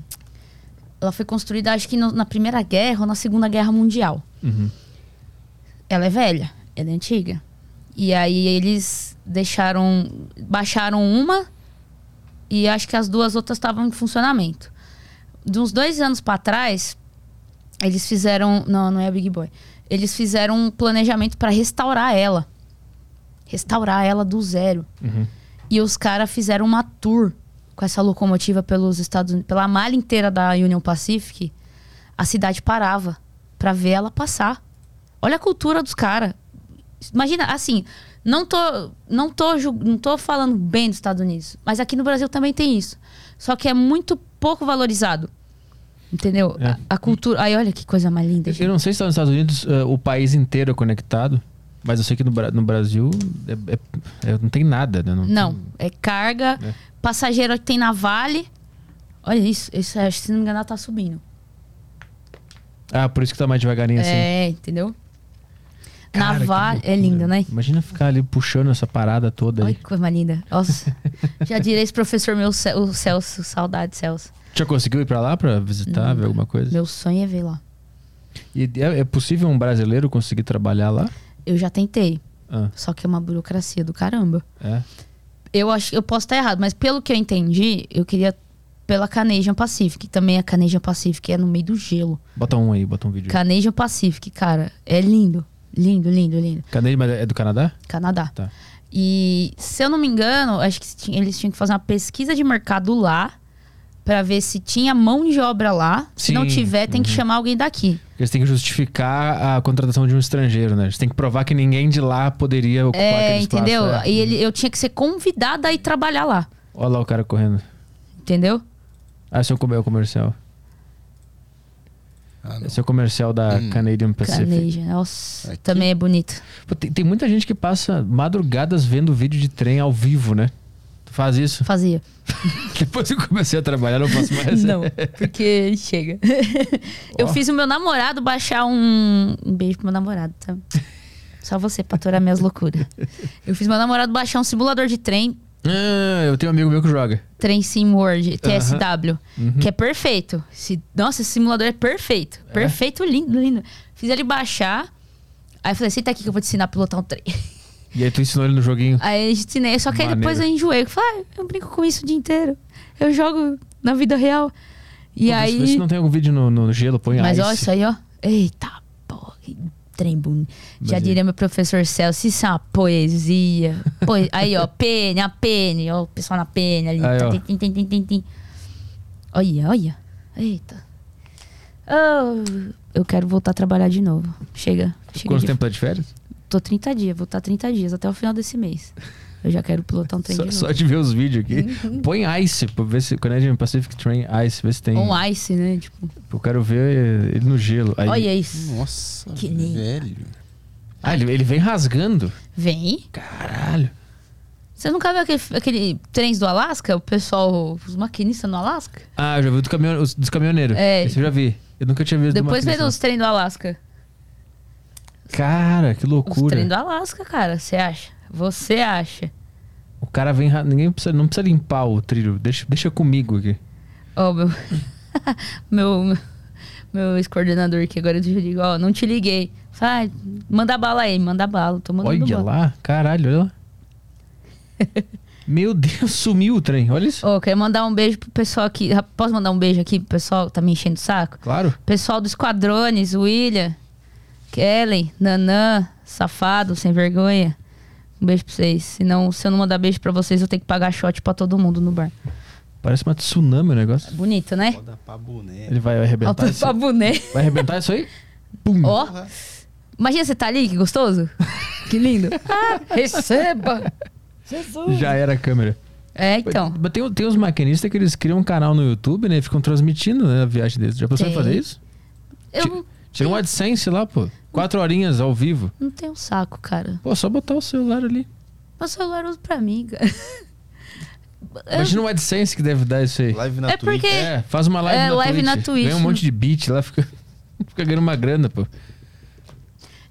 Ela foi construída, acho que no- na Primeira Guerra ou na Segunda Guerra Mundial. Uhum. Ela é velha, ela é antiga. E aí eles deixaram. Baixaram uma e acho que as duas outras estavam em funcionamento. De uns dois anos pra trás, eles fizeram. Não, não é a Big Boy. Eles fizeram um planejamento pra restaurar ela. Restaurar ela do zero. Uhum. E os caras fizeram uma tour com essa locomotiva pelos Estados Unidos, pela malha inteira da Union Pacific. A cidade parava pra ver ela passar. Olha a cultura dos caras. Imagina, assim, não tô, não, tô, não tô falando bem dos Estados Unidos, mas aqui no Brasil também tem isso. Só que é muito pouco valorizado. Entendeu? É. A, a cultura. Aí, olha que coisa mais linda. Eu, gente. não sei se tá nos Estados Unidos eh, o país inteiro é conectado, mas eu sei que no, no Brasil é- é- é- não tem nada, né? Não, tem- é carga, É. passageiro que tem na Vale. Olha isso, isso se não me engano ela tá subindo. Ah, por isso que tá mais devagarinho assim. É, entendeu? Cara. É linda, né? Imagina ficar ali puxando essa parada toda aí. que coisa mais linda. Nossa. Já direi esse professor meu, o Celso, saudade, Celso. Já conseguiu ir pra lá pra visitar, ver alguma coisa? Meu sonho é ver lá. E é, é possível um brasileiro conseguir trabalhar lá? Eu já tentei, Ah, só que é uma burocracia do caramba. é. Eu acho eu posso estar errado, mas pelo que eu entendi, eu queria pela Canadian Pacific. Também a Canadian Pacific é no meio do gelo. Bota um aí, bota um vídeo. Canadian Pacific, cara, é lindo. Lindo, lindo, lindo. Cadê? Mas é do Canadá? Canadá. Tá. E se eu não me engano, acho que eles tinham que fazer uma pesquisa de mercado lá pra ver se tinha mão de obra lá. Se não Sim, tiver, tem que uhum. chamar alguém daqui. Eles têm que justificar a contratação de um estrangeiro, né? Eles têm que provar que ninguém de lá poderia ocupar É, aquele espaço. entendeu? é. E ele, eu tinha que ser convidada a ir trabalhar lá. Olha lá o cara correndo. Entendeu? Ah, esse é o comercial. Ah. Esse é o comercial da Hum. Canadian Pacific. Canadian. Nossa, Aqui. também é bonito. Pô, tem, tem muita gente que passa madrugadas vendo vídeo de trem ao vivo, né? Tu faz isso? Fazia. Depois que eu comecei a trabalhar, não faço mais. Não, porque chega. eu Ó. fiz o meu namorado baixar um. Um beijo pro meu namorado, tá? Só você pra aturar minhas loucuras. Eu fiz meu namorado baixar um simulador de trem, Ah, eu tenho um amigo meu que joga. Trem Sim World, TSW, Uhum. que é perfeito. Se, nossa, esse simulador é perfeito. Perfeito, lindo, lindo. Fiz ele baixar. Aí eu falei, senta aqui que eu vou te ensinar a pilotar um trem. E aí tu ensinou ele no joguinho. Aí eu ensinei, só que aí depois eu Maneiro. enjoei. Eu falei, ah, eu brinco com isso o dia inteiro. Eu jogo na vida real. E Pô, aí. vê se não tem algum vídeo no, no gelo, põe Mas ice. ó, isso aí, ó. Eita, porra, trem bonito. Já diria meu professor Celso, isso é uma poesia. Poe- aí, ó, pene, a pene, ó, o pessoal na pene ali. Aí, tim, tim, tim, tim. Olha, olha. Eita. Oh, eu quero voltar a trabalhar de novo. Chega. chega Quanto de... tempo tá de férias? Tô 30 dias, vou estar 30 dias até o final desse mês. Eu já quero pilotar um trem Só, de só de ver os vídeos aqui. Põe Ice, pra ver se Canadian Pacific Train Ice, ver se tem. Um ice, né? Tipo, Eu quero ver ele no gelo. Aí- olha isso. Nossa, Que lindo. velho. Ah, ele, ele vem rasgando. Vem. Caralho. Você nunca viu aquele, aquele trens do Alasca? O pessoal, os maquinistas no Alasca? Ah, eu já vi do caminhão, os- dos caminhoneiros. É. Esse eu já vi. Eu nunca tinha visto Depois maquinista, os trem do Alasca. Cara, que Os loucura. trem do Alasca, cara. Você acha? Você acha? O cara vem. Ninguém precisa, não precisa limpar o trilho. Deixa, deixa comigo aqui. Ó, meu. meu. Meu ex-coordenador que agora eu digo, ó, não te liguei. Vai, manda bala aí, manda bala. Tô mandando Olha bala. lá. Caralho, olha lá. Meu Deus, sumiu o trem. Olha isso. Ô, quero mandar um beijo pro pessoal aqui. Posso mandar um beijo aqui pro pessoal que tá me enchendo o saco? Claro. Pessoal do Esquadrones, William, Kelly, Nanã, safado, sem vergonha. Um beijo pra vocês. Senão, se eu não mandar beijo pra vocês, eu tenho que pagar shot pra todo mundo no bar. Parece uma tsunami o negócio. Bonito, né? Pra boné. Ele vai arrebentar isso. pra boné. Vai arrebentar isso aí? Pum. Ó. Imagina você tá ali, que gostoso. Que lindo. Ah, receba. Jesus. Já era a câmera. É, então. Mas tem, tem uns maquinistas que eles criam um canal no YouTube, né? E ficam transmitindo né, a viagem deles. Já pensou em Tem. fazer isso? Eu Tira um AdSense lá, pô. Quatro horinhas ao vivo. não tenho saco, cara. Pô, só botar o celular ali. Meu celular eu uso pra mim, cara. Imagina um AdSense que deve dar isso aí. Live na É Twitch. porque- É, faz uma live, É, na, live Twitch. na Twitch. Ganha um monte de beat lá, fica, fica ganhando uma grana, pô.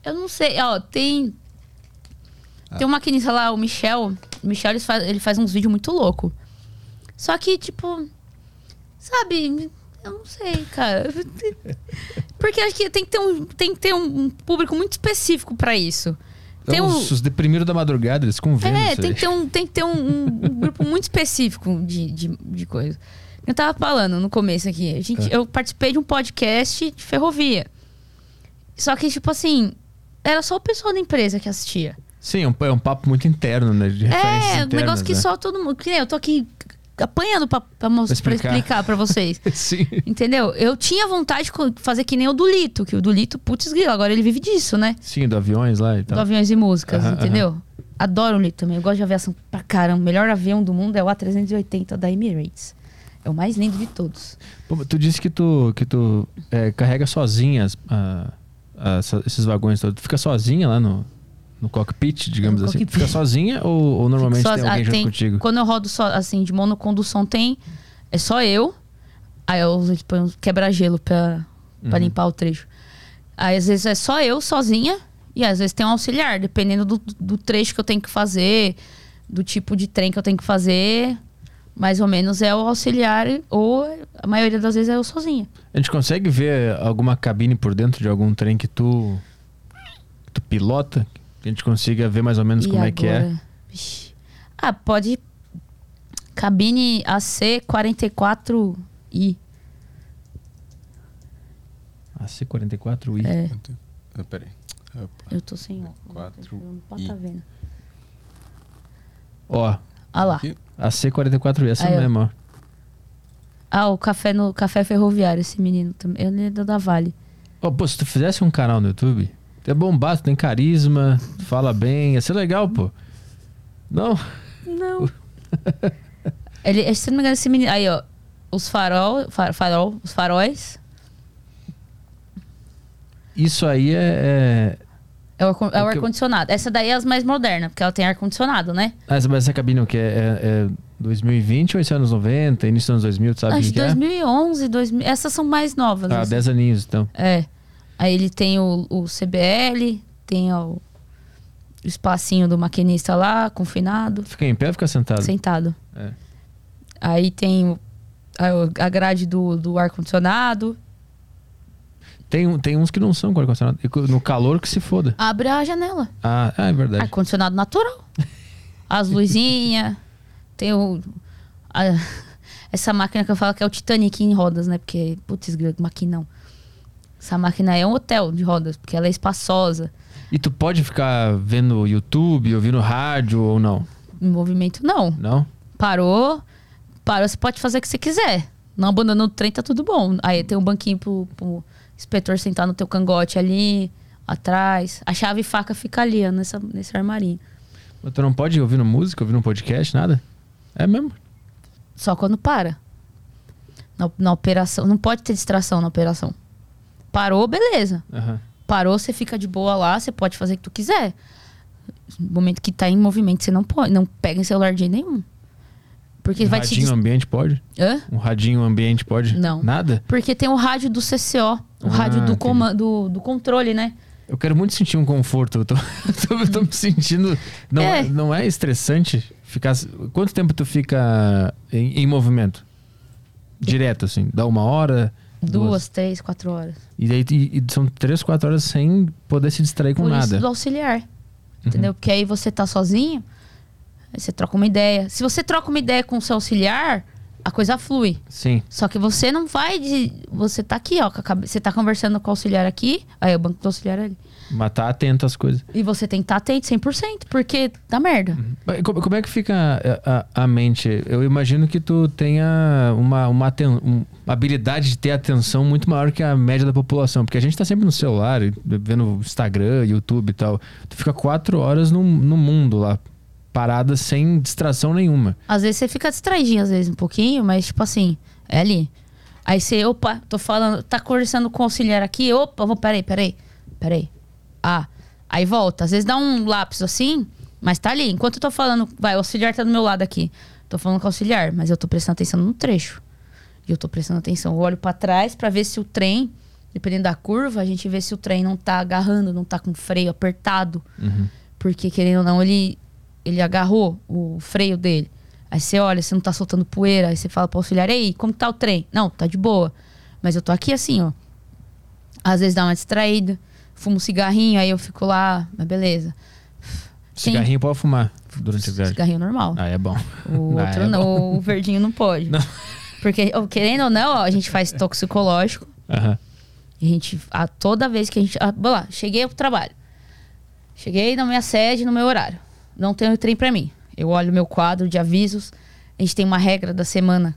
Eu não sei, ó, tem. Tem um maquinista lá, o Michel. O Michel ele faz, ele faz uns vídeos muito louco. Só que, tipo. Sabe? Eu não sei, cara. Porque acho que tem que ter um, tem que ter um público muito específico pra isso. Tem Então, um, os, os deprimidos da madrugada, eles convendo é, tem que ter um, tem que ter um, um- grupo muito específico de, de, de coisa. Eu tava falando no começo aqui. A gente, É. Eu participei de um podcast de ferrovia. Só que, tipo assim, era só o pessoal da empresa que assistia. Sim, é um, é um papo muito interno, né? De É, um negócio que né? só todo mundo. Eu tô aqui apanhando pra, pra, mos- Pra pra explicar. explicar pra vocês. Sim. Entendeu? Eu tinha vontade de fazer que nem o do Lito, que o do Lito, putz, grilo, agora ele vive disso, né? Sim, do aviões lá e Do tal. aviões e músicas, Aham, entendeu? Adoro o Lito também. Eu gosto de aviação pra caramba. O melhor avião do mundo é o A380 da Emirates. É o mais lindo de todos. Pô, tu disse que tu, que tu é, carrega sozinha as- a- a- essa- esses vagões todos. Tu fica sozinha lá no, no cockpit, digamos No assim? cockpit. Fica sozinha ou, ou normalmente Só- tem alguém ah, junto tem- contigo? Quando eu rodo só, assim, de monocondução, tem. É só eu. Aí eu uso, tipo, quebra-gelo pra, pra Uhum. limpar o trecho. Aí às vezes é só eu sozinha. E às vezes tem um auxiliar, dependendo do, do trecho que eu tenho que fazer, do tipo de trem que eu tenho que fazer. Mais ou menos é o auxiliar, ou a maioria das vezes é eu sozinha. A gente consegue ver alguma cabine por dentro de algum trem que tu, que tu pilota? Que a gente consiga ver mais ou menos E como é que é. agora? Ah, pode. Cabine AC44i. A C44i. É, Ah, peraí. Opa. eu tô sem óculos. Não pode tá vendo. Ó, Ah lá. Aqui. a C44i, essa Aí, ó. mesmo, ó. Ah, o café no café ferroviário, esse menino também. Ele é da da Vale. Ó, pô, se tu fizesse um canal no YouTube, tu é bombado, tem carisma, fala bem, ia ser legal, pô. Não? Não. Ele, se não me engano, esse menino. Aí, ó. Os farol, fa- farol, os faróis. Isso aí é. é... É o, ar- é o eu- ar-condicionado. Essa daí é as mais modernas, porque ela tem ar-condicionado, né? Ah, mas essa cabine o que? É, é, é 2020 ou esse é anos 90, início dos anos 2000, tu sabe Acho que, que que é? 2011, 2000. Essas são mais novas. Ah, assim. 10 aninhos, então. É. Aí ele tem o, o CBL, tem o, o espacinho do maquinista lá, confinado, Fica em pé ou fica sentado? sentado. É. Aí tem a, a grade do, do ar-condicionado. Tem, tem uns que não são com ar-condicionado. Co- No calor que se foda. Abre a janela. Ah, é verdade. Ar-condicionado natural. As luzinhas. tem o. a- essa máquina que eu falo que é o Titanic em rodas, né? Porque, putz, maquinão. Essa máquina é um hotel de rodas, porque ela é espaçosa. E tu pode ficar vendo YouTube, ouvindo rádio ou não? Em movimento, não. Não? Parou, parou, você pode fazer o que você quiser. Não abandonou o trem, tá tudo bom. Aí tem um banquinho pro, pro inspetor sentar no teu cangote ali, atrás. A chave e faca fica ali, ó, nessa, nesse armarinho. Mas tu não pode ir ouvindo música, ouvindo um podcast, nada? É mesmo? Só quando para. Na, na operação. Não pode ter distração na operação. Parou, beleza. Aham. Parou, você fica de boa lá, você pode fazer o que tu quiser. No momento que tá em movimento, você não pode. Não pega em celular de jeito nenhum. Porque Um vai te. radinho dis- ambiente pode? Hã? Um radinho ambiente pode? Não. Nada? Porque tem o rádio do CCO, o Ah, rádio do, coma- do, do controle, né? Eu quero muito sentir um conforto. Eu tô, eu tô me sentindo. Não é. É. não é estressante ficar. Quanto tempo tu fica em, em movimento? Direto, assim? Dá uma hora? Duas, três, quatro horas. E daí e- e são três, quatro horas sem poder se distrair com Por nada. isso do auxiliar. Entendeu? Porque aí você tá sozinho, aí você troca uma ideia. Se você troca uma ideia com o seu auxiliar, a coisa flui. Sim. Só que você não vai de. Você tá aqui, ó. Você tá conversando com o auxiliar aqui. Aí o banco do auxiliar é ali. Mas tá atento às coisas. E você tem que estar atento 100%, porque dá merda. Mas Como, como é que fica a, a- a mente? Eu imagino que tu tenha uma, uma, aten- um- uma habilidade de ter atenção muito maior que a média da população. Porque a gente tá sempre no celular, e vendo Instagram, YouTube e tal. Tu fica quatro horas no, no mundo lá, parada sem distração nenhuma. Às vezes você fica distraidinho, às vezes um pouquinho, mas tipo assim, é ali. Aí você, opa, tô falando, tá conversando com o auxiliar aqui, opa, vou, peraí, peraí, peraí. Ah, aí volta. Às vezes dá um lápis assim, mas tá ali. Enquanto eu tô falando, vai, o auxiliar tá do meu lado aqui. Tô falando com o auxiliar, mas eu tô prestando atenção no trecho. E eu tô prestando atenção. Eu olho pra trás pra ver se o trem, dependendo da curva, a gente vê se o trem não tá agarrando, não tá com freio apertado. Porque, querendo ou não, ele, ele agarrou o freio dele. Aí você olha, você não tá soltando poeira. Aí você fala pro auxiliar, ei, como tá o trem? Não, tá de boa. Mas eu tô aqui assim, ó. Às vezes dá uma distraída. Fumo um cigarrinho, aí eu fico lá, mas beleza. Sim. Cigarrinho pode fumar durante a viagem. Cigarrinho normal. Ah, é bom. O Ah, outro é não, o verdinho não pode. Porque, ó, querendo ou não, ó, a gente faz toxicológico. E a gente, a, toda vez que a gente. Vamos lá, cheguei pro trabalho. Cheguei na minha sede, no meu horário. Não tenho trem pra mim. Eu olho meu quadro de avisos. A gente tem uma regra da semana.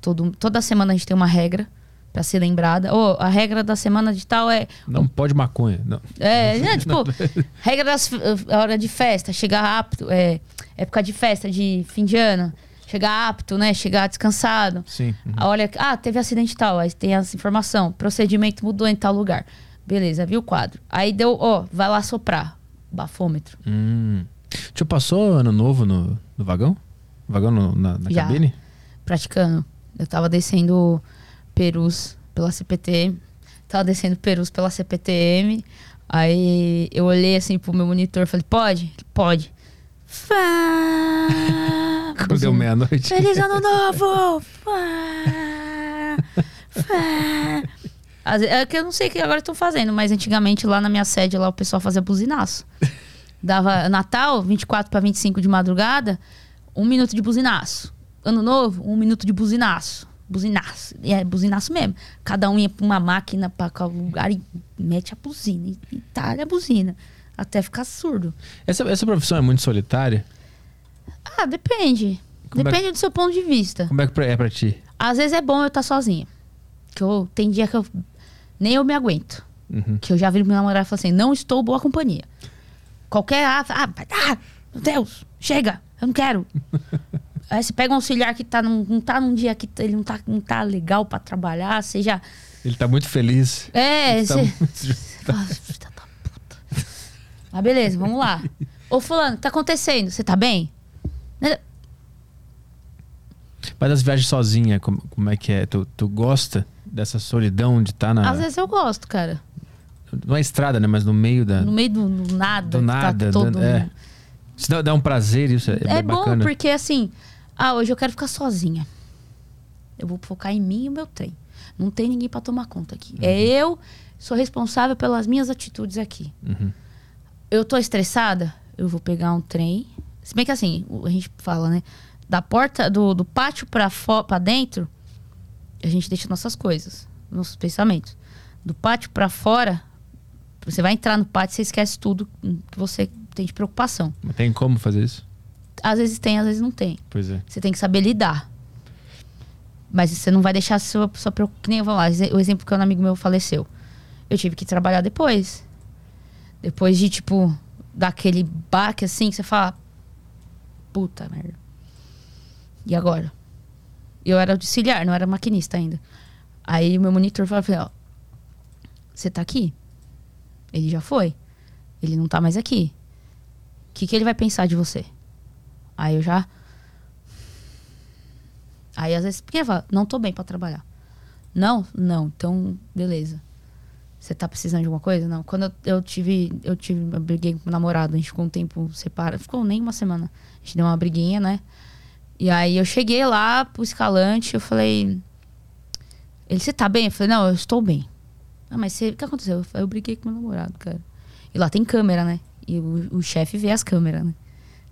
Todo, toda semana a gente tem uma regra pra ser lembrada. Ou a regra da semana de tal é. Não pode maconha. Não. É, né, tipo, regra das a hora de festa, chegar apto, é, época de festa de fim de ano, chegar apto, né? Chegar descansado. Sim. Uhum. Ah, Olha, ah, teve acidente tal, aí tem essa informação. Procedimento mudou em tal lugar. Beleza, viu o quadro. Aí deu, ó, vai lá soprar. Bafômetro. Hum. Tu passou ano novo no, no vagão? Vagão no- na, na Já. cabine? Praticando. Eu tava descendo Perus pela CPT. Tava descendo Perus pela CPTM. Aí eu olhei assim pro meu monitor e falei, pode? Pode. Fá. Quando deu meia-noite. Feliz ano novo! Fá. Fá. É que eu não sei o que agora estão fazendo, mas antigamente lá na minha sede lá o pessoal fazia buzinaço. Dava Natal, 24 para 25 de madrugada, um minuto de buzinaço. Ano novo, um minuto de buzinaço. Buzinaço. E é buzinaço mesmo. Cada um ia pra uma máquina pra qual lugar e mete a buzina. E, e talha a buzina. Até ficar surdo. Essa, essa profissão é muito solitária? Ah, depende. Como é depende do seu ponto de vista. Como é que é pra ti? Às vezes é bom eu estar sozinha. Que eu, tem dia que eu nem eu me aguento. Uhum. Que eu já vi meu namorado e falei assim: não estou boa companhia. Qualquer. Ah, ah, ah, meu Deus, chega, eu não quero. Aí você pega um auxiliar que tá num, não tá num dia que ele não tá, não tá legal pra trabalhar, você já. Ele tá muito feliz. É, Tá você. muito- Você fala, "Filha da puta." Mas beleza, vamos lá. Ô, Fulano, o que tá acontecendo? Você tá bem? Né? Mas as viagens sozinha, como, como é que é? Tu, tu gosta dessa solidão de estar na. Às vezes eu gosto, cara. Não é estrada, né? Mas no meio da. No meio do, do nada. do que nada. Tá todo do- é. Isso dá, dá um prazer, isso é, É bem bom bacana. porque assim, ah, hoje eu quero ficar sozinha. Eu vou focar em mim e o meu trem. Não tem ninguém pra tomar conta aqui. É Uhum. eu, sou responsável pelas minhas atitudes aqui. Uhum. Eu tô estressada, eu vou pegar um trem. Se bem que assim, a gente fala, né? Da porta, do, do pátio pra, fo- pra dentro, a gente deixa nossas coisas, nossos pensamentos. Do pátio pra fora, você vai entrar no pátio, você esquece tudo que você tem de preocupação. Mas Tem como fazer isso? Às vezes tem, às vezes não tem. Pois é. Você tem que saber lidar. Mas você não vai deixar a sua, sua preocupação. Nem eu vou lá, o exemplo que um amigo meu faleceu. Eu tive que trabalhar depois. Depois de, tipo, dar aquele baque assim, que você fala. Puta merda. E agora? Eu era auxiliar, não era maquinista ainda. Aí o meu monitor falou mim, ó. Você tá aqui? Ele já foi. Ele não tá mais aqui. O que, que ele vai pensar de você? Aí eu já. Aí às vezes, porque fala, não tô bem pra trabalhar. Não? Não, então, beleza. Você tá precisando de alguma coisa? Não. Quando eu, eu tive, eu tive, eu briguei com meu namorado, a gente ficou um tempo separado, ficou nem uma semana. A gente deu uma briguinha, né? E aí eu cheguei lá pro escalante, eu falei. Ele, você tá bem? Eu falei, não, eu estou bem. Ah, mas você, o que aconteceu? Eu, eu briguei com meu namorado, cara. E lá tem câmera, né? E o, o chefe vê as câmeras, né?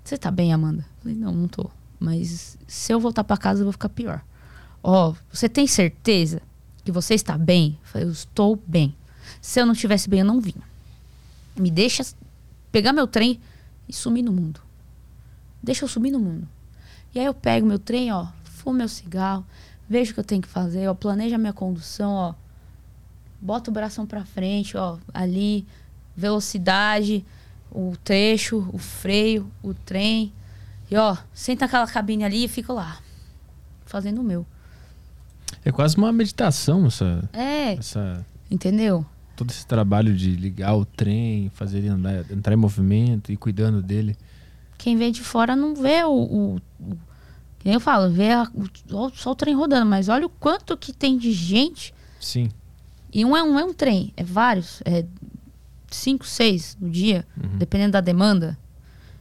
Você tá bem, Amanda? Eu falei, não, não tô. Mas se eu voltar pra casa, eu vou ficar pior. Ó, você tem certeza que você está bem? Eu falei, eu estou bem. Se eu não estivesse bem, eu não vinha. Me deixa pegar meu trem e sumir no mundo. Deixa eu sumir no mundo. E aí eu pego meu trem, ó, fumo meu cigarro, vejo o que eu tenho que fazer, ó, planejo a minha condução, ó. Bota o bração pra frente, ó, ali, velocidade, o trecho, o freio, o trem. E ó, senta aquela cabine ali e fico lá, fazendo o meu. É quase uma meditação essa, É, essa entendeu? todo esse trabalho de ligar o trem, fazer ele andar, entrar em movimento e cuidando dele. Quem vê de fora não vê o. o, o eu falo, vê a- o- só o trem rodando, mas olha o quanto que tem de gente. Sim. E um é um, é um trem, é vários, é cinco, seis no dia, Uhum. dependendo da demanda.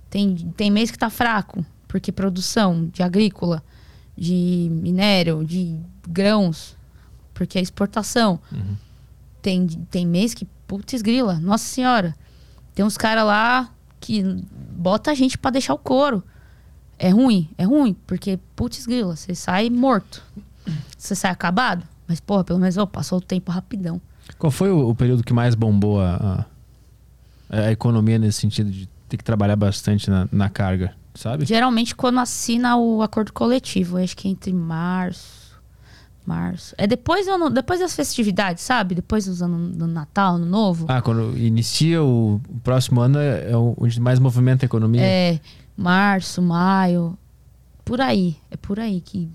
Tem, tem mês que tá fraco, porque produção de agrícola, de minério, de grãos, porque é exportação. Uhum. Tem, tem mês que, putz grila, nossa senhora. Tem uns caras lá que bota a gente pra deixar o couro. É ruim, é ruim, porque, putz grila, você sai morto. Você sai acabado. Mas, porra, pelo menos, ó, passou o tempo rapidão. Qual foi o, o período que mais bombou a, a, a economia nesse sentido de ter que trabalhar bastante na, na carga, sabe? Geralmente quando assina o acordo coletivo, acho que é entre março. Março. É depois, ano- depois das festividades, sabe? Depois dos anos do Natal, Ano Novo. Ah, quando inicia o, o próximo ano é, é onde mais movimenta a economia. É, março, maio. Por aí. É por aí que.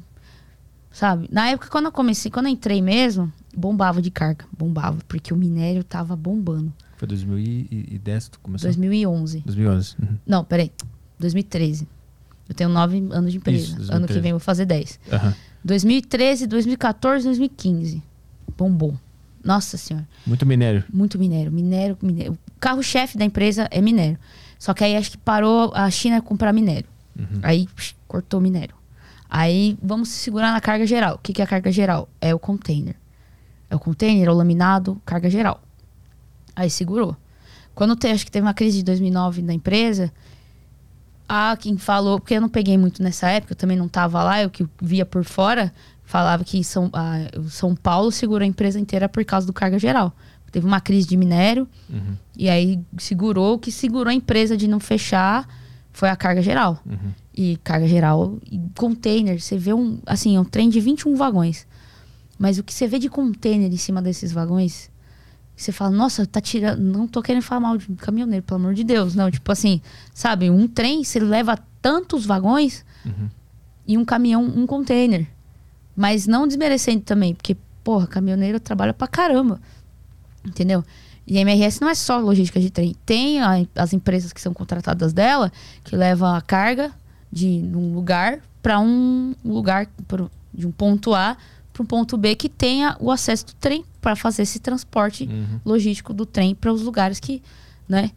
Sabe? Na época, quando eu comecei, quando eu entrei mesmo, bombava de carga. Bombava, porque o minério tava bombando. Foi 2010 que tu começou? 2011. 2011. Uhum. Não, peraí. 2013. Eu tenho nove anos de empresa. Isso, ano 2013. que vem eu vou fazer 10. Aham. 2013, 2014, 2015. Bombou. Nossa senhora. Muito minério. Muito minério. Minério, minério. O carro-chefe da empresa é minério. Só que aí acho que parou a China comprar minério. Aí psh, cortou minério. Aí vamos se segurar na carga geral. O que, que é a carga geral? É o container. É o container, é o laminado, carga geral. Aí segurou. Quando te, acho que teve uma crise de 2009 na empresa, há quem falou, porque eu não peguei muito nessa época, eu também não estava lá, eu que via por fora, falava que São, o São Paulo segurou a empresa inteira por causa do carga geral. Teve uma crise de minério, Uhum. e aí segurou, o que segurou a empresa de não fechar foi a carga geral. Uhum. E carga geral, e container, você vê um, assim, um trem de 21 vagões. Mas o que você vê de container em cima desses vagões, você fala, nossa, tá tirando. Não tô querendo falar mal de caminhoneiro, pelo amor de Deus. Não, tipo assim, sabe, um trem, você leva tantos vagões Uhum. e um caminhão, um container. Mas não desmerecendo também, porque, porra, caminhoneiro trabalha pra caramba. Entendeu? E a MRS não é só logística de trem. Tem a- as empresas que são contratadas dela, que levam a carga de um lugar para um lugar, pro- de um ponto A para um ponto B, que tenha o acesso do trem para fazer esse transporte Uhum. logístico do trem para os lugares que, né?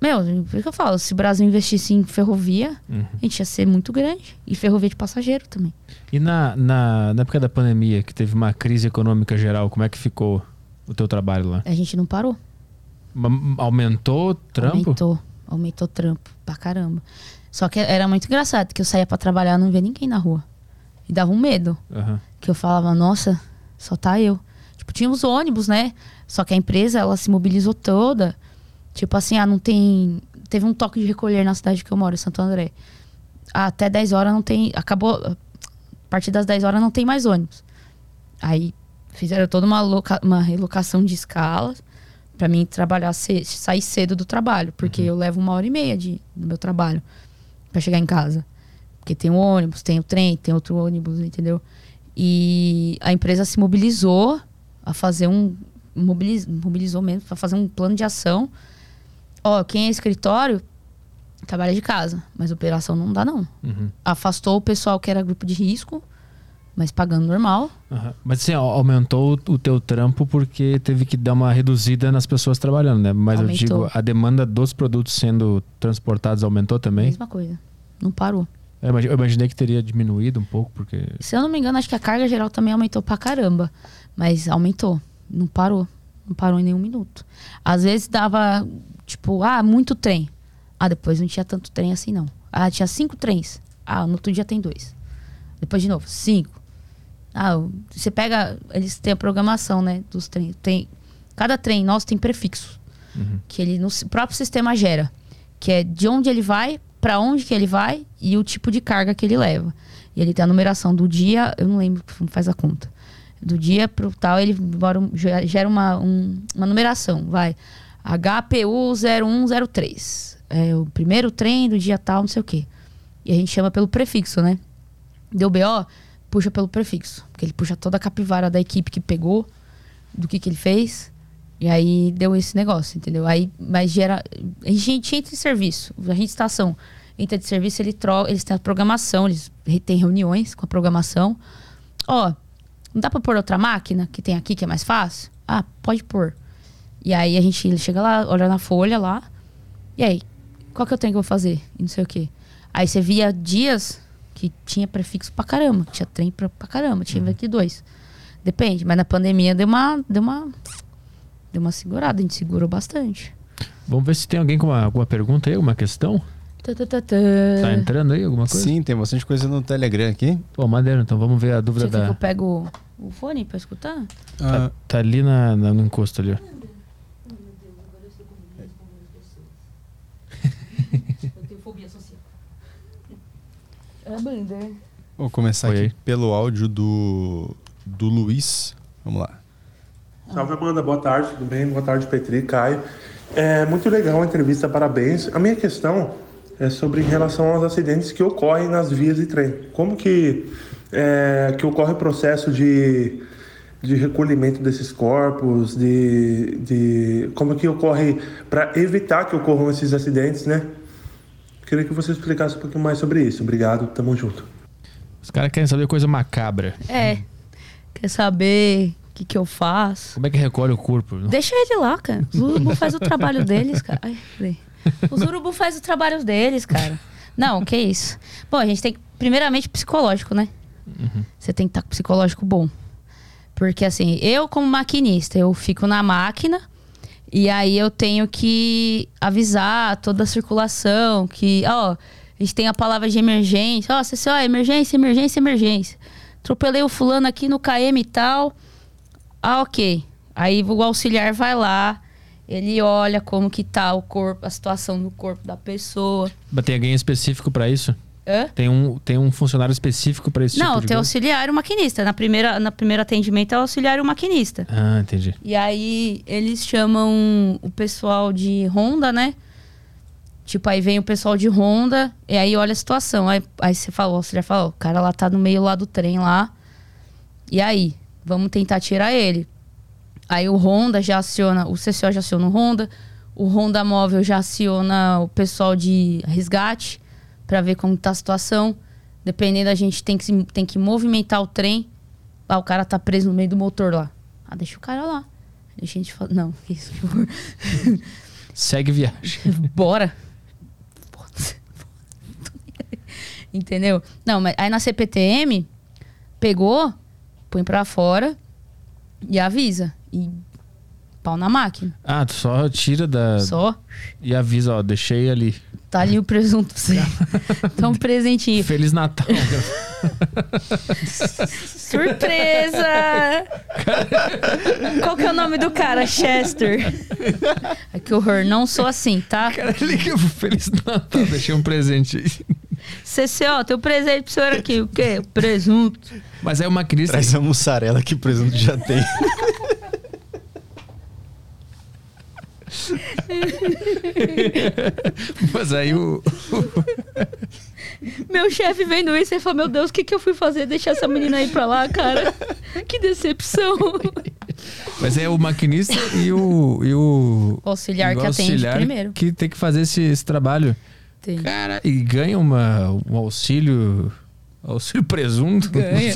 Meu, por isso que eu falo, se o Brasil investisse em ferrovia, Uhum. a gente ia ser muito grande. E ferrovia de passageiro também. E na, na, na época da pandemia, que teve uma crise econômica geral, como é que ficou o teu trabalho lá? A gente não parou. Aumentou o trampo? Aumentou. Aumentou o trampo pra caramba. Só que era muito engraçado, que eu saía pra trabalhar não via ninguém na rua. E dava um medo. Aham. Que eu falava, nossa, só tá eu. Tipo, tinha os ônibus, né? Só que a empresa, ela se mobilizou toda. Tipo assim, ah, não tem. Teve um toque de recolher na cidade que eu moro, em Santo André. Ah, até 10 horas não tem. Acabou. A partir das 10 horas não tem mais ônibus. Aí fizeram toda uma, loca, uma relocação de escalas pra mim trabalhar, sair cedo do trabalho. Porque eu levo uma hora e meia de, do meu trabalho pra chegar em casa. Porque tem o ônibus, tem o trem, tem outro ônibus, entendeu? E a empresa se mobilizou a fazer um. Mobiliz, mobilizou mesmo, para fazer um plano de ação. Ó, quem é escritório trabalha de casa, mas operação não dá, não. Uhum. Afastou o pessoal que era grupo de risco, mas pagando normal. Aham. Mas assim, au- aumentou o teu trampo porque teve que dar uma reduzida nas pessoas trabalhando, né? Mas eu Aumentou. digo, a demanda dos produtos sendo transportados aumentou também? Mesma coisa. Não parou. Eu eu imaginei que teria diminuído um pouco, porque. Se eu não me engano, acho que a carga geral também aumentou pra caramba. Mas aumentou. Não parou. Não parou em nenhum minuto. Às vezes dava, tipo, ah, muito trem. Ah, depois não tinha tanto trem assim, não. Ah, tinha cinco trens. Ah, no outro dia tem dois. Depois de novo, cinco. Ah, você pega. Eles têm a programação, né? Dos. Tem, cada trem nosso tem prefixo. Uhum. Que ele no próprio sistema gera. Que é de onde ele vai, pra onde que ele vai e o tipo de carga que ele leva. E ele tem a numeração do dia, eu não lembro, faz a conta. Do dia pro tal, ele gera uma, um- uma numeração. Vai. HPU 0103. É o primeiro trem do dia tal, não sei o quê. E a gente chama pelo prefixo, né? Deu BO, puxa pelo prefixo. Porque ele puxa toda a capivara da equipe que pegou, do que, que ele fez. E aí deu esse negócio, entendeu? Aí, mas gera. A gente entra em serviço, a gente estação entra de serviço, ele troca, eles têm a programação, eles têm reuniões com a programação. Ó, não dá pra pôr outra máquina que tem aqui que é mais fácil? Ah, pode pôr. E aí a gente ele chega lá, olha na folha lá. E aí, qual que eu tenho que eu vou fazer? E não sei o quê. Aí você via dias que tinha prefixo pra caramba, tinha trem pra, pra caramba, tinha aqui dois. Depende, mas na pandemia deu uma, deu uma deu uma segurada, a gente segurou bastante. Vamos ver se tem alguém com uma, alguma pergunta aí, alguma questão? Tã, tã, tã, tã. Tá entrando aí alguma coisa? Sim, tem bastante coisa no Telegram aqui. Pô, maneiro, então vamos ver a dúvida Você quer que eu da. pego o fone pra escutar? Tá, tá ali na, na- no encosto ali, ó. Eu tenho fobia social. É a banda. Vou começar Foi aqui aí. pelo áudio do, do Luiz. Vamos lá. Salve Amanda, boa tarde, tudo bem? Boa tarde, Petri, Caio. É muito legal a entrevista, parabéns. A minha questão é sobre em relação aos acidentes que ocorrem nas vias de trem. Como que, é, que ocorre o processo de, de recolhimento desses corpos, de, de como que ocorre para evitar que ocorram esses acidentes, né? Queria que você explicasse um pouquinho mais sobre isso. Obrigado, tamo junto. Os caras querem saber coisa macabra. É. Quer saber o que, que eu faço? Como é que recolhe o corpo? Deixa ele lá, cara. Os urubu faz o trabalho deles, cara. Ai, peraí. Os urubu faz o trabalho deles, cara. Não, que isso. Bom, a gente tem que, primeiramente, psicológico, né? Você tem que estar com psicológico bom. Porque, assim, eu, como maquinista, eu fico na máquina e aí eu tenho que avisar toda a circulação que, ó, a gente tem a palavra de emergência. Ó, você, ó, emergência, emergência, emergência. Atropelei o fulano aqui no KM e tal. Ah, ok. Aí o auxiliar vai lá, ele olha como que tá o corpo, a situação do corpo da pessoa. Mas tem alguém específico pra isso? Hã? Tem um, tem um funcionário específico pra esse Não, tipo de tem auxiliar e maquinista. Na primeira, na primeiro atendimento é auxiliar e maquinista. Ah, entendi. E aí eles chamam o pessoal de Honda, né? Tipo, aí vem o pessoal de Honda e aí olha a situação. Aí, aí você falou, o auxiliar falou, o cara lá tá no meio lá do trem lá. E aí? Vamos tentar tirar ele. Aí o Honda já aciona, o CCO já aciona o Honda, o Honda Móvel já aciona o pessoal de resgate pra ver como tá a situação. Dependendo, a gente tem que, tem que movimentar o trem. Ah, o cara tá preso no meio do motor lá. Ah, deixa o cara lá. A gente falar. Não, que isso. Segue viagem. Bora. Entendeu? Não, mas aí na CPTM, pegou, põe pra fora e avisa. E pau na máquina. Ah, tu só tira da. Só. E avisa, ó, deixei ali. Tá ali o presunto pra você. Então, um presentinho. Feliz Natal. Surpresa! Qual que é o nome do cara? Chester. Ai, que horror. Não sou assim, tá? cara liga pro Feliz Natal, deixei um presente aí. CCO, teu presente pro senhor aqui. O quê? Presunto. Mas é uma crise. Traz a mussarela que o presunto já tem. Mas aí o. Meu chefe vendo isso e falou: Meu Deus, o que, que eu fui fazer? Deixar essa menina aí pra lá, cara. Que decepção. Mas é o maquinista e o. E o O auxiliar que atende auxiliar primeiro. Que tem que fazer esse, esse trabalho. Tem. Cara, e ganha uma, um auxílio. Auxílio presunto. Ganha.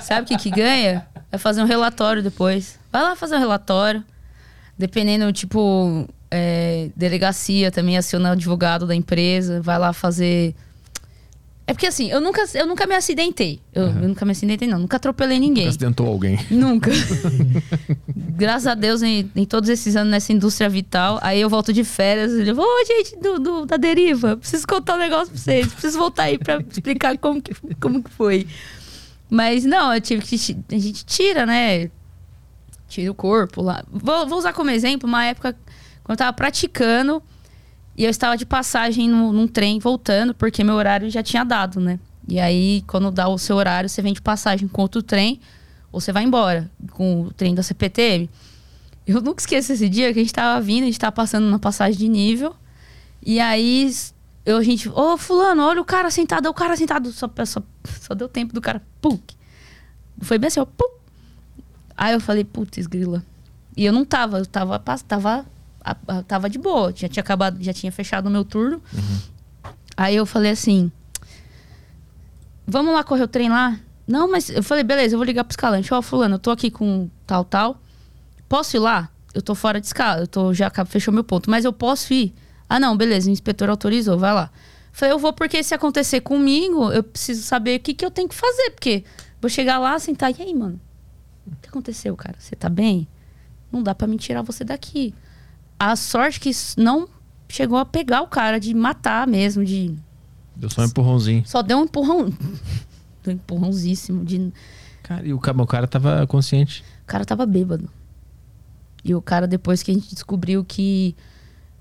Sabe o que, que ganha? É fazer um relatório depois. Vai lá fazer um relatório. Dependendo, tipo, é, delegacia também aciona o advogado da empresa. Vai lá fazer. É porque assim, eu nunca, eu nunca me acidentei. Eu, eu nunca me acidentei, não. Nunca atropelei ninguém. Acidentou alguém. Nunca. Graças a Deus, em, em todos esses anos nessa indústria vital. Aí eu volto de férias e vou, ô gente do, do- da deriva, preciso contar um negócio pra vocês. Preciso voltar aí pra explicar como que, como que foi. Mas não, eu tive que. A gente tira, né? Tira o corpo lá. Vou, vou usar como exemplo uma época quando eu tava praticando e eu estava de passagem num, num trem voltando, porque meu horário já tinha dado, né? E aí, quando dá o seu horário, você vem de passagem com outro trem ou você vai embora com o trem da CPTM. Eu nunca esqueço esse dia que a gente tava vindo, a gente tava passando uma passagem de nível. E aí eu, a gente, ô fulano, olha o cara sentado, o cara sentado. Só, só, só deu tempo do cara, puk. Foi bem assim, ó. Aí eu falei, putz, grila. E eu não tava, eu tava, tava, tava de boa. Já tinha acabado, já tinha fechado o meu turno. Aí eu falei assim, vamos lá correr o trem lá? Não, mas eu falei, beleza, eu vou ligar pro escalante. Ó, fulano, eu tô aqui com tal, tal. Posso ir lá? Eu tô fora de escala, eu tô, já fechou meu ponto. Mas eu posso ir? Ah, não, beleza, o inspetor autorizou, vai lá. Falei, eu vou porque se acontecer comigo, eu preciso saber o que, que eu tenho que fazer. Porque vou chegar lá, sentar, e aí, mano? O que aconteceu, cara? Você tá bem? Não dá pra me tirar você daqui. A sorte que não chegou a pegar o cara, de matar mesmo, de Deu só um empurrãozinho. só deu um empurrão. deu um empurrãozíssimo. De... Cara, e o cara, o cara tava consciente. O cara tava bêbado. E o cara, depois que a gente descobriu que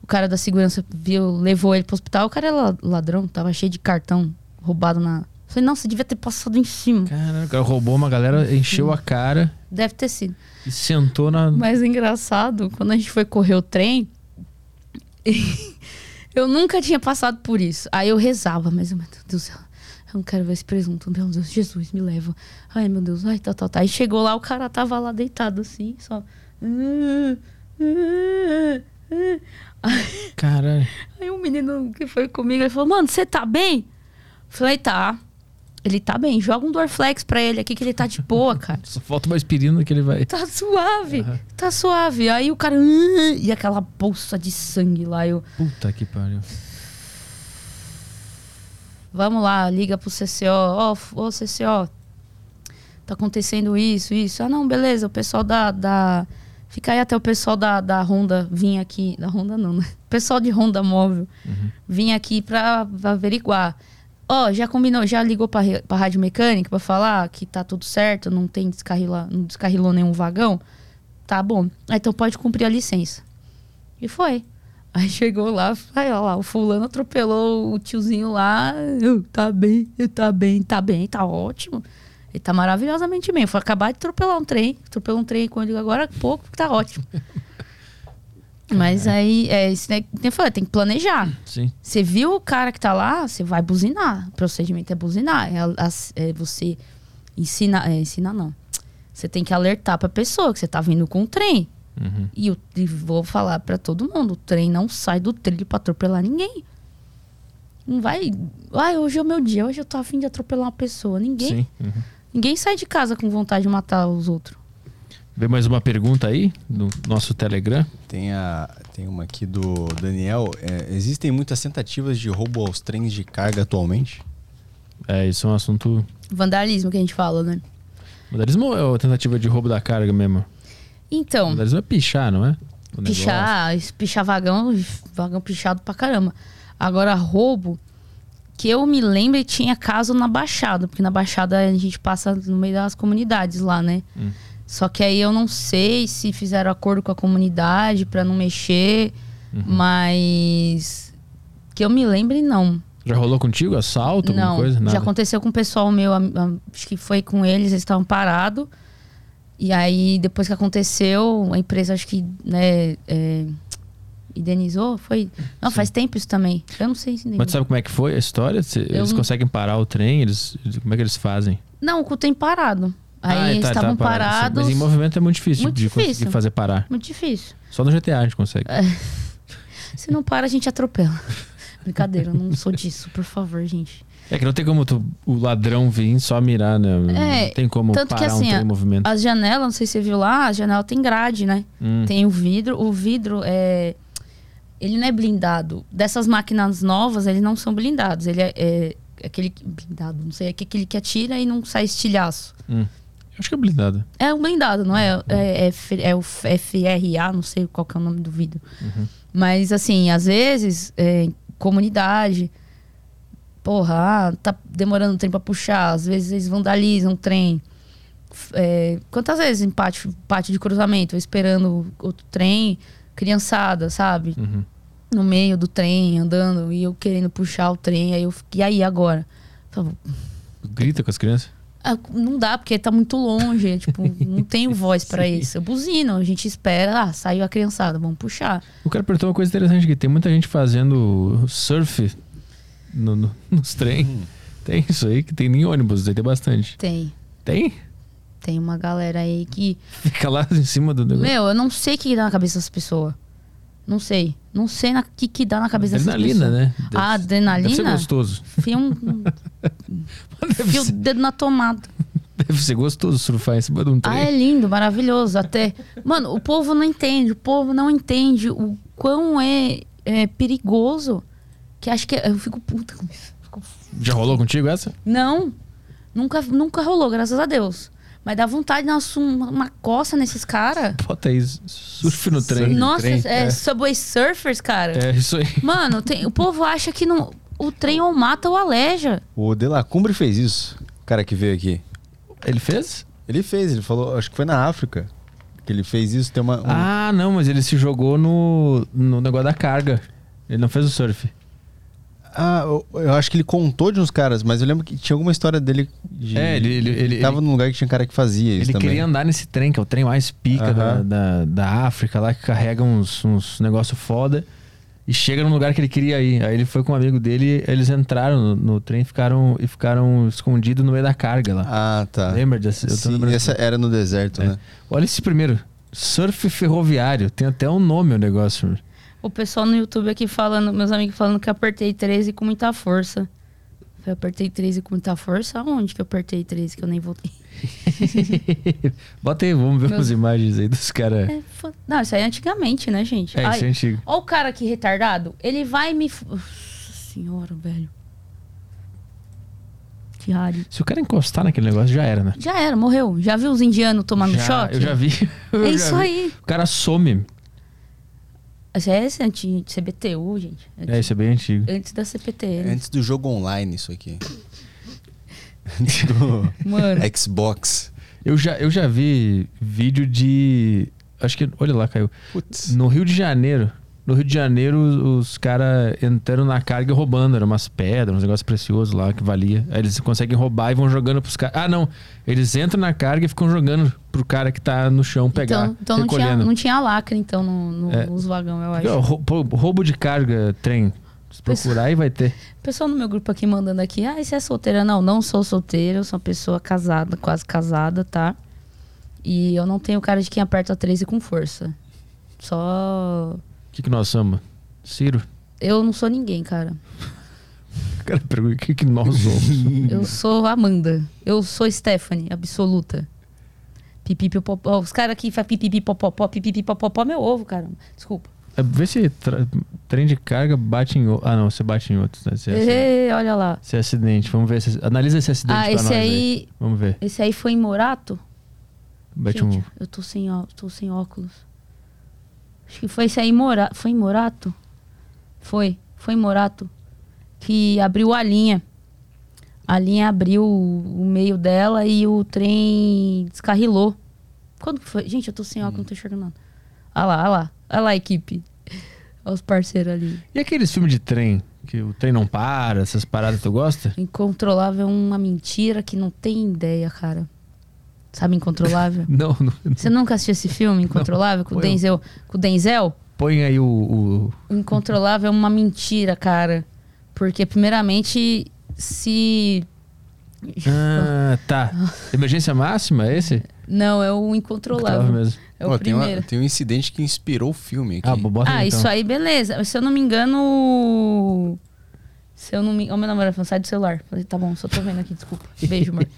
o cara da segurança viu, levou ele pro hospital, o cara era ladrão, tava cheio de cartão roubado na. Falei, não, você devia ter passado em cima. Cara, o cara roubou uma galera, encheu a cara Deve ter sido. e sentou na. Mas engraçado, quando a gente foi correr o trem, eu nunca tinha passado por isso. Aí eu rezava, mas, meu Deus do céu, eu não quero ver esse presunto. Meu Deus, Jesus, me leva. Ai, meu Deus, ai, tá, tá, tá. Aí chegou lá, o cara tava lá deitado assim, só. Caralho. Aí o menino que foi comigo, ele falou, mano, você tá bem? Falei, tá. Ele tá bem, joga um Dorflex pra ele aqui que ele tá de boa, cara. Só falta uma aspirina que ele vai. Tá suave, tá suave. Aí o cara. "Ah", E aquela bolsa de sangue lá. Eu. Puta que pariu. Vamos lá, liga pro CCO. Ó, f- ô CCO. Tá acontecendo isso, isso. Ah, não, beleza. O pessoal da. da... Fica aí até o pessoal da, da Honda vir aqui. Da Honda não, né? O pessoal de Honda móvel vir aqui pra, pra averiguar. Ó, já combinou, já ligou pra, pra rádio mecânica pra falar que tá tudo certo, não tem descarrila, não descarrilou nenhum vagão? Tá bom. Ah, então pode cumprir a licença. E foi. Aí chegou lá, aí ó lá, o fulano atropelou o tiozinho lá. Eu, tá bem, eu tá bem, tá bem, tá ótimo. Ele tá maravilhosamente bem. Foi acabar de atropelar um trem. Atropelou um trem com ele agora há pouco, tá ótimo. Mas aí, é isso, né? Falei, tem que planejar. Sim. Você viu o cara que tá lá, você vai buzinar. O procedimento é buzinar. É, as- é você ensina, é, ensinar não. Você tem que alertar pra pessoa que você tá vindo com o trem. Uhum. E eu e vou falar pra todo mundo, o trem não sai do trilho pra atropelar ninguém. Não vai. Ai, hoje é o meu dia, hoje eu tô afim de atropelar uma pessoa. Ninguém. Uhum. ninguém sai de casa com vontade de matar os outros. Vê mais uma pergunta aí no nosso Telegram. Tem, a, tem uma aqui do Daniel. É, existem muitas tentativas de roubo aos trens de carga atualmente? É, isso é um assunto. Vandalismo que a gente fala, né? Vandalismo ou é a tentativa de roubo da carga mesmo? Então, Vandalismo é pichar, não é? O negócio. pichar, pichar vagão, vagão pichado pra caramba. Agora, roubo, que eu me lembro, tinha caso na Baixada, porque na Baixada a gente passa no meio das comunidades lá, né? Hum. Só que aí eu não sei se fizeram acordo com a comunidade pra não mexer, Uhum. mas que eu me lembre, não. Já rolou contigo assalto, alguma não, coisa? Nada. já aconteceu com o pessoal meu, acho que foi com eles, eles estavam parados. E aí, depois que aconteceu, a empresa acho que, né, é, indenizou, foi... Não, faz tempo isso também. Eu não sei se Mas sabe como é que foi a história? Eles não- conseguem parar o trem? Eles, como é que eles fazem? Não, o tem parado. Aí Ah, eles tá, tá estavam sim. parados, Mas em movimento é muito difícil Muito de conseguir difícil. fazer parar. muito difícil. Só no GTA a gente consegue. Se não para, a gente atropela. Brincadeira, eu não sou disso, por favor, gente. É que não tem como tu- o ladrão vir só mirar, né? É, não tem como tanto que parar um assim, trem a- em movimento. As janelas, não sei se você viu lá, a janela tem grade, né? Hum. Tem o vidro. O vidro é. Ele não é blindado. Dessas máquinas novas, eles não são blindados. Ele é, é aquele. que- Blindado, não sei. É aquele que atira e não sai estilhaço. Hum. Acho que é blindado. É um blindado, não é? É, é, F- é o FRA, não sei qual que é o nome do vidro. Mas, assim, às vezes, é, em comunidade. Porra, ah, tá demorando o trem pra puxar. Às vezes eles vandalizam o trem. É, quantas vezes em pátio, pátio de cruzamento, esperando outro trem, criançada, sabe? Uhum. No meio do trem, andando, e eu querendo puxar o trem. Aí eu fiquei, e aí agora? Grita com as crianças. Ah, não dá, porque tá muito longe. é, tipo, não tenho voz pra Sim. isso. Eu buzino, a gente espera, ah, saiu a criançada, vamos puxar. O cara perguntou uma coisa interessante aqui. Tem muita gente fazendo surf no- no- nos trem. Tem isso aí, que tem em ônibus, aí tem bastante. Tem. Tem? Tem uma galera aí que. Fica lá em cima do negócio. Meu, eu não sei o que dá na cabeça dessas pessoas. Não sei. Não sei o que, que dá na cabeça Adrenalina, né? Ah, Deve ser adrenalina? gostoso. Fia um. Deve Fia o dedo na tomada. deve ser gostoso surfar em cima de um trem. Ah, é lindo, maravilhoso. Até. Mano, o povo não entende. O povo não entende o quão é, é perigoso. Que acho que. é- Eu fico puta com isso. Fico Já rolou contigo essa? Não. Nunca, nunca rolou, graças a Deus. Mas dá vontade de dar uma, uma coça nesses caras. Bota aí, surf no trem. Nossa, trem. é, Subway Surfers, cara. É isso aí. Mano, tem- o povo acha que não, o trem ou mata ou aleja. O De La Cumbre fez isso. O cara que veio aqui. Ele fez? Ele fez, ele falou, acho que foi na África. Que ele fez isso, tem uma. um- Ah, não, mas ele se jogou no, no negócio da carga. Ele não fez o surf. Ah, eu, acho que ele contou de uns caras, mas eu lembro que tinha alguma história dele. De... É, ele- ele- ele- tava ele- num lugar que tinha cara que fazia isso Ele também. queria andar nesse trem, que é o trem mais pica da, Aham. da, da África, lá que carrega uns, uns negócios foda. E chega num lugar que ele queria ir. Aí ele foi com um amigo dele, eles entraram no, no trem e ficaram, e ficaram escondidos no meio da carga lá. Ah, tá. Lembra dessa? Tô Sim, essa era no deserto, É. né? Olha esse primeiro. Surf ferroviário. Tem até um nome o negócio. O pessoal no YouTube aqui falando, meus amigos falando que apertei 13 com muita força. Eu apertei 13 com muita força? Aonde que eu apertei 13 que eu nem voltei? Bota aí, vamos ver Meu- umas imagens aí dos caras. É, fo- não, isso aí é antigamente, né, gente? É, Ai, isso é antigo. Ó o cara aqui retardado. Ele vai me... f- Nossa senhora, velho. Que raro. Se o cara encostar naquele negócio, já era, né? Já era, morreu. Já viu os indianos tomando Já, choque? Eu já vi. Eu É já isso vi. aí. O cara some. Isso é esse anti CBTU, gente. É, isso é bem antigo. Antes da CPT. Antes do jogo online, isso aqui. Antes do Mano. Xbox. Eu já, eu já vi vídeo de. Acho que. Olha lá, caiu. Putz. No Rio de Janeiro. No Rio de Janeiro, os, caras entraram na carga e roubando. Eram umas pedras, uns negócios preciosos lá que valia. Aí eles conseguem roubar e vão jogando pros caras. Ah, não. Eles entram na carga e ficam jogando pro cara que tá no chão pegar. Então, então não, tinha, não tinha lacre, então, no, no- É. nos vagão, eu acho. rou- pô, roubo de carga, trem. Se procurar aí vai ter. Pessoal no meu grupo aqui mandando aqui, ah, você é solteira? Não, não sou solteira, eu sou uma pessoa casada, quase casada, tá? E eu não tenho cara de quem aperta 13 com força. Só. O que, que nós somos? Ciro? Eu não sou ninguém, cara. O cara pergunta o que, que nós somos. Eu sou Amanda. Eu sou Stephanie, absoluta. Pipipipopó. Os caras aqui fazem pipipipopopó, pipipipopopó, meu ovo, cara. Desculpa. É, Vê se tra- trem de carga bate em outro. Ah, não, você bate em outros. Né? É, Ê, olha lá. se é acidente. Vamos ver. Se, analisa esse acidente Ah, pra esse nós aí. Vamos ver. Esse aí foi em Morato? Mete Gente, um... eu tô sem, ó, tô sem óculos. Acho que foi esse aí em Morato. Foi em Morato? Foi. Foi em Morato. Que abriu a linha. A linha abriu o meio dela e o trem descarrilou. Quando que foi? Gente, eu tô sem óculos, não tô enxergando nada. Olha lá, olha lá. Olha lá, equipe. Olha os parceiros ali. E aqueles filmes de trem? Que o trem não para, essas paradas tu gosta? Incontrolável é uma mentira que não tem ideia, cara. Sabe Incontrolável? Não, não. Você nunca assistiu esse filme, Incontrolável, com o. Denzel? Com o Denzel? Põe aí o- O Incontrolável é uma mentira, cara. Porque, primeiramente, se. Ah, tá. Emergência máxima, é esse? Não, é o Incontrolável. mesmo. É o Pô, tem, uma- tem um incidente que inspirou o filme aqui. Ah, bota Ah, então. isso aí, beleza. Se eu não me engano. Se eu não me. Ô, meu namorado falou, sai do celular. Falei, tá bom, só tô vendo aqui, desculpa. Beijo, amor.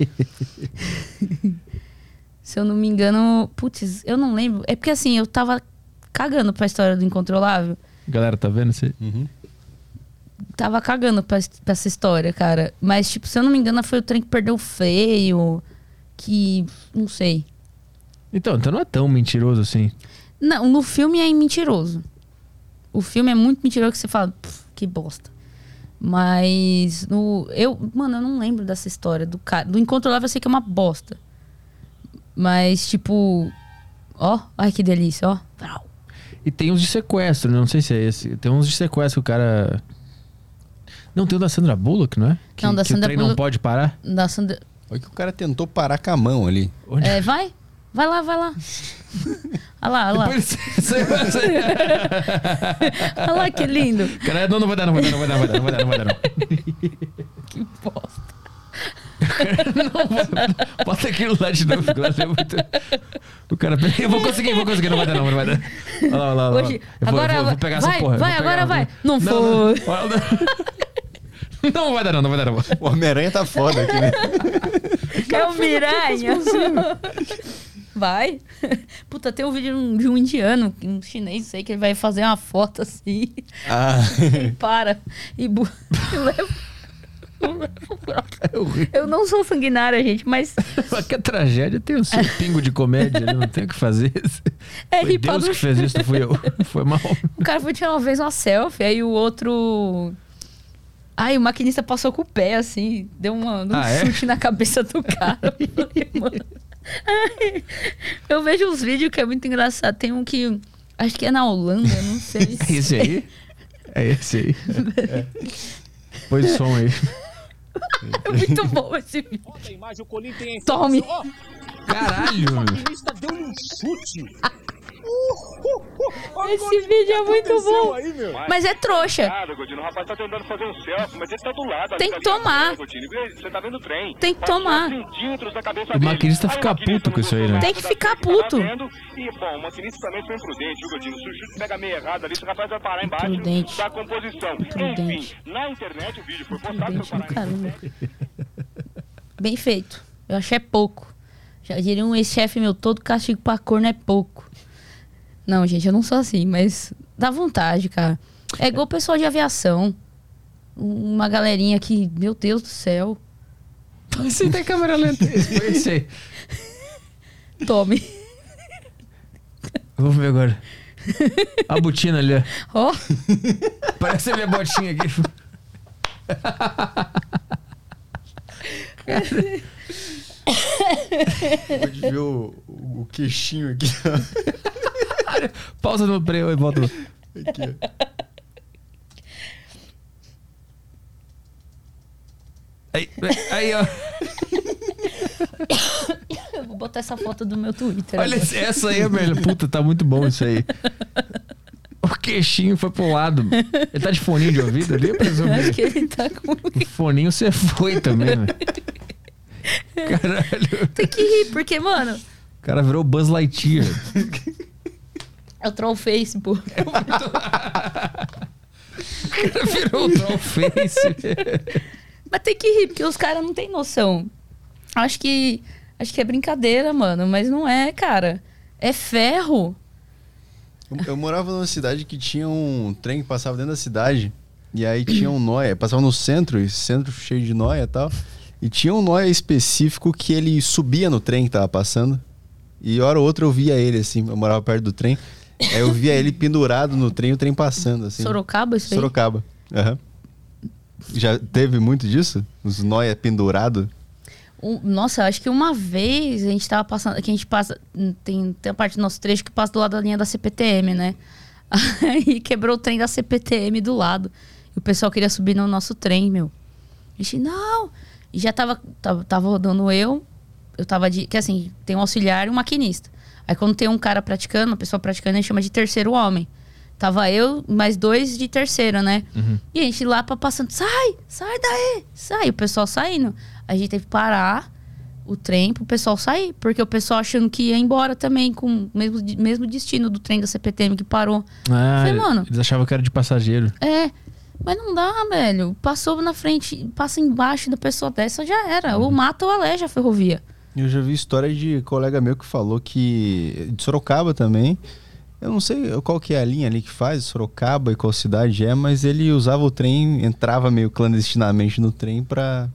Se eu não me engano. Putz, eu não lembro. É porque assim, eu tava cagando pra história do Incontrolável. Galera, tá vendo? Você... Uhum. Tava cagando pra, pra essa história, cara. Mas, tipo, se eu não me engano, foi o trem que perdeu o freio. Que. Não sei. Então, então não é tão mentiroso assim. Não, no filme é mentiroso. O filme é muito mentiroso que você fala, "Pff, que bosta. Mas no. Eu, mano, eu não lembro dessa história. Do, cara, do Incontrolável eu sei que é uma bosta. Mas, tipo. Ó, ai que delícia, ó. E tem uns de sequestro, né? não sei se é esse. Tem uns de sequestro que o cara. Não, tem o da Sandra Bullock, não é? Que, Não, da que Sandra o trem não Bullock- pode parar? Da Sandra. Olha que o cara tentou parar com a mão ali. Onde? É, vai? Vai lá, vai lá. Olha lá, olha lá. Depois Olha lá que lindo. Cara, não, não vai dar, não vai dar, não vai dar, não vai dar, não vai dar, não vai dar, não. Que bosta. Bota aquilo lá de novo, é muito... O cara, peraí, eu vou conseguir, vou conseguir, não vai dar não, não vai dar. Olha lá, olha lá, olha lá. Hoje- Eu vou, agora eu vou, vai- vou pegar vai, essa porra. eu vai, agora eu vou- vai. Não Não, foi. olha lá. Não vai dar não, não vai dar não. O Homem-Aranha tá foda aqui, né? É o Miranha. Vai. Puta, tem um vídeo de um- de um indiano, um chinês, sei que ele vai fazer uma foto assim. Ah, Ele para e, bu- e leva. É. Eu não sou sanguinária, gente, mas Mas que tragédia tem o seu pingo de comédia, ali, não tem o que fazer. é Foi Deus que fez isso, não fui eu. Foi mal. O cara foi tirar uma vez uma selfie, aí o outro. Ai, o maquinista passou com o pé, assim, deu uma, um Ah, é? chute na cabeça do cara. Eu falei, mano. Ai, eu vejo uns vídeos que é muito engraçado. Tem um que. Acho que é na Holanda, não sei. É esse aí? É esse aí. É. Põe o som aí. É muito bom esse vídeo. Olha a imagem, o Colim tem a Tome. Caralho! O maquinista deu-lhe um chute. Esse vídeo é muito bom. Aí, meu. Mas é trouxa. Tá tentando fazer um selfie, mas ele tá do lado. Tem que tá tomar. Godinho? Vê, Você vendo o trem. Tem que tomar. centímetros da cabeça O maquinista fica puto com isso aí, né? Tem que ficar puto. tá vendo. E, bom, o maquinista também foi imprudente, viu, Godinho? Se o chute pega meio errado ali, esse rapaz vai parar embaixo Imprudente. da composição. Imprudente. Enfim, na internet o vídeo foi postado. Bem feito. Eu achei pouco. Já diria um ex-chefe meu, todo castigo pra corno é pouco. Não, gente, eu não sou assim, mas dá vontade, cara. É igual o pessoal de aviação. Uma galerinha que, meu Deus do céu. Você tem câmera lenta. Esse foi esse aí. Tome. Vamos ver agora. A botina ali, ó. Ó, Parece a minha botinha aqui. pode ver o, o, o queixinho aqui. ó. Pausa no preu e volta. aqui ó. Aí, aí, ó. eu vou botar essa foto do meu Twitter. Olha, agora. essa aí é melhor. Puta, tá muito bom isso aí. O queixinho foi pro lado. Ele tá de foninho de ouvido ali, presumo. Acho que ele tá com. O foninho você foi também, velho. Caralho. Tem que rir, porque, mano, O cara virou Buzz Lightyear. é o troll Facebook. O cara virou o Trollface. Mas tem que rir, porque os caras não têm noção. Acho que. Acho que é brincadeira, mano. Mas não é, cara. É ferro. Eu, eu morava numa cidade que tinha um trem que passava dentro da cidade. E aí tinha um nóia. Passava no centro, e centro cheio de nóia e tal. E tinha um nóia específico que ele subia no trem que tava passando. E hora ou outra eu via ele, assim, eu morava perto do trem. Aí eu via ele pendurado no trem, o trem passando, assim. Sorocaba, isso aí? Sorocaba. Aham. Já teve muito disso? Os noia pendurado? Um- nossa, acho que uma vez a gente tava passando. Que a gente passa. Tem, tem a parte do nosso trecho que passa do lado da linha da CPTM, né? Aí quebrou o trem da CPTM do lado. E o pessoal queria subir no nosso trem, meu. A gente, não! E já tava, tava, tava rodando eu. Eu tava de. Que assim, tem um auxiliar e um maquinista. Aí quando tem um cara praticando, uma pessoa praticando, a gente chama de terceiro homem. Tava eu, mais dois de terceira, né? E a gente lá pra passando, sai, sai daí, sai. O pessoal saindo. A gente teve que parar o trem pro pessoal sair. Porque o pessoal achando que ia embora também, com o mesmo, mesmo destino do trem da CPTM que parou. Ah, Falei, mano. eles achavam que era de passageiro. É, mas não dá, velho. Passou na frente, passa embaixo da pessoa dessa, já era. Ou mata ou aleja a ferrovia. Eu já vi história de colega meu que falou que. De Sorocaba também. Eu não sei qual que é a linha ali que faz, Sorocaba e qual cidade é, mas ele usava o trem, entrava meio clandestinamente no trem pra,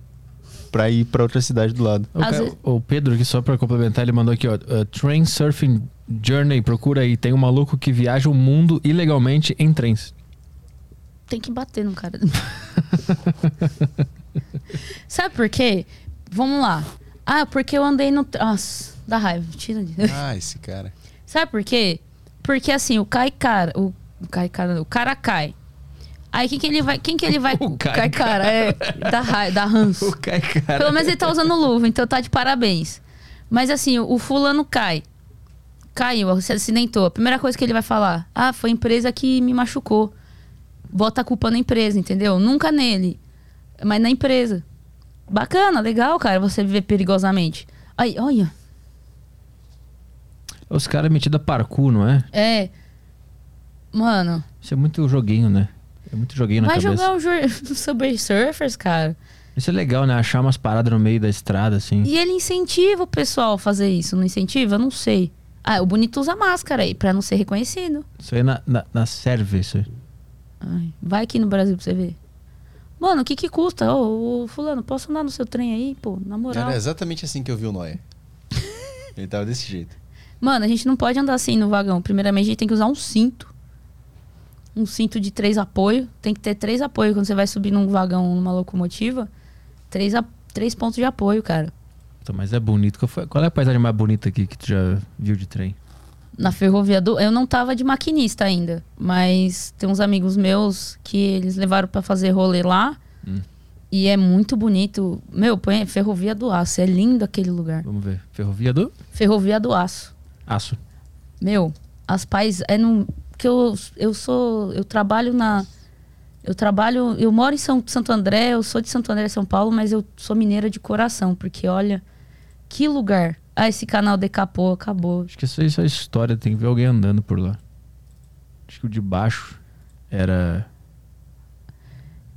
pra ir pra outra cidade do lado. O, Às ca- vezes- o Pedro, aqui só pra complementar, ele mandou aqui, ó. uh, Train Surfing Journey, procura aí. Tem um maluco que viaja o mundo ilegalmente em trens. Tem que bater no cara. Sabe por quê? Vamos lá. Ah, porque eu andei no. Nossa, dá raiva. Tira de. Ah, esse cara. Sabe por quê? Porque assim, o cai cara. O, o cai cara. O cara cai. Aí quem que ele vai. Quem que ele vai. O cai cara, é. Raiva, dá ranço. cai, cara. Pelo menos ele tá usando luva, então tá de parabéns. Mas assim, o, o fulano cai. Caiu, se acidentou. A primeira coisa que ele vai falar: Ah, foi a empresa que me machucou. Bota a culpa na empresa, entendeu? Nunca nele, mas na empresa. Bacana, legal, cara, você viver perigosamente. Aí, olha, Os caras metidos a parkour, não é? é. Mano, Isso é muito joguinho, né? É muito joguinho na vai cabeça. jogar o jogo Subway Surfers, cara. Isso é legal, né? Achar umas paradas no meio da estrada, assim. E ele incentiva o pessoal a fazer isso, não incentiva? Eu não sei. Ah, o bonito usa máscara aí, pra não ser reconhecido. Isso aí na, na, na serve, isso aí. Ai, vai aqui no Brasil pra você ver. Mano, o que que custa? Ô, ô, fulano, posso andar no seu trem aí, pô? Na moral. Cara, é exatamente assim que eu vi o Noia. Ele tava desse jeito. Mano, a gente não pode andar assim no vagão. Primeiramente, a gente tem que usar um cinto. Um cinto de três apoios. Tem que ter três apoios quando você vai subir num vagão, numa locomotiva. Três, a- três pontos de apoio, cara. Puta, Mas é bonito. Qual, foi- qual é a paisagem mais bonita aqui que tu já viu de trem? Na ferrovia do. Eu não tava de maquinista ainda. Mas tem uns amigos meus que eles levaram pra fazer rolê lá. Hum. E é muito bonito. Meu, põe Ferrovia do Aço. É lindo aquele lugar. Vamos ver. Ferrovia do Ferrovia do Aço. Aço. Meu, as pais é no que eu eu sou eu trabalho na eu trabalho, eu moro em São Santo André, eu sou de Santo André, São Paulo, mas eu sou mineira de coração, porque olha que lugar. Ah, esse canal decapou, acabou. Acho que isso aí só é história. Tem que ver alguém andando por lá. Acho que o de baixo era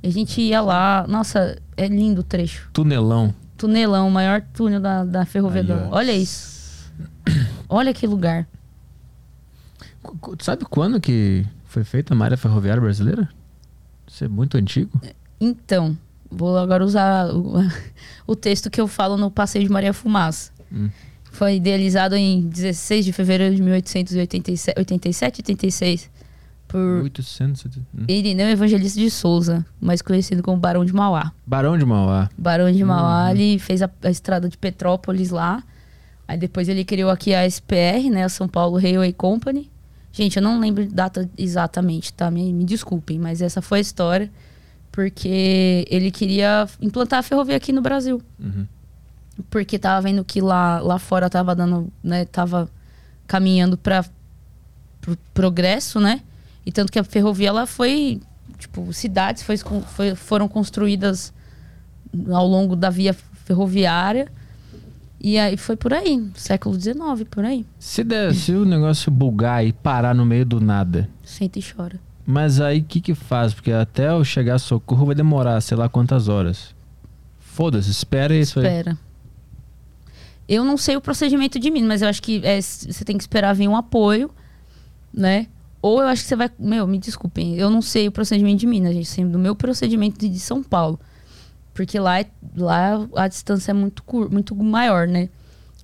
A gente ia lá, nossa, é lindo o trecho. tunelão. Tunelão, o maior túnel da, da. Olha isso. Olha que lugar. Sabe quando que foi feita a malha ferroviária brasileira? Isso é muito antigo. Então, vou agora usar o, o texto que eu falo no Passeio de Maria Fumaça. Hum. Foi idealizado em 16 de fevereiro de 1887, 87, 86, por 800. Hum. Irineu Evangelista de Souza, mais conhecido como Barão de Mauá. Barão de Mauá. Barão de Mauá, Uhum. ele fez a, a estrada de Petrópolis lá. Aí depois ele criou aqui a SPR, né? A São Paulo Railway Company. Gente, eu não lembro data exatamente, tá? Me, me desculpem, mas essa foi a história. Porque ele queria implantar a ferrovia aqui no Brasil. Uhum. Porque tava vendo que lá, lá fora tava dando, né? Tava caminhando para pro progresso, né? E tanto que a ferrovia ela foi, tipo, cidades foi, foi- foram construídas ao longo da via ferroviária. E aí foi por aí, século XIX, por aí. Se, der, se o negócio bugar e parar no meio do nada, Senta e chora. mas aí o que que faz? Porque até eu chegar a socorro vai demorar sei lá quantas horas. Foda-se, espera isso aí. Espera. Eu não sei o procedimento de mim, mas eu acho que é, você tem que esperar vir um apoio, né? Ou eu acho que você vai. Meu, me desculpem, eu não sei o procedimento de Minas, gente. Sei do meu procedimento de, de São Paulo. Porque lá, é- lá a distância é muito, cur, muito maior, né?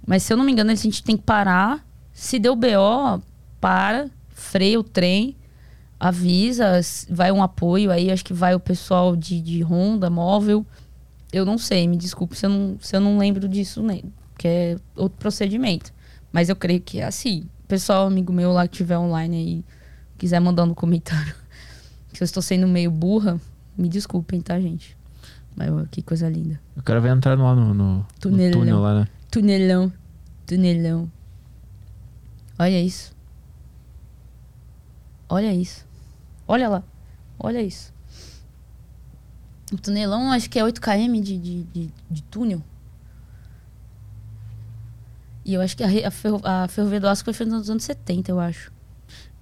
Mas se eu não me engano, a gente tem que parar. Se deu BO, para, freia o trem, avisa, vai um apoio aí, acho que vai o pessoal de, de Honda, móvel. Eu não sei, me desculpe se eu não, se eu não lembro disso, né? Que é outro procedimento. Mas eu creio que é assim. Pessoal, amigo meu lá que tiver online aí, quiser mandar no comentário que eu estou sendo meio burra, me desculpem, tá, gente? Mas ó, que coisa linda. O cara vai entrar lá no, no, no túnel lá, né? Tunelão. Tunelão. Olha isso. Olha isso. Olha lá. Olha isso. O tunelão acho que é 8 km de, de, de, de túnel. E eu acho que a, a, ferro, a Ferrovia do Aço foi feita nos anos 70, eu acho.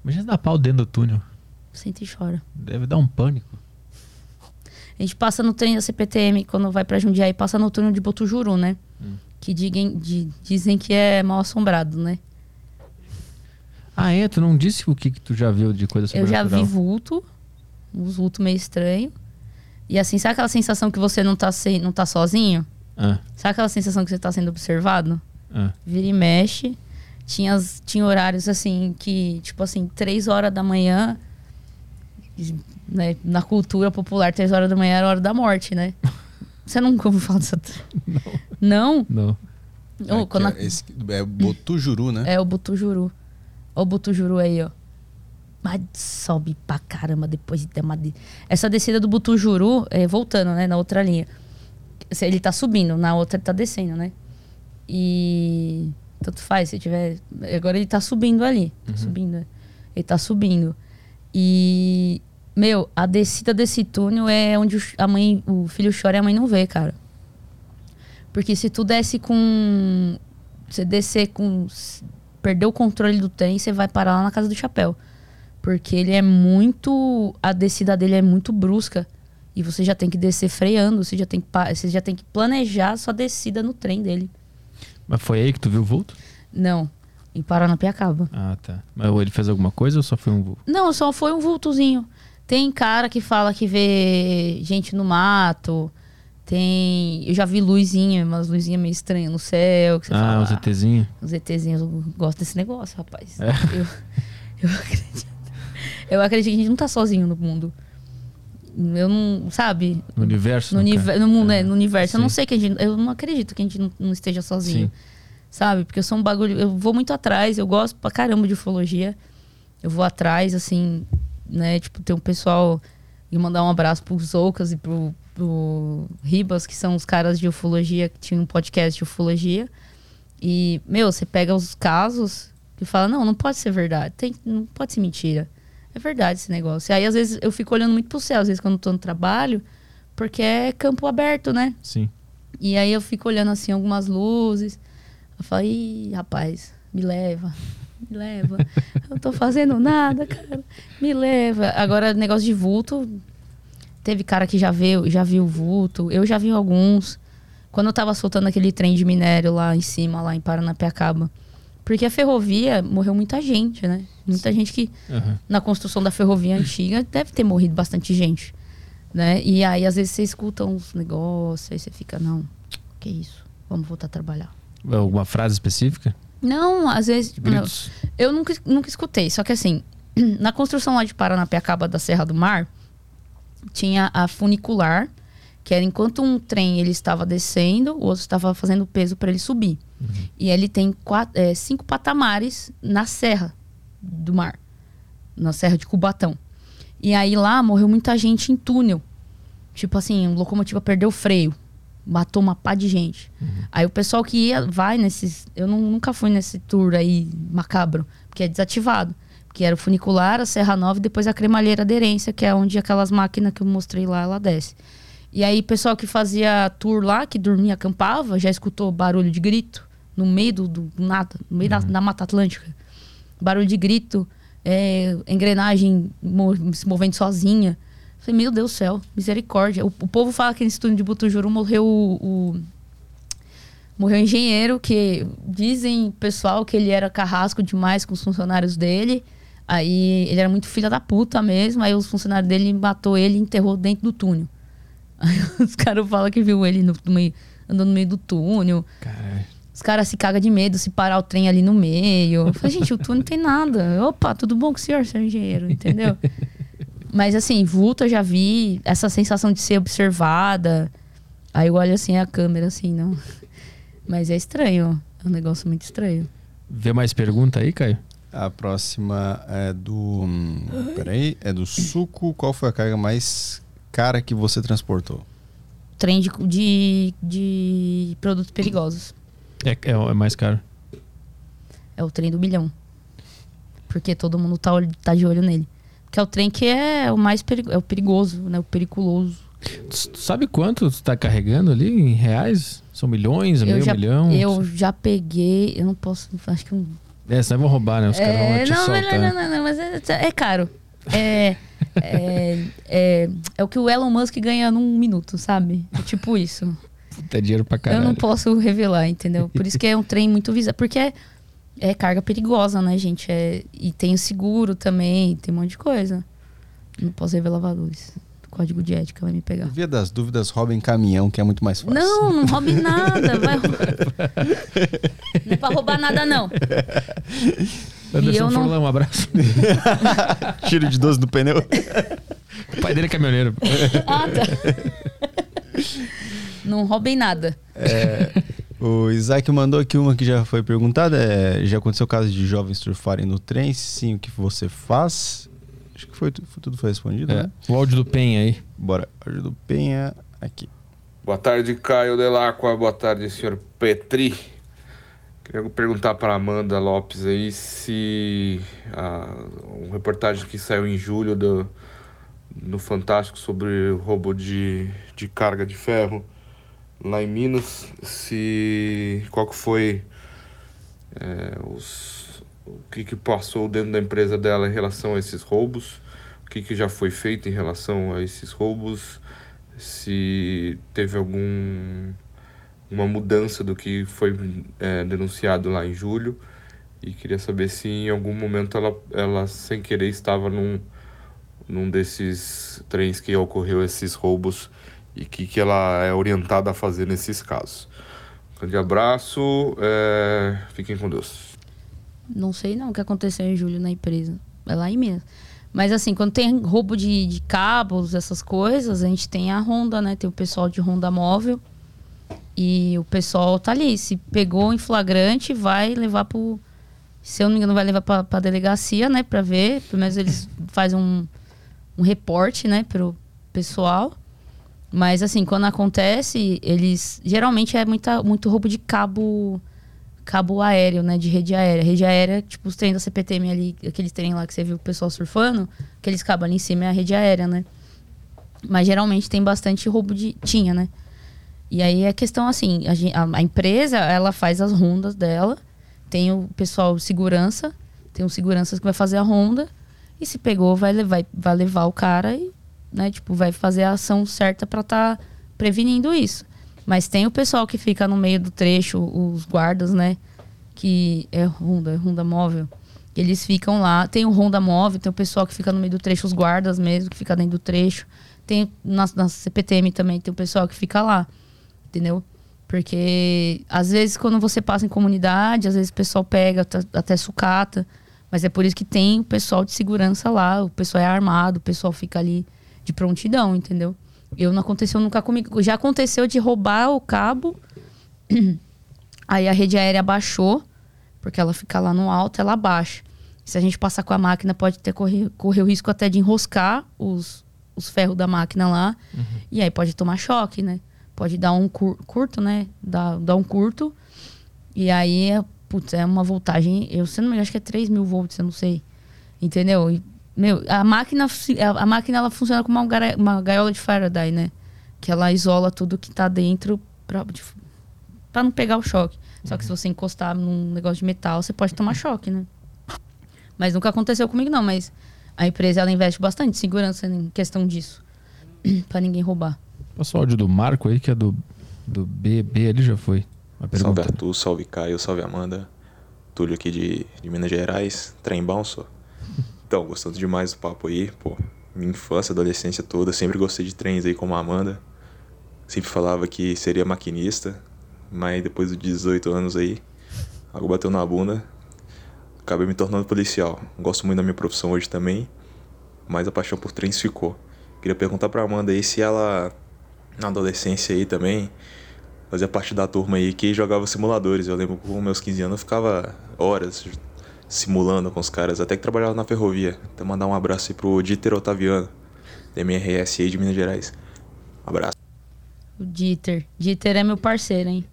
Imagina dar pau dentro do túnel. Senta e chora. Deve dar um pânico. A gente passa no trem da CPTM quando vai pra Jundiaí, passa no túnel de Botujuru, né? Que digam, di- dizem que é mal assombrado, né? Ah, é? Tu não disse o que, que tu já viu de coisa Eu já vi vulto, uns vultos meio estranho. E assim, sabe aquela sensação que você não tá, não tá sozinho? Ah, Sabe aquela sensação que você tá sendo observado? Ah. Vira e mexe. Tinha, tinha horários assim que, tipo assim, três horas da manhã. Né, na cultura popular, três horas da manhã era a hora da morte, né? Você nunca ouviu falar dessa. Não? Não. Ô, É, quando a- é, esse, é Botujuru, né? É o Butujuru. Ó o Butujuru aí, ó. Mas sobe pra caramba depois de ter uma... de- Essa descida do Butujuru, é, voltando, né, na outra linha. Se Ele tá subindo, na outra ele tá descendo, né? E... Tanto faz, se tiver... Agora ele tá subindo ali. Tá subindo, né? Ele tá subindo. E... Meu, a descida desse túnel é onde a mãe, o filho chora e a mãe não vê, cara. Porque se tu desce com. Você descer com. Perder o controle do trem, você vai parar lá na casa do chapéu. Porque ele é muito. A descida dele é muito brusca. E você já tem que descer freando, você já tem que, você já tem que planejar a sua descida no trem dele. Mas foi aí que tu viu o vulto? Não, em Paranapiacaba. Ah, tá. Mas ele fez alguma coisa ou só foi um vulto? Não, só foi um vultozinho. Tem cara que fala que vê gente no mato. Tem. Eu já vi luzinha, umas luzinhas meio estranhas no céu. Que você ah, fala, os ETzinhos. Os ETzinhos, eu gosto desse negócio, rapaz. É? Eu, eu acredito. Eu acredito que a gente não tá sozinho no mundo. Eu não, sabe? No universo? No, no univer- caso. no mundo, É. né? No universo. Eu não Sim. sei que a gente. Eu não acredito que a gente não, não esteja sozinho. Sim. Sabe? Porque eu sou um bagulho. Eu vou muito atrás, eu gosto pra caramba de ufologia. Eu vou atrás, assim, né? Tipo, tem um pessoal. E mandar um abraço pro Zoucas e pro, pro Ribas, que são os caras de ufologia, que tinham um podcast de ufologia. E, meu, você pega os casos e fala, não, não pode ser verdade. Tem, não pode ser mentira. É verdade esse negócio. E aí, às vezes, eu fico olhando muito pro céu, às vezes, quando eu tô no trabalho, porque é campo aberto, né? Sim. E aí eu fico olhando assim algumas luzes. Eu falo, ih, rapaz, me leva, me leva. Eu não tô fazendo nada, cara. Me leva. Agora, negócio de vulto. Teve cara que já viu, já viu vulto. Eu já vi alguns. Quando eu tava soltando aquele trem de minério lá em cima, lá em Paranapiacaba. Porque a ferrovia morreu muita gente, né? Muita gente que Aham. na construção da ferrovia antiga deve ter morrido bastante gente, né? E aí às vezes você escuta uns negócios, aí você fica, não, que isso? Vamos voltar a trabalhar. Alguma frase específica? Não, às vezes Gritos. eu nunca, nunca escutei, só que assim, na construção lá de Paranapiacaba da Serra do Mar, tinha a funicular, que era enquanto um trem ele estava descendo, o outro estava fazendo peso para ele subir. E ele tem quatro, é, cinco patamares na serra do mar, na serra de Cubatão. E aí lá morreu muita gente em túnel. Tipo assim, a locomotiva perdeu o freio, matou uma pá de gente. Aí o pessoal que ia, vai nesses. Eu não- nunca fui nesse tour aí macabro, porque é desativado. Que era o funicular, a Serra Nova e depois a cremalheira aderência, que é onde aquelas máquinas que eu mostrei lá, ela desce. E aí, pessoal que fazia tour lá, que dormia, acampava, já escutou barulho de grito no meio do, do nada, no meio da, da Mata Atlântica. Barulho de grito, é, engrenagem mo- se movendo sozinha. Falei, meu Deus do céu, misericórdia. O, o povo fala que nesse túnel de Butujuru morreu o, o- morreu o engenheiro, que dizem, pessoal, que ele era carrasco demais com os funcionários dele. Aí ele era muito filha da puta mesmo. Aí os funcionários dele matou ele e enterrou dentro do túnel. Aí os caras falam que viu ele no, no meio, andando no meio do túnel. Caralho. Os caras se cagam de medo se parar o trem ali no meio. Eu falei, gente, o túnel não tem nada. Opa, tudo bom com o senhor, senhor engenheiro, entendeu? Mas assim, vulto eu já vi, essa sensação de ser observada. Aí eu olho assim a câmera, assim, não. Mas é estranho. É um negócio muito estranho. Vê mais pergunta aí, Caio? A próxima é do. hum, Peraí, é do suco. Qual foi a carga mais cara que você transportou? Trem de, de, de produtos perigosos. É, é, é mais caro. É o trem do milhão. Porque todo mundo tá, tá de olho nele. Que é o trem que é o mais perigo, é o perigoso, né? O periculoso. Tu tu sabe quanto tu tá carregando ali em reais? São milhões, meio já, milhão? eu já peguei. Eu não posso. Acho que. um- É, senão vão roubar, né? Os caras vão É, não, não, soltar. não, não, não, mas é, é caro. É, é, é, é o que o Elon Musk ganha num minuto, sabe? É tipo isso. Puta, é dinheiro pra Eu caralho. não posso revelar, entendeu? Por isso que é um trem muito visado. Porque é, é carga perigosa, né, gente? É, e tem o seguro também, tem um monte de coisa. Não posso revelar valores. O código de ética vai me pegar. Via das dúvidas, roubem caminhão, que é muito mais fácil. Não, não roube nada. Vai Não é pra roubar nada, não. Anderson E eu não- Furlan, um abraço. Tiro de 12 do pneu. o pai dele é caminhoneiro. Ah, tá. Não roubem nada. O Isaac mandou aqui uma que já foi perguntada. é, já aconteceu o caso de jovens surfarem no trem? Sim, o que você faz? Acho que foi, foi- tudo foi respondido, É, né? o áudio do Pen aí. Bora. Áudio do Penha aqui. Boa tarde, Caio Delacqua. Boa tarde, senhor Petri. Queria perguntar para Amanda Lopes aí se a um reportagem que saiu em julho do, no Fantástico sobre o roubo de, de carga de ferro lá em Minas, se qual que foi é, os, o que, que passou dentro da empresa dela em relação a esses roubos, o que, que já foi feito em relação a esses roubos, se teve algum uma mudança do que foi é, denunciado lá em julho? E queria saber se em algum momento ela, ela sem querer estava num, num desses trens que ocorreu esses roubos e o que, que ela é orientada a fazer nesses casos. Grande abraço, é, fiquem com Deus. Não sei não o que aconteceu em julho na empresa. É lá em Minas. Mas assim, quando tem roubo de, de cabos, essas coisas, a gente tem a Honda, né? Tem o pessoal de Honda móvel. E o pessoal tá ali. Se pegou em flagrante, vai levar pro. Se eu não me engano, vai levar pra, pra delegacia, né? Pra ver. Pelo menos eles fazem um, um reporte, né? Pro pessoal. Mas assim, quando acontece, eles. Geralmente é muita, muito roubo de cabo cabo aéreo, né? De rede aérea. Rede aérea, tipo, os trens da CPTM ali, aqueles trem lá que você viu o pessoal surfando, aqueles cabos ali em cima é a rede aérea, né? Mas geralmente tem bastante roubo de. Tinha, né? E aí é questão assim, a, a- empresa, ela faz as rondas dela, tem o pessoal segurança, tem um segurança que vai fazer a ronda, e se pegou, vai levar, vai levar o cara e, né, tipo, vai fazer a ação certa pra estar prevenindo isso. Mas tem o pessoal que fica no meio do trecho, os guardas, né? Que é Honda, é Honda móvel. Eles ficam lá. Tem o Honda móvel, tem o pessoal que fica no meio do trecho, os guardas mesmo, que fica dentro do trecho. Tem na, na CPTM também, tem o pessoal que fica lá. Entendeu? Porque às vezes quando você passa em comunidade, às vezes o pessoal pega até, até sucata. Mas é por isso que tem o pessoal de segurança lá, o pessoal é armado, o pessoal fica ali de prontidão, entendeu? Eu não aconteceu nunca comigo. Já aconteceu de roubar o cabo. Aí a rede aérea baixou, porque ela fica lá no alto, ela baixa. Se a gente passar com a máquina, pode ter correr, correr o risco até de enroscar os, os ferros da máquina lá. E aí pode tomar choque, né? Pode dar um cur- curto, né? Dar, dar um curto. E aí, é, putz, é uma voltagem. Eu se não me engano, acho que é 3 mil volts, eu não sei. Entendeu? E, meu, a máquina, a, máquina ela funciona como uma, uma gaiola de Faraday, né? Que ela isola tudo que tá dentro pra, pra não pegar o choque. Só que se você encostar num negócio de metal, você pode tomar choque, né? Mas nunca aconteceu comigo, não. Mas a empresa, ela investe bastante em segurança em questão disso. pra ninguém roubar. Passa o áudio do Marco aí, que é do, do BB ali, já foi. Uma Salve. Arthur, salve Caio, salve Amanda. Túlio aqui de, de Minas Gerais, trem bom só. Então, gostando demais do papo aí, pô. Minha infância, adolescência toda, sempre gostei de trens aí como a Amanda. Sempre falava que seria maquinista. Mas depois dos 18 anos aí, algo bateu na bunda. Acabei me tornando policial. Gosto muito da minha profissão hoje também, mas a paixão por trens ficou. Queria perguntar pra Amanda aí se ela, na adolescência aí também, fazia parte da turma aí que jogava simuladores. Eu lembro que com meus 15 anos eu ficava horas simulando com os caras, até que trabalhava na ferrovia. Até mandar um abraço aí pro Dieter Otaviano, da MRS aí de Minas Gerais. Um abraço. O Dieter. Dieter é meu parceiro, hein?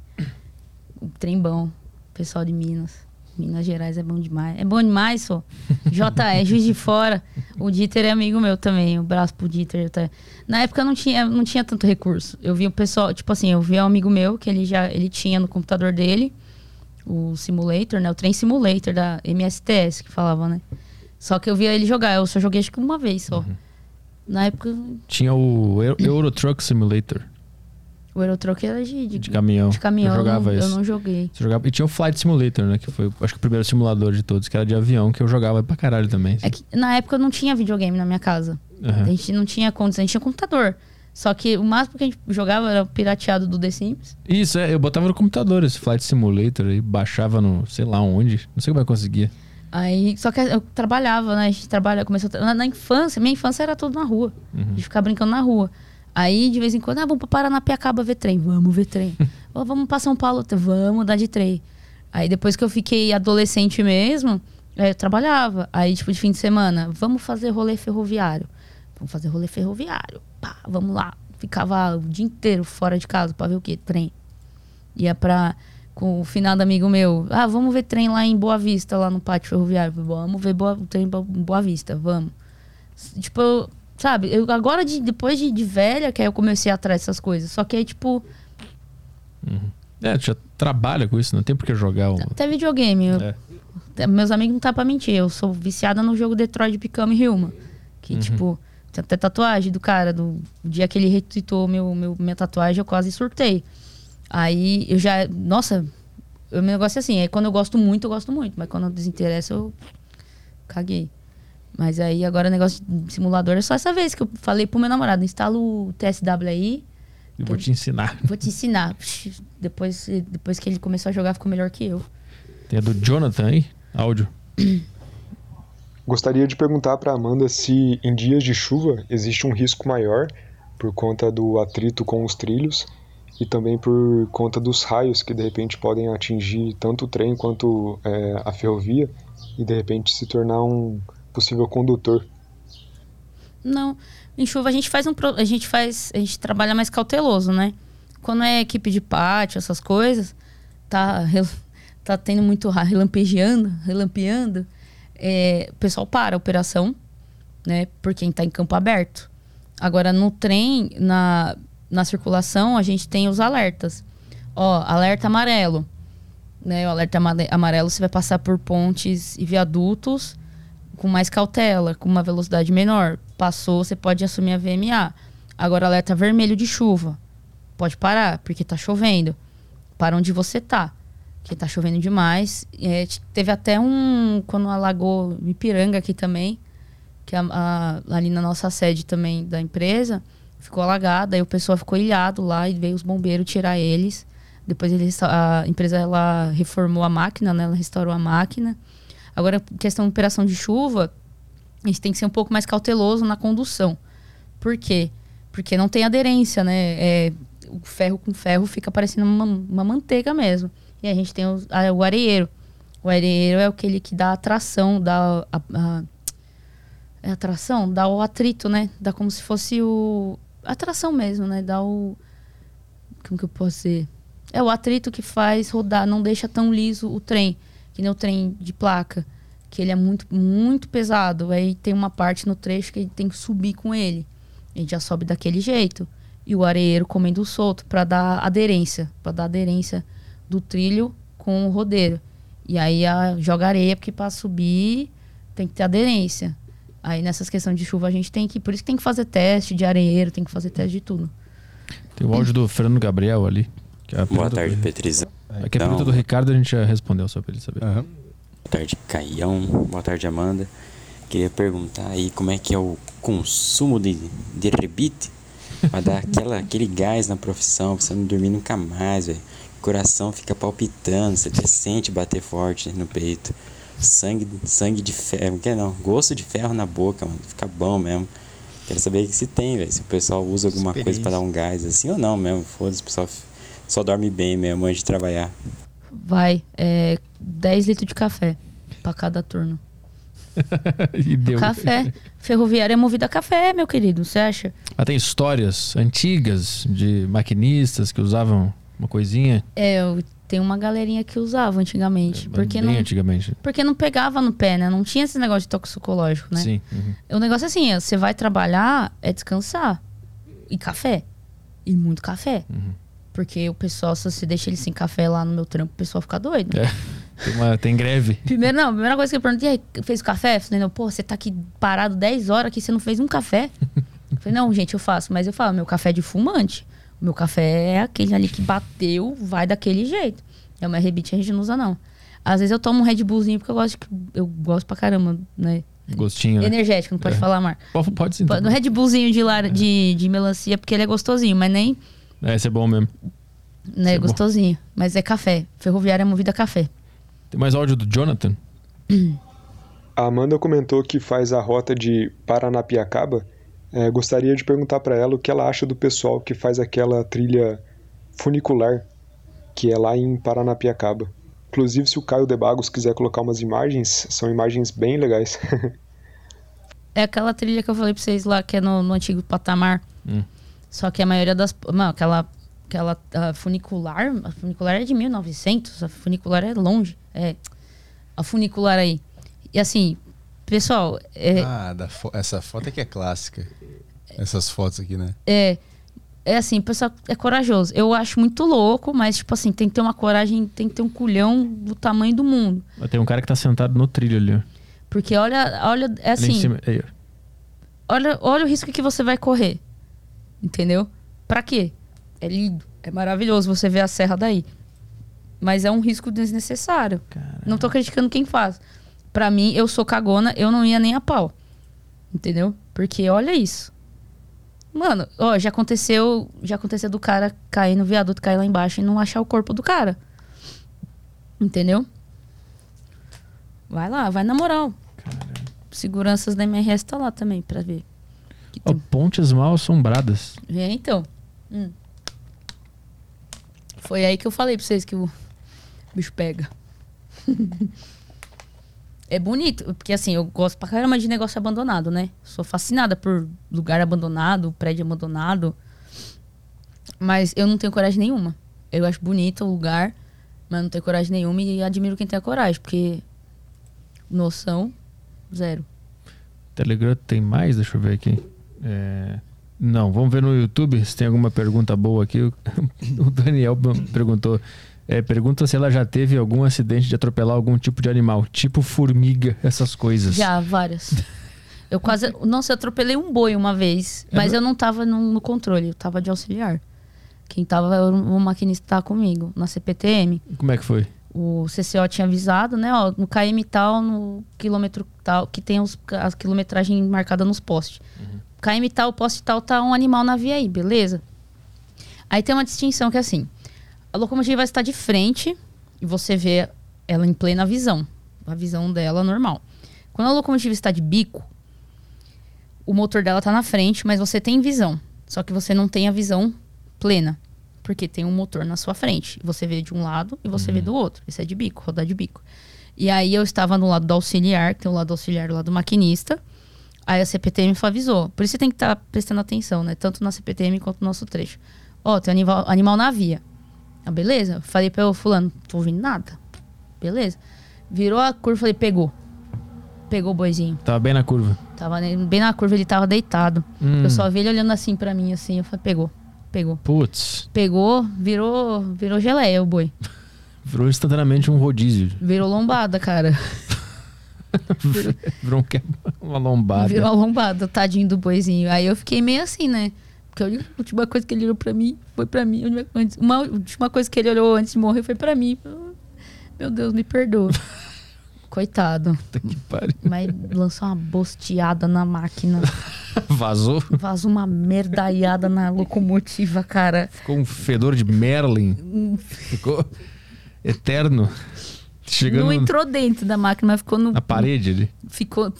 O trem bom. Pessoal de Minas. Minas Gerais é bom demais. É bom demais, só. JE, Juiz de Fora. O Dieter é amigo meu também. Um abraço pro Dieter. Tá? Na época não tinha, não tinha tanto recurso. Eu vi o pessoal, tipo assim, eu vi um amigo meu que ele já ele tinha no computador dele o simulator, né? O trem simulator da MSTS que falava, né? Só que eu via ele jogar. Eu só joguei acho que uma vez só. Uhum. Na época. Tinha o Euro, Euro Truck Simulator. O Eurotruck era de, de, De caminhão. De caminhão. Eu jogava eu não, esse. Eu não joguei. Você jogava... E tinha o Flight Simulator, né? Que foi, acho que o primeiro simulador de todos, que era de avião, que eu jogava pra caralho também. É que na época não tinha videogame na minha casa. Aham. A gente não tinha condição, a gente tinha computador. Só que o máximo que a gente jogava era o pirateado do The Sims. Isso, é, eu botava no computador esse Flight Simulator aí, baixava no, sei lá onde, não sei como é eu conseguia. Aí, só que eu trabalhava, né? A gente trabalha, começou na, na infância, minha infância era tudo na rua. Uhum. De ficar brincando na rua. Aí, de vez em quando, ah, vamos pra Paranapiacaba ver trem. Vamos ver trem. Ou vamos pra São Paulo, vamos dar de trem. Aí, depois que eu fiquei adolescente mesmo, aí eu trabalhava. Aí, tipo, de fim de semana, vamos fazer rolê ferroviário. Vamos fazer rolê ferroviário. Pá, vamos lá. Ficava o dia inteiro fora de casa pra ver o quê? Trem. Ia pra. Com o finado amigo meu. Ah, vamos ver trem lá em Boa Vista, lá no pátio ferroviário. Vamos ver Boa, o trem em Boa Vista, vamos. Tipo, eu- sabe, eu agora de, depois de, de velha, que aí eu comecei a atrás dessas coisas. Só que aí, tipo, É, tu já trabalha com isso, não tem por que jogar até videogame. eu- É. Meus amigos não tá pra mentir. Eu sou viciada no jogo Detroit Become Human. Que, Uhum. tipo, tem até tatuagem do cara. Do dia que ele retweetou meu, meu, minha tatuagem, eu quase surtei. Aí eu já. Nossa, o meu negócio é assim: é quando eu gosto muito, eu gosto muito. Mas quando eu desinteresso, eu caguei. Mas aí agora o negócio de simulador é só essa vez que eu falei pro meu namorado: instala o TSW aí, Eu vou te ensinar. vou te ensinar. Depois, depois que ele começou a jogar, ficou melhor que eu. Tem a do Jonathan aí, áudio. Gostaria de perguntar para Amanda se em dias de chuva existe um risco maior por conta do atrito com os trilhos e também por conta dos raios que de repente podem atingir tanto o trem quanto é, a ferrovia e de repente se tornar um possível condutor. Não, em chuva a gente faz um a gente faz, a gente trabalha mais cauteloso, né? Quando é equipe de pátio, essas coisas, tá tá tendo muito relampeando, relampeando, é, o pessoal para a operação, né? Por quem tá em campo aberto. Agora no trem, na na circulação, a gente tem os alertas. Ó, alerta amarelo. Né, o alerta amarelo você vai passar por pontes e viadutos com mais cautela, com uma velocidade menor. Passou, você pode assumir a VMA. Agora, alerta vermelho de chuva. Pode parar, porque tá chovendo. Para onde você tá. Porque tá chovendo demais. É, teve até um. Quando alagou Ipiranga aqui também, que a- a- ali na nossa sede também da empresa, ficou alagada. Aí o pessoal ficou ilhado lá e veio os bombeiros tirar eles. Depois eles, a empresa ela reformou a máquina, né? Ela restaurou a máquina. Agora, questão de operação de chuva, a gente tem que ser um pouco mais cauteloso na condução. Por quê? Porque não tem aderência, né? É, o ferro com ferro fica parecendo uma, uma manteiga mesmo. E a gente tem os- a- o areeiro. O areeiro é aquele que dá a tração, dá a, a- é a tração, dá o atrito, né? Dá como se fosse o a tração mesmo, né? Dá o como que eu posso dizer? É o atrito que faz rodar, não deixa tão liso o trem, que nem o trem de placa, que ele é muito muito pesado. Aí tem uma parte no trecho que gente tem que subir com ele. Gente já sobe daquele jeito. E o areeiro comendo solto para dar aderência, para dar aderência do trilho com o rodeiro. E aí a, joga areia, porque para subir tem que ter aderência. Aí nessas questões de chuva a gente tem que. Por isso que tem que fazer teste de areeiro, tem que fazer teste de tudo. Tem o áudio do Fernando Gabriel ali. que é a Boa tarde, do- Petrizão. Aqui a pergunta do Ricardo a gente já respondeu, só pra ele saber. Boa tarde, Caião. Boa tarde, Amanda. Queria perguntar aí como é que é o consumo de, de rebite pra dar aquela, aquele gás na profissão, pra você não dormir nunca mais, velho. Coração fica palpitando, você sente bater forte no peito. Sangue, sangue de ferro, quer não? Gosto de ferro na boca, mano. Fica bom mesmo. Quero saber se tem, velho. Se o pessoal usa alguma coisa pra dar um gás assim ou não mesmo. Foda-se, o pessoal só dorme bem mesmo antes de trabalhar. Vai, é 10 litros de café pra cada turno. e deu. Café. Ferroviária é movida a café, meu querido. Você acha? Mas tem histórias antigas de maquinistas que usavam uma coisinha. É, eu tem uma galerinha que usava antigamente. porque É, bem não, antigamente. porque não pegava no pé, né? Não tinha esse negócio de toxicológico, né? Sim. uhum. O negócio é assim, é, você vai trabalhar, é descansar. E café. E muito café. Uhum. Porque o pessoal, se você deixa ele sem café lá no meu trampo, o pessoal fica doido. É. Tem, uma, tem greve. Primeiro, não, a primeira coisa que eu perguntei, "E aí, fez café? Eu falei, não, pô, você tá aqui parado 10 horas aqui, você não fez um café? eu falei, não, gente, eu faço. Mas eu falo, meu café é de fumante. Meu café é aquele ali que bateu, vai daquele jeito. É uma rebite, a gente não usa, não. Às vezes eu tomo um Red Bullzinho, porque eu gosto, de- eu gosto pra caramba, né? Gostinho. né? Energético, não pode É. falar, Mar. Pode, pode sim. tá No Red Bullzinho de, lar... de, de melancia, porque ele é gostosinho, mas nem É, esse é bom mesmo. né, é bom. gostosinho. Mas é café. Ferroviária é movida a café. Tem mais áudio do Jonathan? A Amanda comentou que faz a rota de Paranapiacaba. É, gostaria de perguntar para ela o que ela acha do pessoal que faz aquela trilha funicular, que é lá em Paranapiacaba. Inclusive, se o Caio de Bagos quiser colocar umas imagens, são imagens bem legais. É aquela trilha que eu falei pra vocês lá, que é no, no antigo patamar. Hum. Só que a maioria das. Não, aquela. Aquela ah, funicular. A funicular é de 1900. A funicular é longe. É. A funicular aí. E assim, pessoal, é, Ah, da fo- essa foto aqui é clássica. Essas fotos aqui, né? é. É assim, o pessoal é corajoso. Eu acho muito louco, mas, tipo assim, tem que ter uma coragem, tem que ter um culhão do tamanho do mundo. Mas Tem um cara que tá sentado no trilho ali. ó. Porque olha, olha, é assim. cima. Olha, olha o risco que você vai correr. Entendeu? Pra quê? É lindo, é maravilhoso você ver a serra daí. Mas é um risco desnecessário. Não tô criticando quem faz. Pra mim, eu sou cagona, eu não ia nem a pau. Entendeu? Porque olha isso. Mano, ó, já aconteceu, já aconteceu do cara cair no viaduto, cair lá embaixo e não achar o corpo do cara. Entendeu? Vai lá, vai na moral. Seguranças da MRS tá lá também pra ver. Ó, pontes mal assombradas. É, então. Hum. Foi aí que eu falei pra vocês que o bicho pega. é bonito, porque assim, eu gosto pra caramba de negócio abandonado, né? Sou fascinada por lugar abandonado, prédio abandonado. Mas eu não tenho coragem nenhuma. Eu acho bonito o lugar, mas não tenho coragem nenhuma e admiro quem tem a coragem, porque noção, zero. Telegram tem mais? Deixa eu ver aqui. É, Não, vamos ver no YouTube se tem alguma pergunta boa aqui. O Daniel perguntou. É, pergunta se ela já teve algum acidente de atropelar algum tipo de animal, tipo formiga, essas coisas. Já, várias. Eu quase. Nossa, eu atropelei um boi uma vez, É mas eu não tava no, no controle, eu tava de auxiliar. Quem tava era o maquinista tava comigo, na CPTM. Como é que foi? O CCO tinha avisado, né? Ó, no KM tal, no quilômetro tal, que tem os, a quilometragem marcada nos postes. KM tal, poste tal, tá um animal na via aí, beleza? Aí tem uma distinção que é assim: a locomotiva vai estar de frente e você vê ela em plena visão, a visão dela normal. Quando a locomotiva está de bico, o motor dela tá na frente, mas você tem visão. Só que você não tem a visão plena. Porque tem um motor na sua frente. Você vê de um lado e você vê do outro. Isso é de bico, rodar de bico. E aí eu estava no lado do auxiliar, que tem o lado do auxiliar e o lado do maquinista. Aí a CPTM avisou. Por isso você tem que estar prestando atenção, né? Tanto na CPTM quanto no nosso trecho. Ó, tem animal, animal na via. Ah, beleza? Falei pra eu, fulano, tô ouvindo nada. Beleza. Virou a curva, falei, pegou. Pegou o boizinho. Tava bem na curva. Tava bem na curva, ele tava deitado. Hum. Eu só vi ele olhando assim pra mim, assim. Eu falei, pegou. Pegou. Putz, Pegou, virou, virou geleia o boi. virou instantaneamente um rodízio. Virou lombada, cara. Virou um uma lombada. Virou a lombada, tadinho do boizinho. Aí eu fiquei meio assim, né? Porque a última coisa que ele olhou pra mim foi pra mim. Uma última coisa que ele olhou antes de morrer foi pra mim. Meu Deus, me perdoa. Coitado. Que pariu. Mas lançou uma bosteada na máquina. Vazou. Vazou uma merdaiada na locomotiva, cara. Ficou um fedor de Merlin. Ficou eterno. Chegando Não entrou dentro da máquina, mas ficou no. na parede ali. Ficou.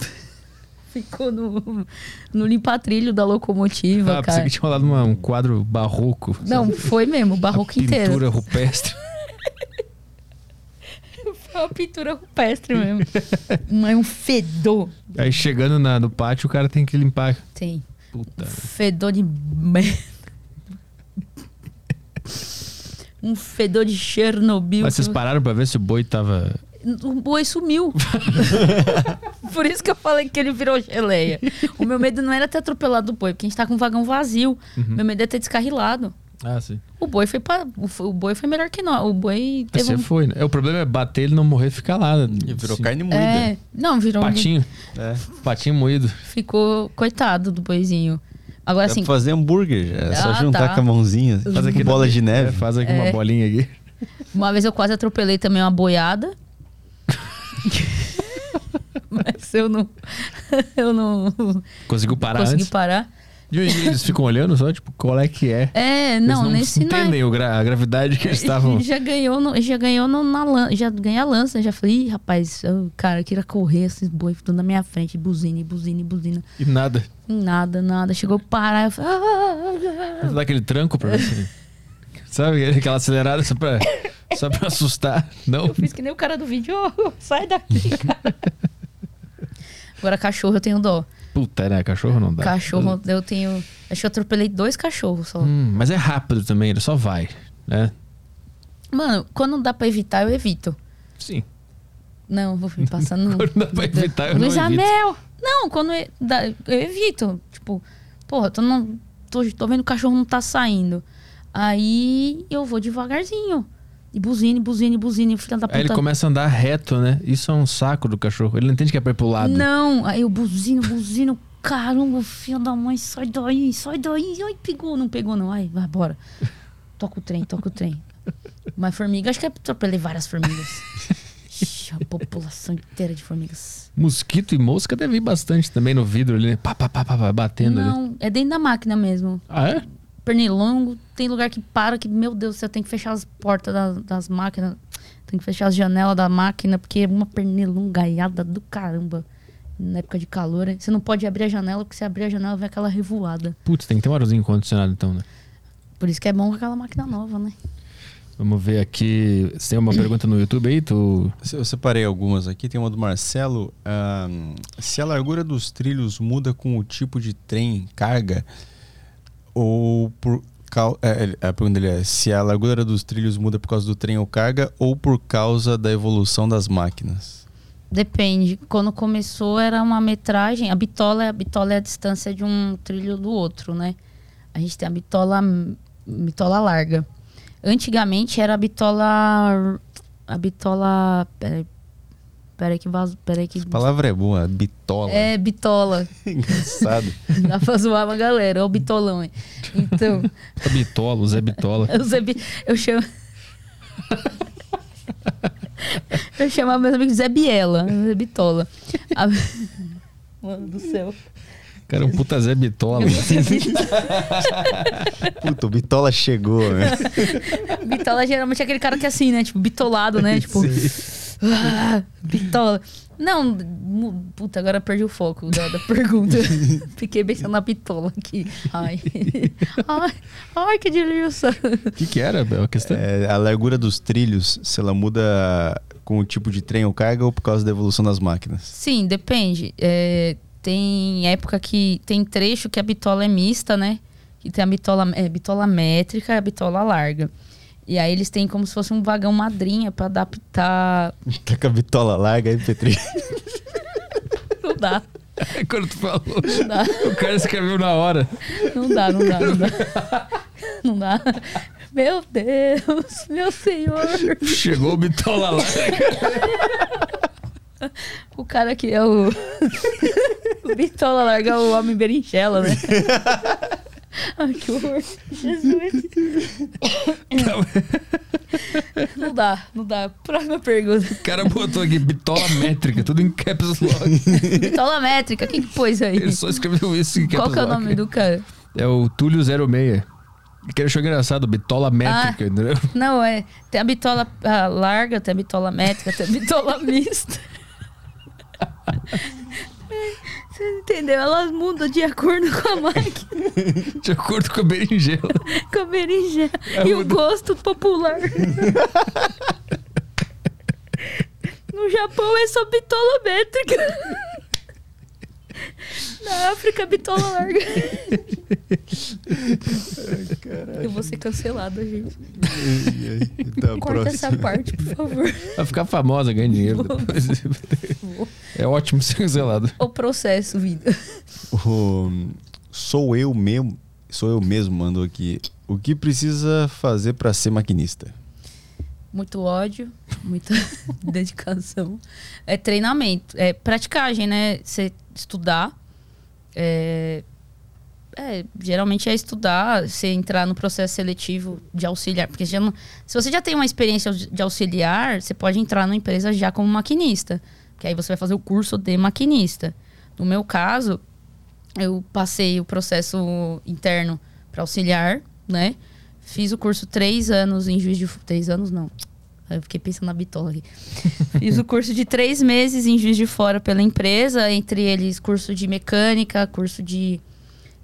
Ficou no, no limpa-trilho da locomotiva, Ah, pensei cara. que tinha rolado uma- um quadro barroco. Não, foi mesmo, barroco inteiro. Pintura rupestre. Foi uma pintura rupestre mesmo. Mas um fedor. Aí chegando na- no pátio, o cara tem que limpar. Tem. Puta. Fedor de merda. Um fedor de Chernobyl. Mas vocês pararam pra ver se o boi tava. O boi sumiu. Por isso que eu falei que ele virou geleia. O meu medo não era ter atropelado o boi, porque a gente tá com um vagão vazio. Uhum. Meu medo é ter descarrilado. Ah, sim. O boi foi pra, o, boi foi melhor que nós. O boi teve Você um... foi, né? O problema é bater ele não morrer e ficar lá. E virou carne moída. É, não, virou um- Patinho. É. Patinho moído. Ficou coitado do boizinho. Agora Dá assim, fazer hambúrguer, já. é só Ah, juntar tá. com a mãozinha. Faz aqui bola de neve. É, faz aqui uma É. bolinha aqui. uma vez eu quase atropelei também uma boiada. Mas eu não eu não Conseguiu parar consegui antes? parar. E eles ficam olhando só, tipo, qual é que é? É, Eles não, nesse não é. entendem o gra- a gravidade que eles estavam. Já ganhou, no, já ganhou no- na lança, já ganhei a lança, já falei, Ih, rapaz, eu, cara, eu queria correr esses boi tudo na minha frente, buzina, e buzina, e buzina. E nada. Nada, nada. Chegou a parar, eu falei, "Ah, ah, ah." Dá aquele tranco pra você. Sabe? Aquela acelerada só pra, só pra assustar. Não. eu fiz que nem o cara do vídeo, "Ô, sai daqui, cara. Agora cachorro eu tenho dó. Puta, né? Cachorro não dá. Cachorro eu tenho, acho que eu atropelei dois cachorros só. Hum, mas é rápido também, ele só vai, né? Mano, quando dá pra evitar, eu evito. Sim. Não, vou me passar no. Quando dá pra evitar, eu não Luiz evito. Amel! Não, quando eu, dá- eu evito. Tipo, porra, tô, não, tô, tô vendo que o cachorro não tá saindo. Aí eu vou devagarzinho. E buzina, e buzina, e buzina, e filha da puta. Aí ele começa a andar reto, né? Isso é um saco do cachorro. Ele não entende que é pra ir pro lado. Não, aí eu buzino, buzino. Caramba, filho da mãe, sai daí, sai daí. Ai, pegou, não pegou, não. Ai, vai, bora. Toca o trem, toca o trem. Mas formiga, acho que eu atropelei várias formigas. Ixi, a população inteira de formigas. Mosquito e mosca deve ir bastante também no vidro ali, né? Pá, pá, pá, pá, batendo ali. Não, é dentro da máquina mesmo. Ah, é? Pernilongo, tem lugar que para que, meu Deus do céu, tem que fechar as portas das, das máquinas. Tem que fechar as janelas da máquina, porque é uma pernilongaiada do caramba. Na época de calor, hein? você não pode abrir a janela, porque se abrir a janela vai aquela revoada. Putz, tem que ter um arzinho condicionado então, né? Por isso que é bom com aquela máquina nova, né? Vamos ver aqui. Você tem uma pergunta no YouTube aí? Tu... Eu separei algumas aqui. Tem uma do Marcelo. Se a largura dos trilhos muda com o tipo de trem, carga, ou por cau- é, a pergunta dele é se a largura dos trilhos muda por causa do trem ou carga, ou por causa da evolução das máquinas. Depende. Quando começou era uma metragem. A bitola, a bitola é a distância de um trilho do outro, né? A gente tem a bitola, bitola larga. Antigamente era a bitola. A bitola. Peraí. Peraí que vaso. Peraí que. A palavra é boa, bitola. É, bitola. Engraçado. Dá pra zoar uma galera, é o bitolão. hein? Então, É Bitola, o Zé Bitola. eu, sempre, eu chamo. eu chamava meus amigos de Zé Biela, Zé Bitola. A- Mano do céu. Cara, um puta Zé Bitola. Puta, o bitola chegou, né? Bitola geralmente é aquele cara que é assim, né? Tipo, bitolado, né? Tipo. Ah, bitola. Não, puta, agora perdi o foco da, da pergunta. Fiquei pensando na bitola aqui. Ai. Ai, ai que delícia. O que, que era a questão? É, a largura dos trilhos, se ela muda com o tipo de trem ou carga ou por causa da evolução das máquinas? Sim, depende. É, tem época que tem trecho que a bitola é mista, né? Que tem a bitola, é, bitola métrica e a bitola larga. E aí eles têm como se fosse um vagão madrinha pra adaptar. Tá com a bitola larga aí, Petri. Não dá. Quando tu falou, Não dá. o cara escreveu na hora. Não dá, não dá, não dá. Não dá. Meu Deus, meu senhor. Chegou o Bitola lá. O cara que é o. o Bitola larga o homem berinchela, né? Ai, que horror. Jesus. Não dá, não dá. Próxima pergunta. O cara botou aqui bitola métrica, tudo em caps lock. Bitola métrica, quem que pôs aí? Ele só escreveu isso em caps Qual que é o lock. nome do cara? É o Túlio 06. Que ele achou engraçado, bitola métrica, Ah. entendeu? Não, é. Tem a bitola ah, larga, tem a bitola métrica, tem a bitola mista. Você entendeu? Elas mudam de acordo com a máquina, De acordo com a berinjela. com a berinjela É, e o muda. gosto popular. No Japão é só bitola métrica. Na África, bitola larga. Eu vou ser cancelada, gente. Então, Corta essa parte, por favor. Vai ficar famosa, ganha dinheiro Vou. É ótimo ser cancelado. O processo, vida. O- sou eu mesmo, sou eu mesmo, mandou aqui. O que precisa fazer pra ser maquinista? Muito ódio, muita dedicação. É treinamento, é praticagem, né? Você estudar. É, é, geralmente é estudar, você entrar no processo seletivo de auxiliar. Porque já não- se você já tem uma experiência de auxiliar, você pode entrar numa empresa já como maquinista. Que aí você vai fazer o curso de maquinista. No meu caso, eu passei o processo interno para auxiliar, né? Fiz o curso três anos em Juiz de Fora. Três anos, não. Eu fiquei pensando na bitola aqui. Fiz o curso de três meses em Juiz de Fora pela empresa, entre eles curso de mecânica, curso de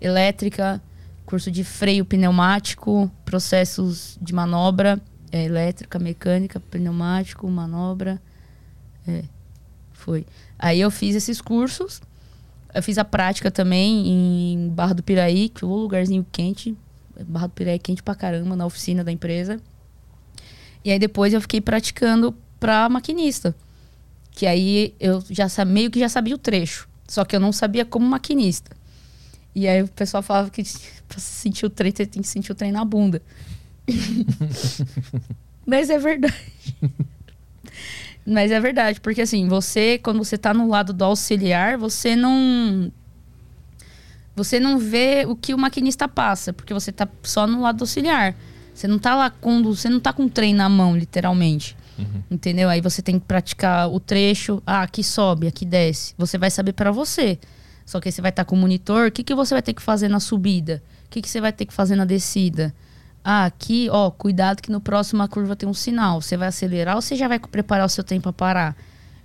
elétrica, curso de freio pneumático, processos de manobra, é, elétrica, mecânica, pneumático, manobra. É, foi. Aí eu fiz esses cursos. Eu fiz a prática também em Barra do Piraí, que é um lugarzinho quente. Barra do Piraí é quente pra caramba, na oficina da empresa. E aí depois eu fiquei praticando pra maquinista. Que aí eu já meio que já sabia o trecho. Só que eu não sabia como maquinista. E aí o pessoal falava que pra sentir o trem, você tem que sentir o trem na bunda. Mas é verdade. Mas é verdade, porque assim, você, quando você tá no lado do auxiliar, você não. Você não vê o que o maquinista passa, porque você tá só no lado do auxiliar. Você não tá lá com. Você não tá com o trem na mão, literalmente. Entendeu? Aí você tem que praticar o trecho. Ah, aqui sobe, aqui desce. Você vai saber pra você. Só que aí você vai estar com o monitor. O que, que você vai ter que fazer na subida? O que, que você vai ter que fazer na descida? Ah, aqui, ó, cuidado que no próximo a curva tem um sinal. Você vai acelerar ou você já vai preparar o seu tempo para parar?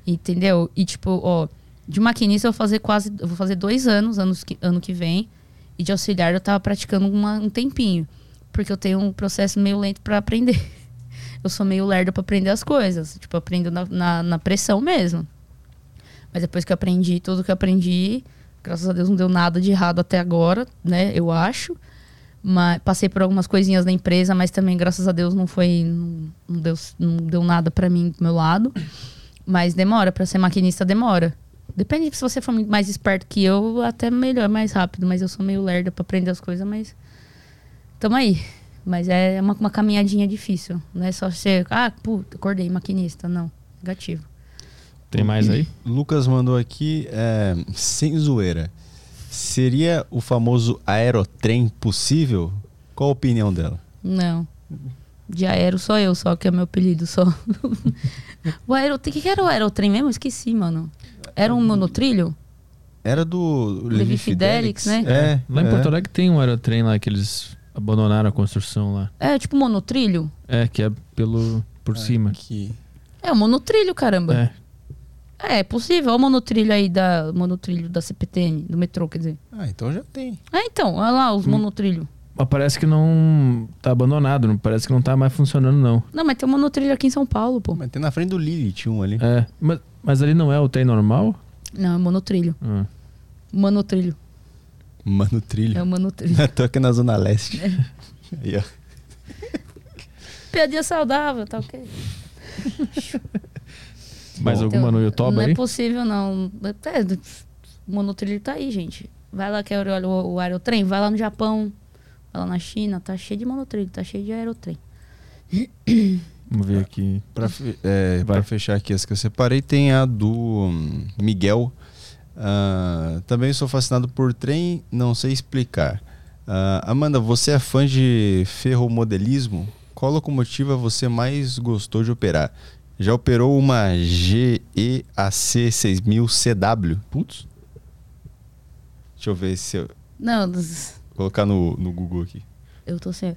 Entendeu? E tipo, ó, de maquinista eu vou fazer quase. Eu vou fazer dois anos, anos que, ano que vem. E de auxiliar eu tava praticando uma- um tempinho. Porque eu tenho um processo meio lento para aprender. Eu sou meio lerda para aprender as coisas. Tipo, aprendo na, na, na pressão mesmo. Mas depois que eu aprendi tudo que eu aprendi, graças a Deus não deu nada de errado até agora, né? Eu acho. Mas passei por algumas coisinhas na empresa, mas também, graças a Deus, não foi. Não, não deu, não deu nada pra mim do meu lado. Mas demora, pra ser maquinista demora. Depende se você for mais esperto que eu, até melhor, mais rápido. Mas eu sou meio lerda pra aprender as coisas, mas. Tamo aí. Mas é uma, uma caminhadinha difícil. Não é só ser. Ah, puta, acordei, maquinista. Não. Negativo. Tem mais aí? Lucas mandou aqui, é, sem zoeira. Seria o famoso aerotrem possível? Qual a opinião dela? Não. De aero só eu, só que é meu apelido só. o aerotrem. O que que era o aerotrem mesmo? Esqueci, mano. Era um monotrilho? Era do Levi Fidelix, né? É, Lá em é. Porto Alegre tem um aerotrem lá que eles abandonaram a construção lá. É tipo monotrilho? É, que é pelo por cima. É o monotrilho, caramba. É. É, é possível. Olha o monotrilho aí da monotrilho da CPTM, do metrô, quer dizer. Ah, então já tem. Ah, então, olha lá os monotrilhos. Mas parece que não tá abandonado, não parece que não tá mais funcionando não. Não, mas tem um monotrilho aqui em São Paulo, pô. Mas tem na frente do Lilith um ali. É, mas, mas ali não é o trem normal? Não, é monotrilho. Ah. Monotrilho. Mano trilho. É o monotrilho. Tô aqui na Zona Leste. Aí, ó. Piadinha saudável, tá ok. Mais alguma no YouTube Não aí? é possível, não. É, o monotrilho tá aí, gente. Vai lá, quer olhar o, o aerotrem? Vai lá no Japão, lá na China, tá cheio de monotrilho, tá cheio de aerotrem. Vamos ver aqui. Pra, fe- é, pra fechar aqui as que eu separei, tem a do hum, Miguel. Ah, também sou fascinado por trem, não sei explicar. Ah, Amanda, você é fã de ferromodelismo? qual locomotiva você mais gostou de operar? Já operou uma GEAC 6000 CW? Putz. Deixa eu ver se eu. Não, colocar no, no Google aqui. eu tô sem.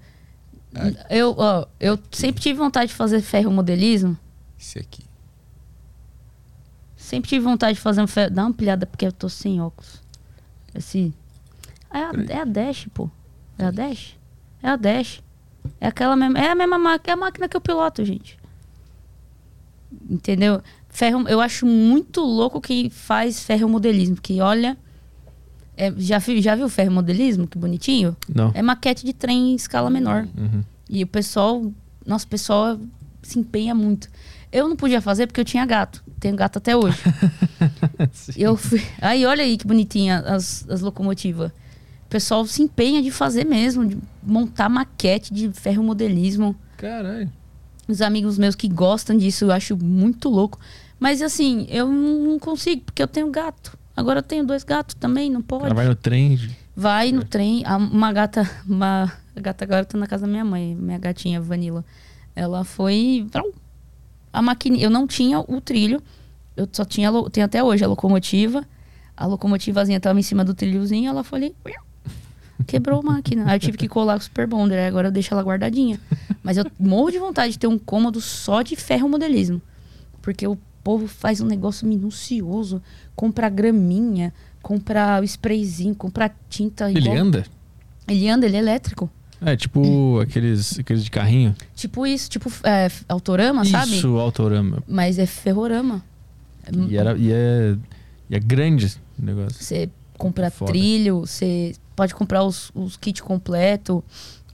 Eu, ó, eu sempre tive vontade de fazer ferromodelismo. Esse aqui. Sempre tive vontade de fazer um ferro. Dá uma pilhada porque eu tô sem óculos. Esse. É a, é a Dash, pô. É a Dash? É a Dash. É aquela mesma. É a mesma máquina. É a máquina que eu piloto, gente. Entendeu? Ferro, eu acho muito louco quem faz ferromodelismo. Porque olha. É, já, já viu ferromodelismo? Que bonitinho? Não. É maquete de trem em escala menor. Uhum. E o pessoal, nosso o pessoal se empenha muito. Eu não podia fazer porque eu tinha gato. Tenho gato até hoje. eu fui. Aí, olha aí que bonitinha as, as locomotivas. O pessoal se empenha de fazer mesmo, de montar maquete de ferromodelismo. Caralho. Os amigos meus que gostam disso, eu acho muito louco. Mas assim, eu não consigo, porque eu tenho gato. Agora eu tenho dois gatos também, não pode. Ela vai no trem. Vai no trem. Uma gata. Uma a gata agora tá na casa da minha mãe, minha gatinha Vanilla. Ela foi. A maquininha. Eu não tinha o trilho. Eu só tinha. Tenho até hoje a locomotiva. A locomotivazinha tava em cima do trilhozinho. Ela foi ali. Quebrou a máquina. Aí eu tive que colar com o Super Bonder. aí Agora eu deixo ela guardadinha. Mas eu morro de vontade de ter um cômodo só de ferromodelismo. Porque o povo faz um negócio minucioso. Compra graminha, compra o sprayzinho, compra tinta. Ele igual- anda? Ele anda, ele é elétrico. É tipo aqueles, aqueles de carrinho. Tipo isso, tipo é, autorama, sabe? Isso, autorama. Mas é ferrorama. E, era, e, é, e é grande o negócio. Você compra Foda. trilho, você pode comprar os, os kits completo,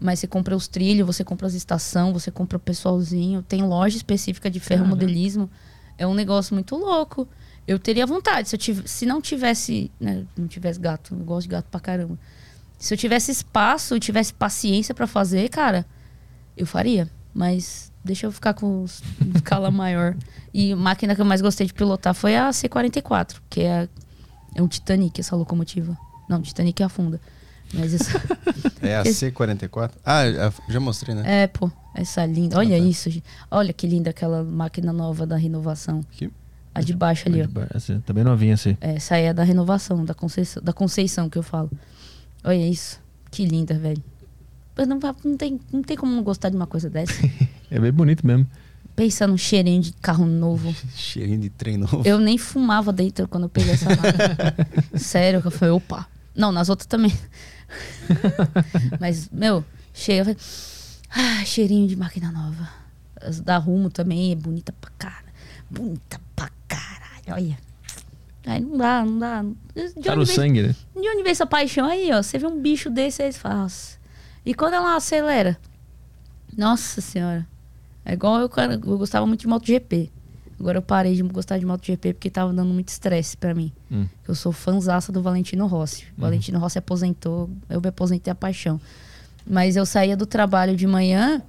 mas você compra os trilhos, você compra as estação, você compra o pessoalzinho. Tem loja específica de ferromodelismo. É um negócio muito louco. Eu teria vontade, se, eu tiv se não tivesse, né, não tivesse gato, eu gosto de gato pra caramba. Se eu tivesse espaço e tivesse paciência pra fazer, cara, eu faria. Mas deixa eu ficar com escala maior. E a máquina que eu mais gostei de pilotar foi a C44, que é, é um Titanic, essa locomotiva. Não, Titanic afunda. Mas essa, É a Esse- C44? Ah, já- mostrei, né? é, pô, essa linda. Olha isso, gente. Olha que linda aquela máquina nova da renovação. Aqui? A de baixo ali, ó. Essa, tá bem novinha assim. É, Essa aí é da renovação, da Conceição, da Conceição que eu falo. Olha isso. Que linda, velho. Mas Não, não, tem, não tem como não gostar de uma coisa dessa. É bem bonito mesmo. Pensa num cheirinho de carro novo. Cheirinho de trem novo. Eu nem fumava dentro quando eu peguei essa máquina. Sério, que eu falei, opa. Não, nas outras também. Mas, meu, chega. falei, Ah, cheirinho de máquina nova. As da Rumo também é bonita pra cara. Bonita pra caralho, olha. Aí não dá, não dá. De Tá no sangue, né? De onde vem essa paixão aí, ó? Você vê um bicho desse aí, você fala, nossa. E quando ela acelera? Nossa senhora. É igual eu, eu gostava muito de MotoGP. Agora eu parei de gostar de MotoGP porque tava dando muito estresse pra mim. Hum. Eu sou fãzaça do Valentino Rossi. O Valentino Rossi aposentou, eu me aposentei a paixão. Mas eu saía do trabalho de manhã,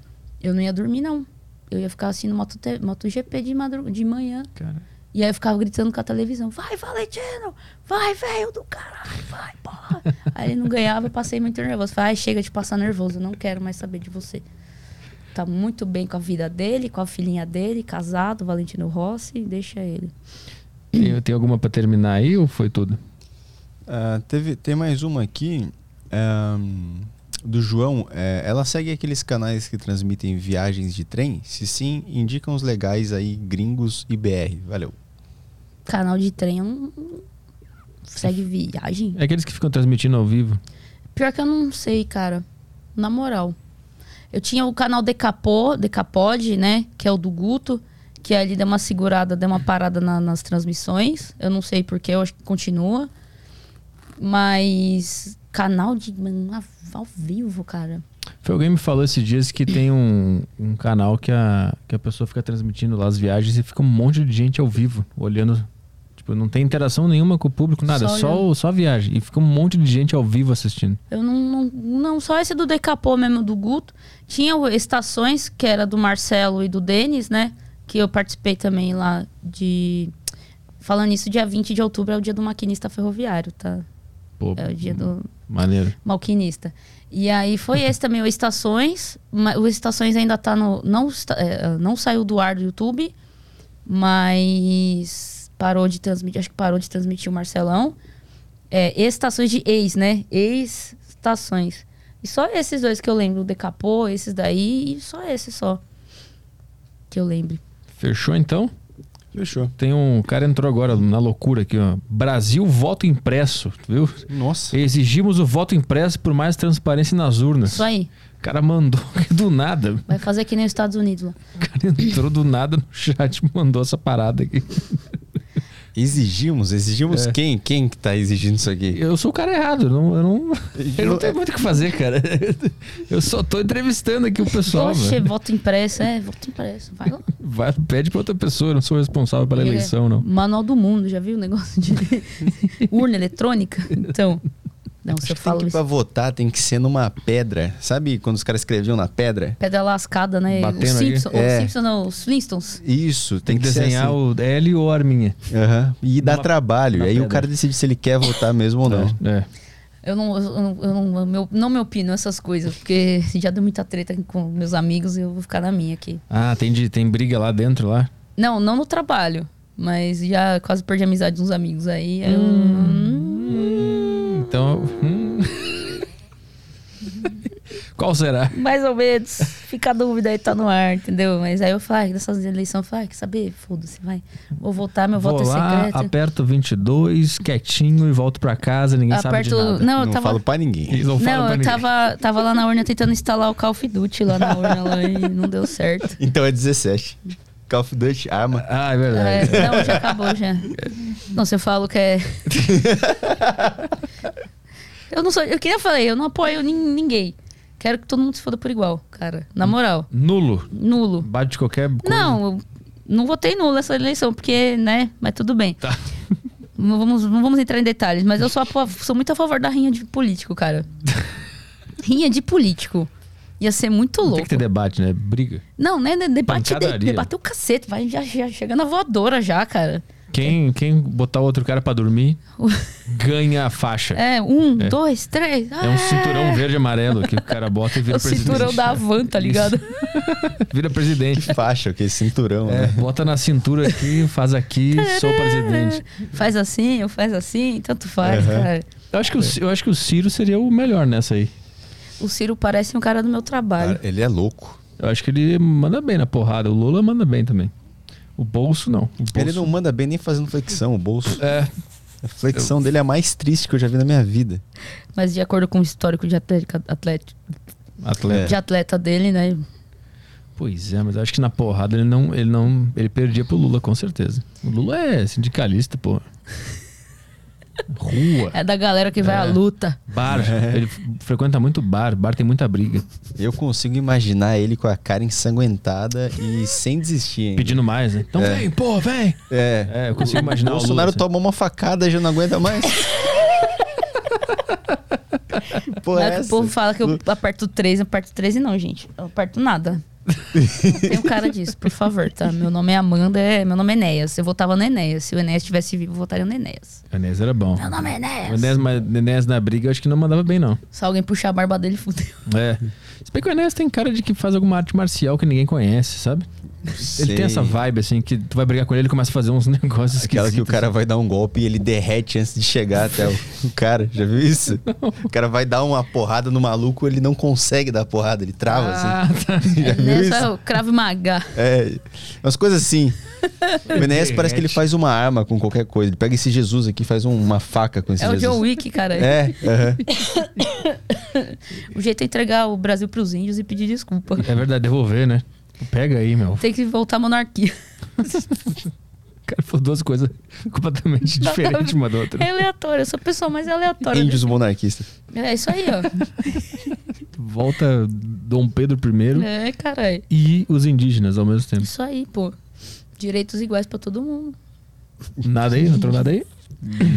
eu não ia dormir, não. Eu ia ficar assistindo Moto MotoGP de, madru de manhã. Cara. E aí eu ficava gritando com a televisão: Vai, Valentino! Vai, velho do caralho! Vai, porra! aí ele não ganhava, eu passei muito nervoso. Falei: Ai, chega de passar nervoso, eu não quero mais saber de você. Tá muito bem com a vida dele, com a filhinha dele, casado, Valentino Rossi, deixa ele. Tem, tem alguma pra terminar aí ou foi tudo? Ah, teve, tem mais uma aqui. ahn, do João. É, ela segue aqueles canais que transmitem viagens de trem? Se sim, indicam os legais aí, gringos e BR. Valeu. Canal de trem não- não- segue viagem. É aqueles que ficam transmitindo ao vivo. Pior que eu não sei, cara. Na moral. Eu tinha o canal Decapô, Decapod, né? Que é o do Guto. Que ali deu uma segurada, deu uma parada na- nas transmissões. Eu não sei porquê, eu acho que continua. Mas canal de mano, ao- vivo, cara. Foi alguém me falou esses dias que tem um, um canal que a, que a pessoa fica transmitindo lá as viagens e fica um monte de gente ao vivo, olhando. Tipo, não tem interação nenhuma com o público, nada, Só só, só, viagem. E fica um monte de gente ao vivo assistindo. Eu não, não, não, só esse do Decapô mesmo, do Guto. Tinha Estações, que era do Marcelo e do Denis, né? Que eu participei também lá de. Falando nisso, dia 20 de outubro é o dia do maquinista ferroviário, tá? Pô, É o dia do. Maneiro. Malquinista. E aí foi esse também, o Estações. O Estações ainda tá no. Não, é, não saiu do ar do YouTube, mas parou de transmitir. Acho que parou de transmitir o Marcelão. É, estações de ex, né? Ex-estações. E só esses dois que eu lembro. O Decapô, esses daí, e só esses só. Que eu lembro. Fechou então? Fechou. Tem um cara entrou agora na loucura aqui, ó. Brasil voto impresso, viu? Nossa. Exigimos o voto impresso por mais transparência nas urnas. Isso aí. O cara mandou do nada. Vai fazer que nem os Estados Unidos lá. O cara entrou do nada no chat e mandou essa parada aqui. Exigimos? Exigimos É. quem? Quem que tá exigindo isso aqui? Eu sou o cara errado, eu não, eu não, eu não tenho muito o que fazer, cara. Eu só tô entrevistando aqui o pessoal. Oxe, velho. voto impresso, é, voto impresso. Vai lá. Vai, pede pra outra pessoa, eu não sou responsável pela É, eleição, não. Manual do mundo, já viu o negócio de urna eletrônica? Então, não, se eu Tem falo que isso. pra votar tem que ser numa pedra. Sabe quando os caras escreviam na pedra? Pedra lascada, né? Batendo Os? Simpsons, É. os Simpsons não, os Flintstones. Isso, Tem tem, que ser desenhar assim. o L ou a arminha. Aham. E dá Numa- trabalho. na Aí pedra. o cara decide se ele quer votar mesmo ou não. É. Eu não, eu não, eu não, meu- não me opino nessas coisas, porque já deu muita treta com meus amigos e eu vou ficar na minha aqui. Ah, tem, de- tem briga lá dentro lá? Não, não no trabalho, mas já quase perdi a amizade de uns amigos aí. aí eu- Então. hum. Qual será? Mais ou menos. Fica a dúvida aí, tá no ar, entendeu? Mas aí eu falei, dessas eleições, eu falei, quer saber? Foda-se, vai. Vou votar, meu Vou voto é lá, secreto. aperto 22, quietinho e volto pra casa, ninguém sabe de Aperto- nada. não, eu Não tava- falo pra ninguém. Não, falo Não, eu ninguém. tava, tava lá na urna tentando instalar o Call of Duty lá na urna lá, e não deu certo. Então é 17. Call of Duty, arma. Ah, é verdade. É, não, já acabou já. Não, se eu falo que é. eu não sou. Eu queria falar, eu não apoio nin- ninguém. Quero que todo mundo se foda por igual, cara. Na moral. Nulo. Nulo. Bate qualquer coisa. Não, eu não votei nulo essa eleição, porque, né? Mas tudo bem. Tá. Não vamos, não vamos entrar em detalhes, mas eu sou, a sou muito a favor da rinha de político, cara. rinha de político. Ia ser muito Tem louco. que ter debate, né? Briga. Não, né? de- Debate, de, debater o cacete. Vai já, já chega na voadora já, cara. Quem, quem botar outro cara pra dormir ganha a faixa. É, um, É. dois, três. É um cinturão verde e amarelo que o cara bota e É vira o presidente. cinturão da Avan, tá ligado? Vira presidente. Faixa, o que? Cinturão, É, né? bota na cintura aqui, faz aqui, sou presidente. Faz assim, eu faz assim, tanto faz, Aham. cara. Eu acho, que o, Ci- eu acho que o Ciro seria o melhor nessa aí. O Ciro parece um cara do meu trabalho. Ele é louco. Eu acho que ele manda bem na porrada. O Lula manda bem também. O bolso não. O bolso... Ele não manda bem nem fazendo flexão, o bolso. É. A flexão dele é a mais triste que eu já vi na minha vida. Mas de acordo com o histórico de atleta, atleta, Atleta. de atleta dele, né? Pois é, mas eu acho que na porrada ele não, ele não, ele perdia pro Lula com certeza. O Lula é sindicalista, pô. Rua. É da galera que vai É. à luta. Bar. Ele f- frequenta muito bar. Bar tem muita briga. Eu consigo imaginar ele com a cara ensanguentada e sem desistir. Ainda. Pedindo mais, né? Então É. vem, pô, vem. É. É, eu consigo imaginar o Bolsonaro assim. toma uma facada e já não aguenta mais. Pô, é é que o povo fala que eu aperto 13, eu aperto 13 não, gente. Eu aperto nada. não tenho cara disso, por favor, tá? Meu nome é Amanda, é, meu nome é Enéas. Eu votava no Enéas. Se o Enéas estivesse vivo, eu votaria no Enéas. O Enéas era bom. Meu nome é Enéas. O Enéas, mas Enéas na briga eu acho que não mandava bem, não. Se alguém puxar a barba dele, fudeu. É. Se bem que o Enéas tem cara de que faz alguma arte marcial que ninguém conhece, sabe? Ele tem essa vibe, assim, que tu vai brigar com ele e ele começa a fazer uns negócios Aquela que o cara vai dar um golpe e ele derrete antes de chegar até o, o cara. Já viu isso? O cara vai dar uma porrada no maluco, ele não consegue dar porrada, ele trava Ah, assim. tá. Já viu Nessa isso? é o Krav Maga. É, umas coisas assim. O Enéas parece que ele faz uma arma com qualquer coisa. Ele pega esse Jesus aqui e faz um- uma faca com esse É o Jesus. John Wick, cara. É, o jeito é entregar o Brasil pros índios e pedir desculpa. É verdade, devolver, né? Pega aí, meu. Tem que voltar à monarquia. O cara falou duas coisas completamente diferentes uma da outra. É aleatório, eu sou a pessoa mais aleatória. Índios monarquistas. É isso aí, ó. Volta Dom Pedro I É, caralho. e os indígenas ao mesmo tempo. Isso aí, pô. Direitos iguais pra todo mundo. Nada aí? Não entrou nada aí?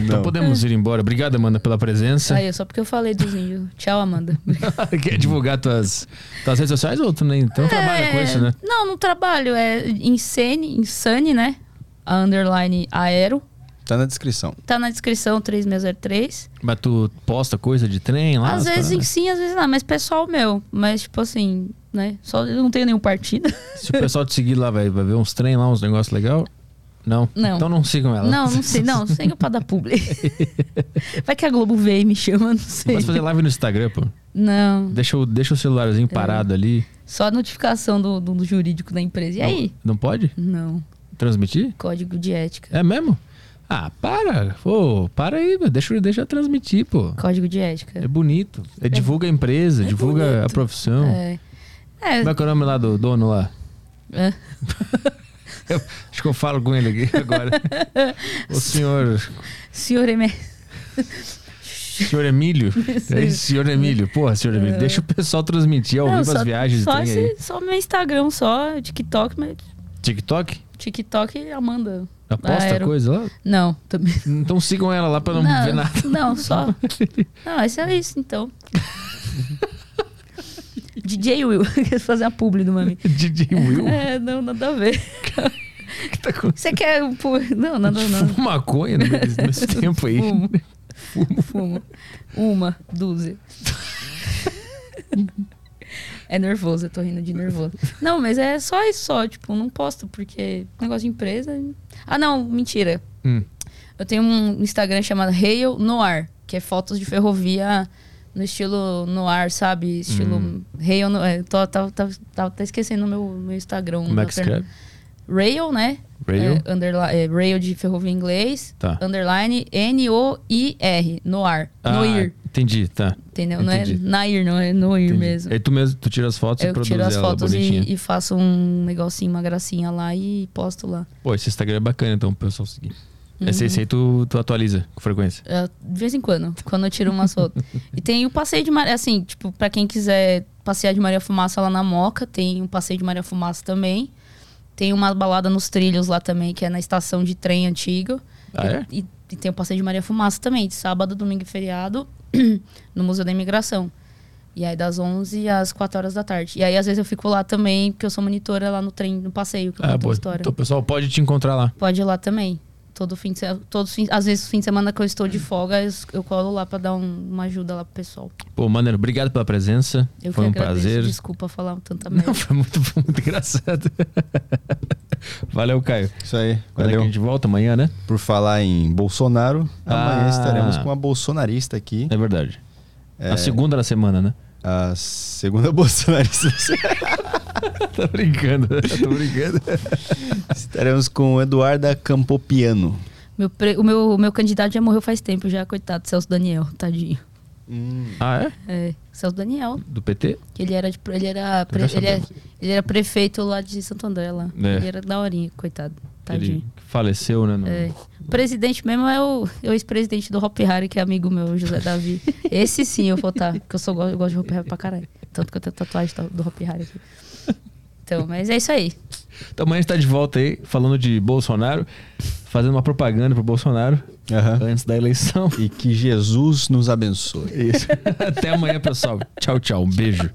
Então podemos ir embora. Obrigado, Amanda, pela presença. Aí, só porque eu falei dos índios. Tchau, Amanda. Quer divulgar tuas, tuas redes sociais ou tu nem tu não trabalha com isso, né? Não, não trabalho. É Insane, Insane, né? A underline aero. Tá na descrição. Tá na descrição 3603. Mas tu posta coisa de trem lá? Às vezes paradas? sim, às vezes não, mas pessoal meu. Mas, tipo assim, né? Só eu não tenho nenhum partido. Se o pessoal te seguir lá, vai, vai ver uns trem lá, uns negócios legais? Não. Não. Então não sigam ela. Não, não sei, não, sem pra dar publi. Vai que a Globo veio e me chama, não sei. Pode fazer live no Instagram, pô. Não, Deixa o, deixa o celularzinho parado ali. só a notificação do, do, do jurídico da empresa. E aí? Não pode? Não, Transmitir? código de ética. É mesmo? Ah, para. Pô, para aí, meu. Deixa, deixa eu transmitir, pô. Código de ética. É bonito. É, divulga a empresa, divulga a bonito. profissão. É. É, Como é que é o nome lá do dono lá? é. Eu- acho que eu falo com ele aqui agora. o senhor. Senhor Emer... Senhor Emílio? É isso, senhor Emílio. Porra, senhor Emílio. Deixa o pessoal transmitir ao Não, vivo só, as viagens só, esse- só meu Instagram, só TikTok, mas TikTok? TikTok Amanda. Aposta Aero. coisa lá? Não, também. Então sigam ela lá pra não, ver nada. Não, só. Não, isso é isso, então. DJ Will, fazer a publi do Mami. DJ Will? É, não, nada a ver. tá Você quer. pô, Não, nada não. Fuma maconha meio desse tempo aí. Fumo. Fumo. Uma, dúzia. É nervoso, eu tô rindo de nervoso. Não, mas é só isso só, tipo, não posto porque negócio de empresa. Ah, não, mentira. Hum. Eu tenho um Instagram chamado Rail Noir, que é fotos de ferrovia no estilo noir, sabe? Estilo Hum. Rail no, é, tô, tá, tá, tá, tá esquecendo o meu, meu Instagram. Como é que escreve? Rail, né? Rail? É, é, rail de ferrovia em inglês. Tá. Underline N-O-I-R. Noir. Ah, Noir. entendi, tá. Entendeu? Entendi. Não é Nair, não é Noir Entendi. mesmo. Aí tu mesmo, tu tira as fotos e Eu produz tiro as ela fotos bonitinha. e, e faço um negocinho, uma gracinha lá e posto lá. Pô, esse Instagram é bacana, então, pro pessoal seguir. Uhum. Esse, aí tu, tu atualiza com frequência. É, de vez em quando, quando eu tiro umas fotos. e tem o passeio de Maria, assim, tipo, pra quem quiser passear de Maria Fumaça lá na Moca, tem um passeio de Maria Fumaça também. Tem uma balada nos trilhos lá também, que é na estação de trem antigo. Ah, é? E, e tem o passeio de Maria Fumaça também, de sábado, domingo e feriado, no Museu da Imigração. E aí das 11 às 4 horas da tarde. E aí às vezes eu fico lá também, porque eu sou monitora lá no trem, no passeio, que eu Ah, história. Então o pessoal pode te encontrar lá. Pode ir lá também. Todo fim de semana, todos os fins, às vezes fim de semana que eu estou de folga, eu, eu colo lá pra dar um- uma ajuda lá pro pessoal. Pô, Maneiro, obrigado pela presença. Eu Foi que um agradeço. prazer. Desculpa falar tanta merda. Não, foi muito, foi muito engraçado. Valeu, Caio. Isso aí. Quando é que Valeu. a gente volta amanhã, né? Por falar em Bolsonaro, amanhã Ah. estaremos com uma bolsonarista aqui. É verdade. É, A segunda da semana, né? A segunda bolsonarista. Tô brincando, tô brincando. estaremos com Eduarda Campopiano. Meu pre- o, meu, o meu candidato já morreu faz tempo, já, coitado, Celso Daniel, tadinho. Ah, é? É, Celso Daniel, Do PT? que ele era, de- ele era, pre- ele, é- sabemos. ele era prefeito lá de Santo André, lá. É. Ele era daorinha, coitado, tadinho. Ele faleceu, né? no- É. O presidente mesmo é o, é o ex-presidente do Hop Harry, que é amigo meu, José Davi. Esse sim eu vou estar, porque eu, sou, eu gosto de Hop Harry pra caralho. Tanto que eu tenho tatuagem do- do Hop Harry aqui. Então, mas é isso aí. Então amanhã a gente tá de volta aí, falando de Bolsonaro, fazendo uma propaganda pro Bolsonaro antes da eleição. E que Jesus nos abençoe. Isso. Até amanhã, pessoal. Tchau, tchau. Um beijo.